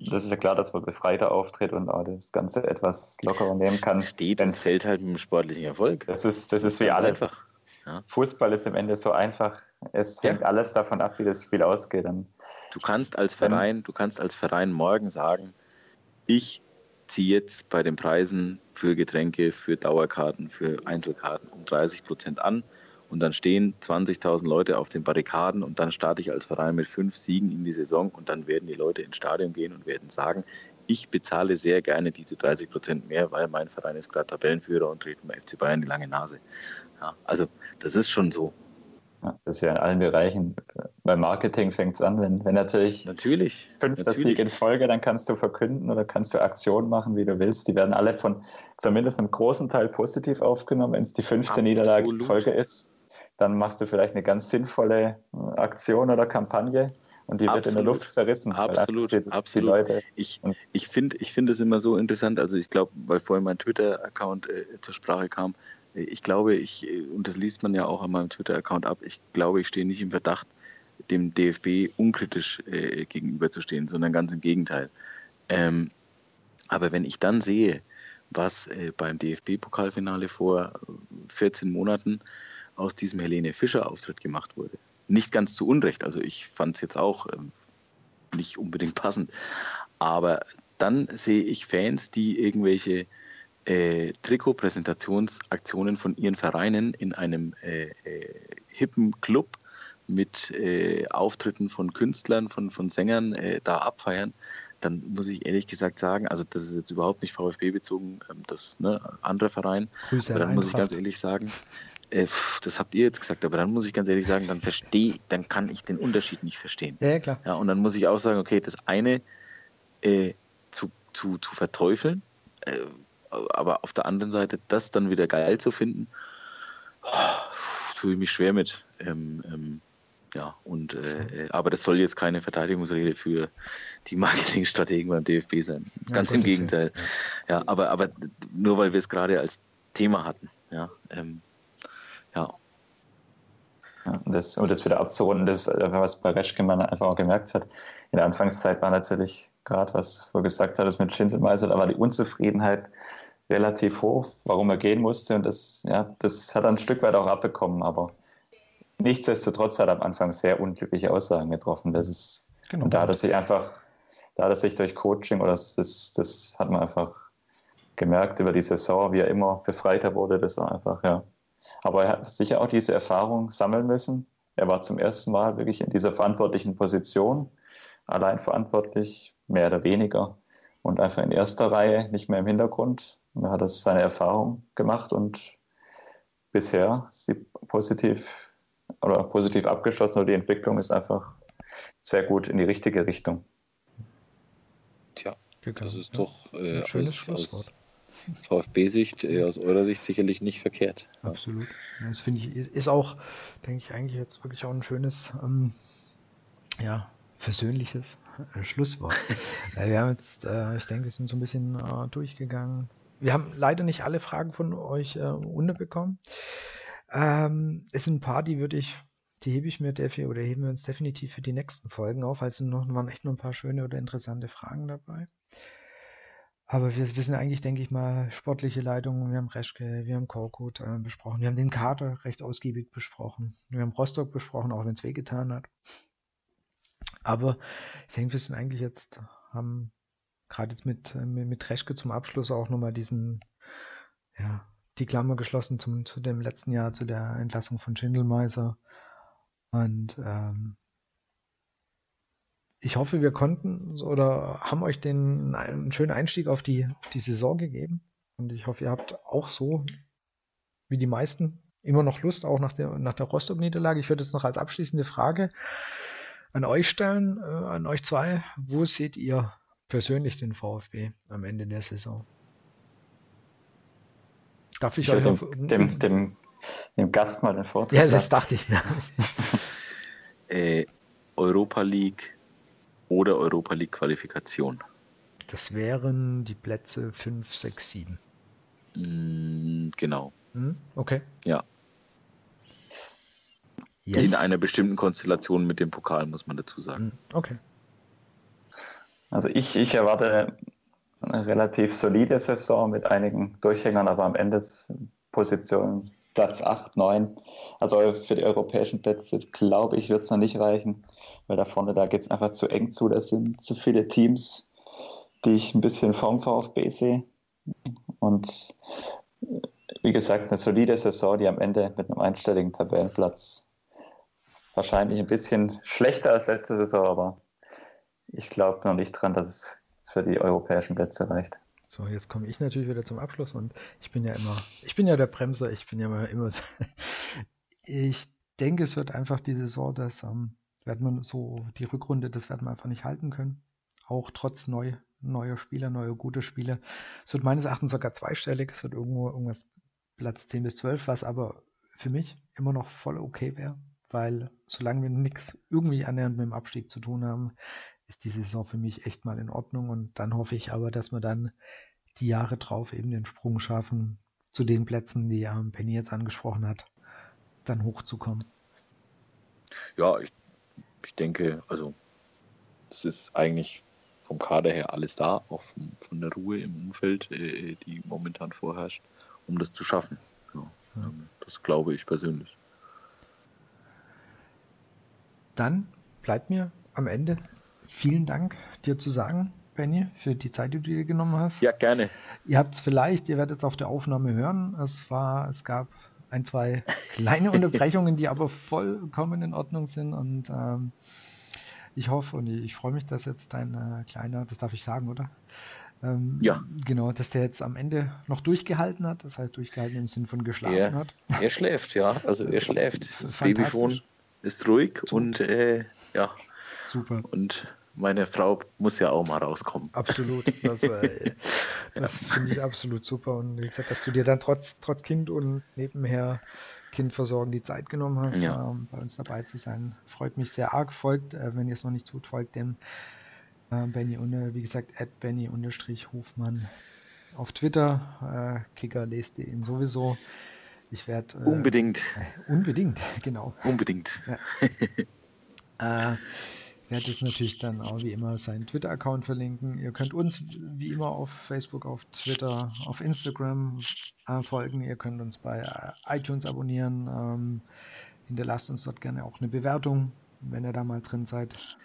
Das ist ja klar, dass man befreiter auftritt und auch das Ganze etwas lockerer nehmen kann. Steht und fällt halt mit dem sportlichen Erfolg. Das ist, das ist wie alles. Einfach. Ja. Fußball ist am Ende so einfach. Es hängt ja. alles davon ab, wie das Spiel ausgeht. Und du kannst als Verein, du kannst als Verein morgen sagen, ich ziehe jetzt bei den Preisen für Getränke, für Dauerkarten, für Einzelkarten um 30 Prozent an und dann stehen 20.000 Leute auf den Barrikaden und dann starte ich als Verein mit fünf Siegen in die Saison und dann werden die Leute ins Stadion gehen und werden sagen, ich bezahle sehr gerne diese 30 Prozent mehr, weil mein Verein ist gerade Tabellenführer und dreht beim FC Bayern die lange Nase. Ja, also das ist schon so. Ja, das ist ja in allen Bereichen. Beim Marketing fängt es an, wenn, wenn natürlich, natürlich fünfter Sieg in Folge, dann kannst du verkünden oder kannst du Aktionen machen, wie du willst. Die werden alle von zumindest einem großen Teil positiv aufgenommen. Wenn es die fünfte Absolut. Niederlage in Folge ist, dann machst du vielleicht eine ganz sinnvolle äh, Aktion oder Kampagne und die absolut, wird in der Luft zerrissen. Absolut, absolut. ich ich finde ich find es immer so interessant, also ich glaube, weil vorhin mein Twitter-Account äh, zur Sprache kam, ich glaube, ich, und das liest man ja auch an meinem Twitter-Account ab, ich glaube, ich stehe nicht im Verdacht, dem DFB unkritisch äh, gegenüberzustehen, sondern ganz im Gegenteil. Ähm, aber wenn ich dann sehe, was äh, beim DFB-Pokalfinale vor 14 Monaten aus diesem Helene Fischer-Auftritt gemacht wurde, nicht ganz zu Unrecht, also ich fand es jetzt auch ähm, nicht unbedingt passend, aber dann sehe ich Fans, die irgendwelche äh, Trikotpräsentationsaktionen von ihren Vereinen in einem äh, äh, hippen Club mit äh, Auftritten von Künstlern, von, von Sängern äh, da abfeiern, dann muss ich ehrlich gesagt sagen, also das ist jetzt überhaupt nicht VfB bezogen, ähm, das ist ne, anderer Verein, Grüße aber dann muss ich ganz ehrlich sagen, äh, das habt ihr jetzt gesagt, aber dann muss ich ganz ehrlich sagen, dann verstehe, dann kann ich den Unterschied nicht verstehen. Ja, klar. Ja, und dann muss ich auch sagen, okay, das eine äh, zu, zu, zu verteufeln, äh, aber auf der anderen Seite das dann wieder geil zu finden, oh, tue ich mich schwer mit. Ähm, ähm, ja, und äh, aber das soll jetzt keine Verteidigungsrede für die [LAUGHS] Marketingstrategen beim DFB sein. Ganz ja, im Gegenteil. Ja. ja, aber, aber nur weil wir es gerade als Thema hatten. Ja, ähm, ja. Ja, das, um das wieder abzurunden, das, was bei Reschke man einfach auch gemerkt hat, in der Anfangszeit war natürlich gerade, was du gesagt hattest mit Schindelmeister, da war die Unzufriedenheit relativ hoch, warum er gehen musste. Und das, ja, das hat er ein Stück weit auch abbekommen. Aber nichtsdestotrotz hat er am Anfang sehr unglückliche Aussagen getroffen. Das ist, genau. Und da hat er sich einfach, da hat er sich durch Coaching, oder das, das hat man einfach gemerkt über die Saison, wie er immer befreiter wurde, das war einfach, ja. Aber er hat sicher auch diese Erfahrung sammeln müssen. Er war zum ersten Mal wirklich in dieser verantwortlichen Position, allein verantwortlich, mehr oder weniger, und einfach in erster Reihe, nicht mehr im Hintergrund. Und er hat das seine Erfahrung gemacht und bisher ist sie positiv oder positiv abgeschlossen oder die Entwicklung ist einfach sehr gut in die richtige Richtung. Tja, das ist doch äh, aus, aus VfB-Sicht, äh, aus eurer Sicht sicherlich nicht verkehrt. Absolut. Das finde ich, ist auch, denke ich, eigentlich jetzt wirklich auch ein schönes, ähm, ja, versöhnliches äh, Schlusswort. [LAUGHS] äh, wir haben jetzt, äh, ich denke, wir sind so ein bisschen äh, durchgegangen. Wir haben leider nicht alle Fragen von euch äh, unterbekommen. Ähm, es sind ein paar, die würde ich, die hebe ich mir definitiv oder heben wir uns definitiv für die nächsten Folgen auf. Also noch waren echt noch ein paar schöne oder interessante Fragen dabei. Aber wir, sind eigentlich, denke ich mal, sportliche Leitungen. Wir haben Reschke, wir haben Korkut äh, besprochen. Wir haben den Kater recht ausgiebig besprochen. Wir haben Rostock besprochen, auch wenn es wehgetan hat. Aber ich denke, wir sind eigentlich jetzt, haben gerade jetzt mit, äh, mit, mit Reschke zum Abschluss auch nochmal diesen, ja, die Klammer geschlossen zum, zu dem letzten Jahr, zu der Entlassung von Schindelmeiser. Und ähm, ich hoffe, wir konnten oder haben euch den einen schönen Einstieg auf die, auf die Saison gegeben. Und ich hoffe, ihr habt auch so wie die meisten immer noch Lust, auch nach der, nach der Rostock-Niederlage. Ich würde jetzt noch als abschließende Frage an euch stellen, äh, an euch zwei. Wo seht ihr persönlich den VfB am Ende der Saison? Darf ich, ich euch dem, auf, dem, dem, dem, Gast mal den Vortrag? Ja, das dachte ich mir. [LAUGHS] äh, Europa League oder Europa League Qualifikation? Das wären die Plätze 5, 6, 7. genau. Hm? Okay. Ja. Yes. In einer bestimmten Konstellation mit dem Pokal, muss man dazu sagen. Hm, okay. Also ich, ich erwarte eine relativ solide Saison mit einigen Durchhängern, aber am Ende Position Platz 8, 9. Also für die europäischen Plätze, glaube ich, wird es noch nicht reichen, weil da vorne, da geht es einfach zu eng zu. Da sind zu viele Teams, die ich ein bisschen vom VfB sehe. Und wie gesagt, eine solide Saison, die am Ende mit einem einstelligen Tabellenplatz wahrscheinlich ein bisschen schlechter als letzte Saison, aber ich glaube noch nicht dran, dass es für die europäischen Plätze reicht. So, jetzt komme ich natürlich wieder zum Abschluss und ich bin ja immer, ich bin ja der Bremser, ich bin ja immer, immer ich denke, es wird einfach die Saison, das ähm, werden wir so, die Rückrunde, das werden wir einfach nicht halten können. Auch trotz neu, neuer Spieler, neue gute Spieler. Es wird meines Erachtens sogar zweistellig, es wird irgendwo irgendwas Platz 10 bis 12, was aber für mich immer noch voll okay wäre, weil solange wir nichts irgendwie annähernd mit dem Abstieg zu tun haben, ist die Saison für mich echt mal in Ordnung und dann hoffe ich aber, dass wir dann die Jahre drauf eben den Sprung schaffen zu den Plätzen, die ähm, Penny jetzt angesprochen hat, dann hochzukommen. Ja, ich, ich denke, also es ist eigentlich vom Kader her alles da, auch vom, von der Ruhe im Umfeld, äh, die momentan vorherrscht, um das zu schaffen. Ja, ja. Ähm, das glaube ich persönlich. Dann bleibt mir am Ende vielen Dank dir zu sagen, Benny, für die Zeit, die du dir genommen hast. Ja, gerne. Ihr habt es vielleicht, ihr werdet es auf der Aufnahme hören. Es war, es gab ein, zwei kleine Unterbrechungen, die aber vollkommen in Ordnung sind und ähm, ich hoffe und ich freue mich, dass jetzt dein äh, kleiner, das darf ich sagen, oder? Ähm, ja. Genau, dass der jetzt am Ende noch durchgehalten hat, das heißt durchgehalten im Sinn von geschlafen er, hat. Er schläft, ja, also er schläft. Das, Babyfon ist ruhig Super. und äh, ja. Super. Und meine Frau muss ja auch mal rauskommen. Absolut. Das, äh, [LAUGHS] das finde ich absolut super. Und wie gesagt, dass du dir dann trotz, trotz Kind und nebenher Kindversorgen die Zeit genommen hast, ja. ähm, bei uns dabei zu sein. Freut mich sehr arg. Folgt, äh, wenn ihr es noch nicht tut, folgt dem äh, Benny, wie gesagt, at Benny-Hofmann auf Twitter. Äh, Kicker lest ihr ihn sowieso. Ich werde. Äh, unbedingt. unbedingt, [LAUGHS] genau. Unbedingt. Ja. [LAUGHS] äh, werde es natürlich dann auch wie immer seinen Twitter-Account verlinken. Ihr könnt uns wie immer auf Facebook, auf Twitter, auf Instagram äh, folgen. Ihr könnt uns bei äh, iTunes abonnieren. Ähm, hinterlasst uns dort gerne auch eine Bewertung, wenn ihr da mal drin seid.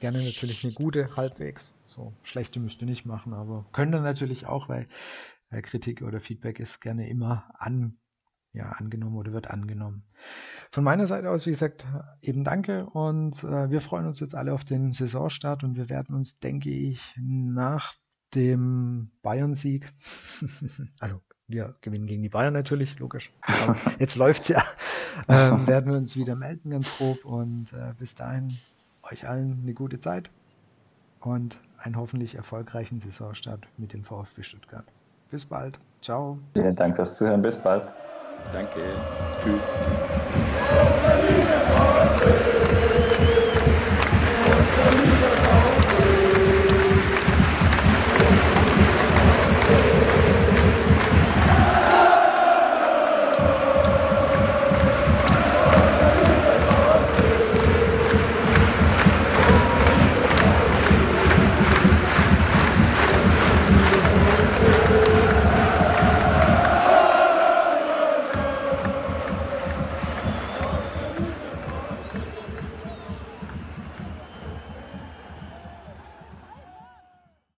Gerne natürlich eine gute, halbwegs. So schlechte müsst ihr nicht machen, aber könnt ihr natürlich auch, weil äh, Kritik oder Feedback ist gerne immer an, ja, angenommen oder wird angenommen. Von meiner Seite aus, wie gesagt, eben danke und äh, wir freuen uns jetzt alle auf den Saisonstart und wir werden uns, denke ich, nach dem Bayern-Sieg, [LAUGHS] also wir gewinnen gegen die Bayern natürlich, logisch. [LAUGHS] Jetzt läuft's ja. [LAUGHS] Ähm, werden wir uns wieder melden, ganz grob. Und äh, bis dahin euch allen eine gute Zeit und einen hoffentlich erfolgreichen Saisonstart mit dem VfB Stuttgart. Bis bald. Ciao. Vielen Dank fürs Zuhören. Bis bald. Danke. Tschüss.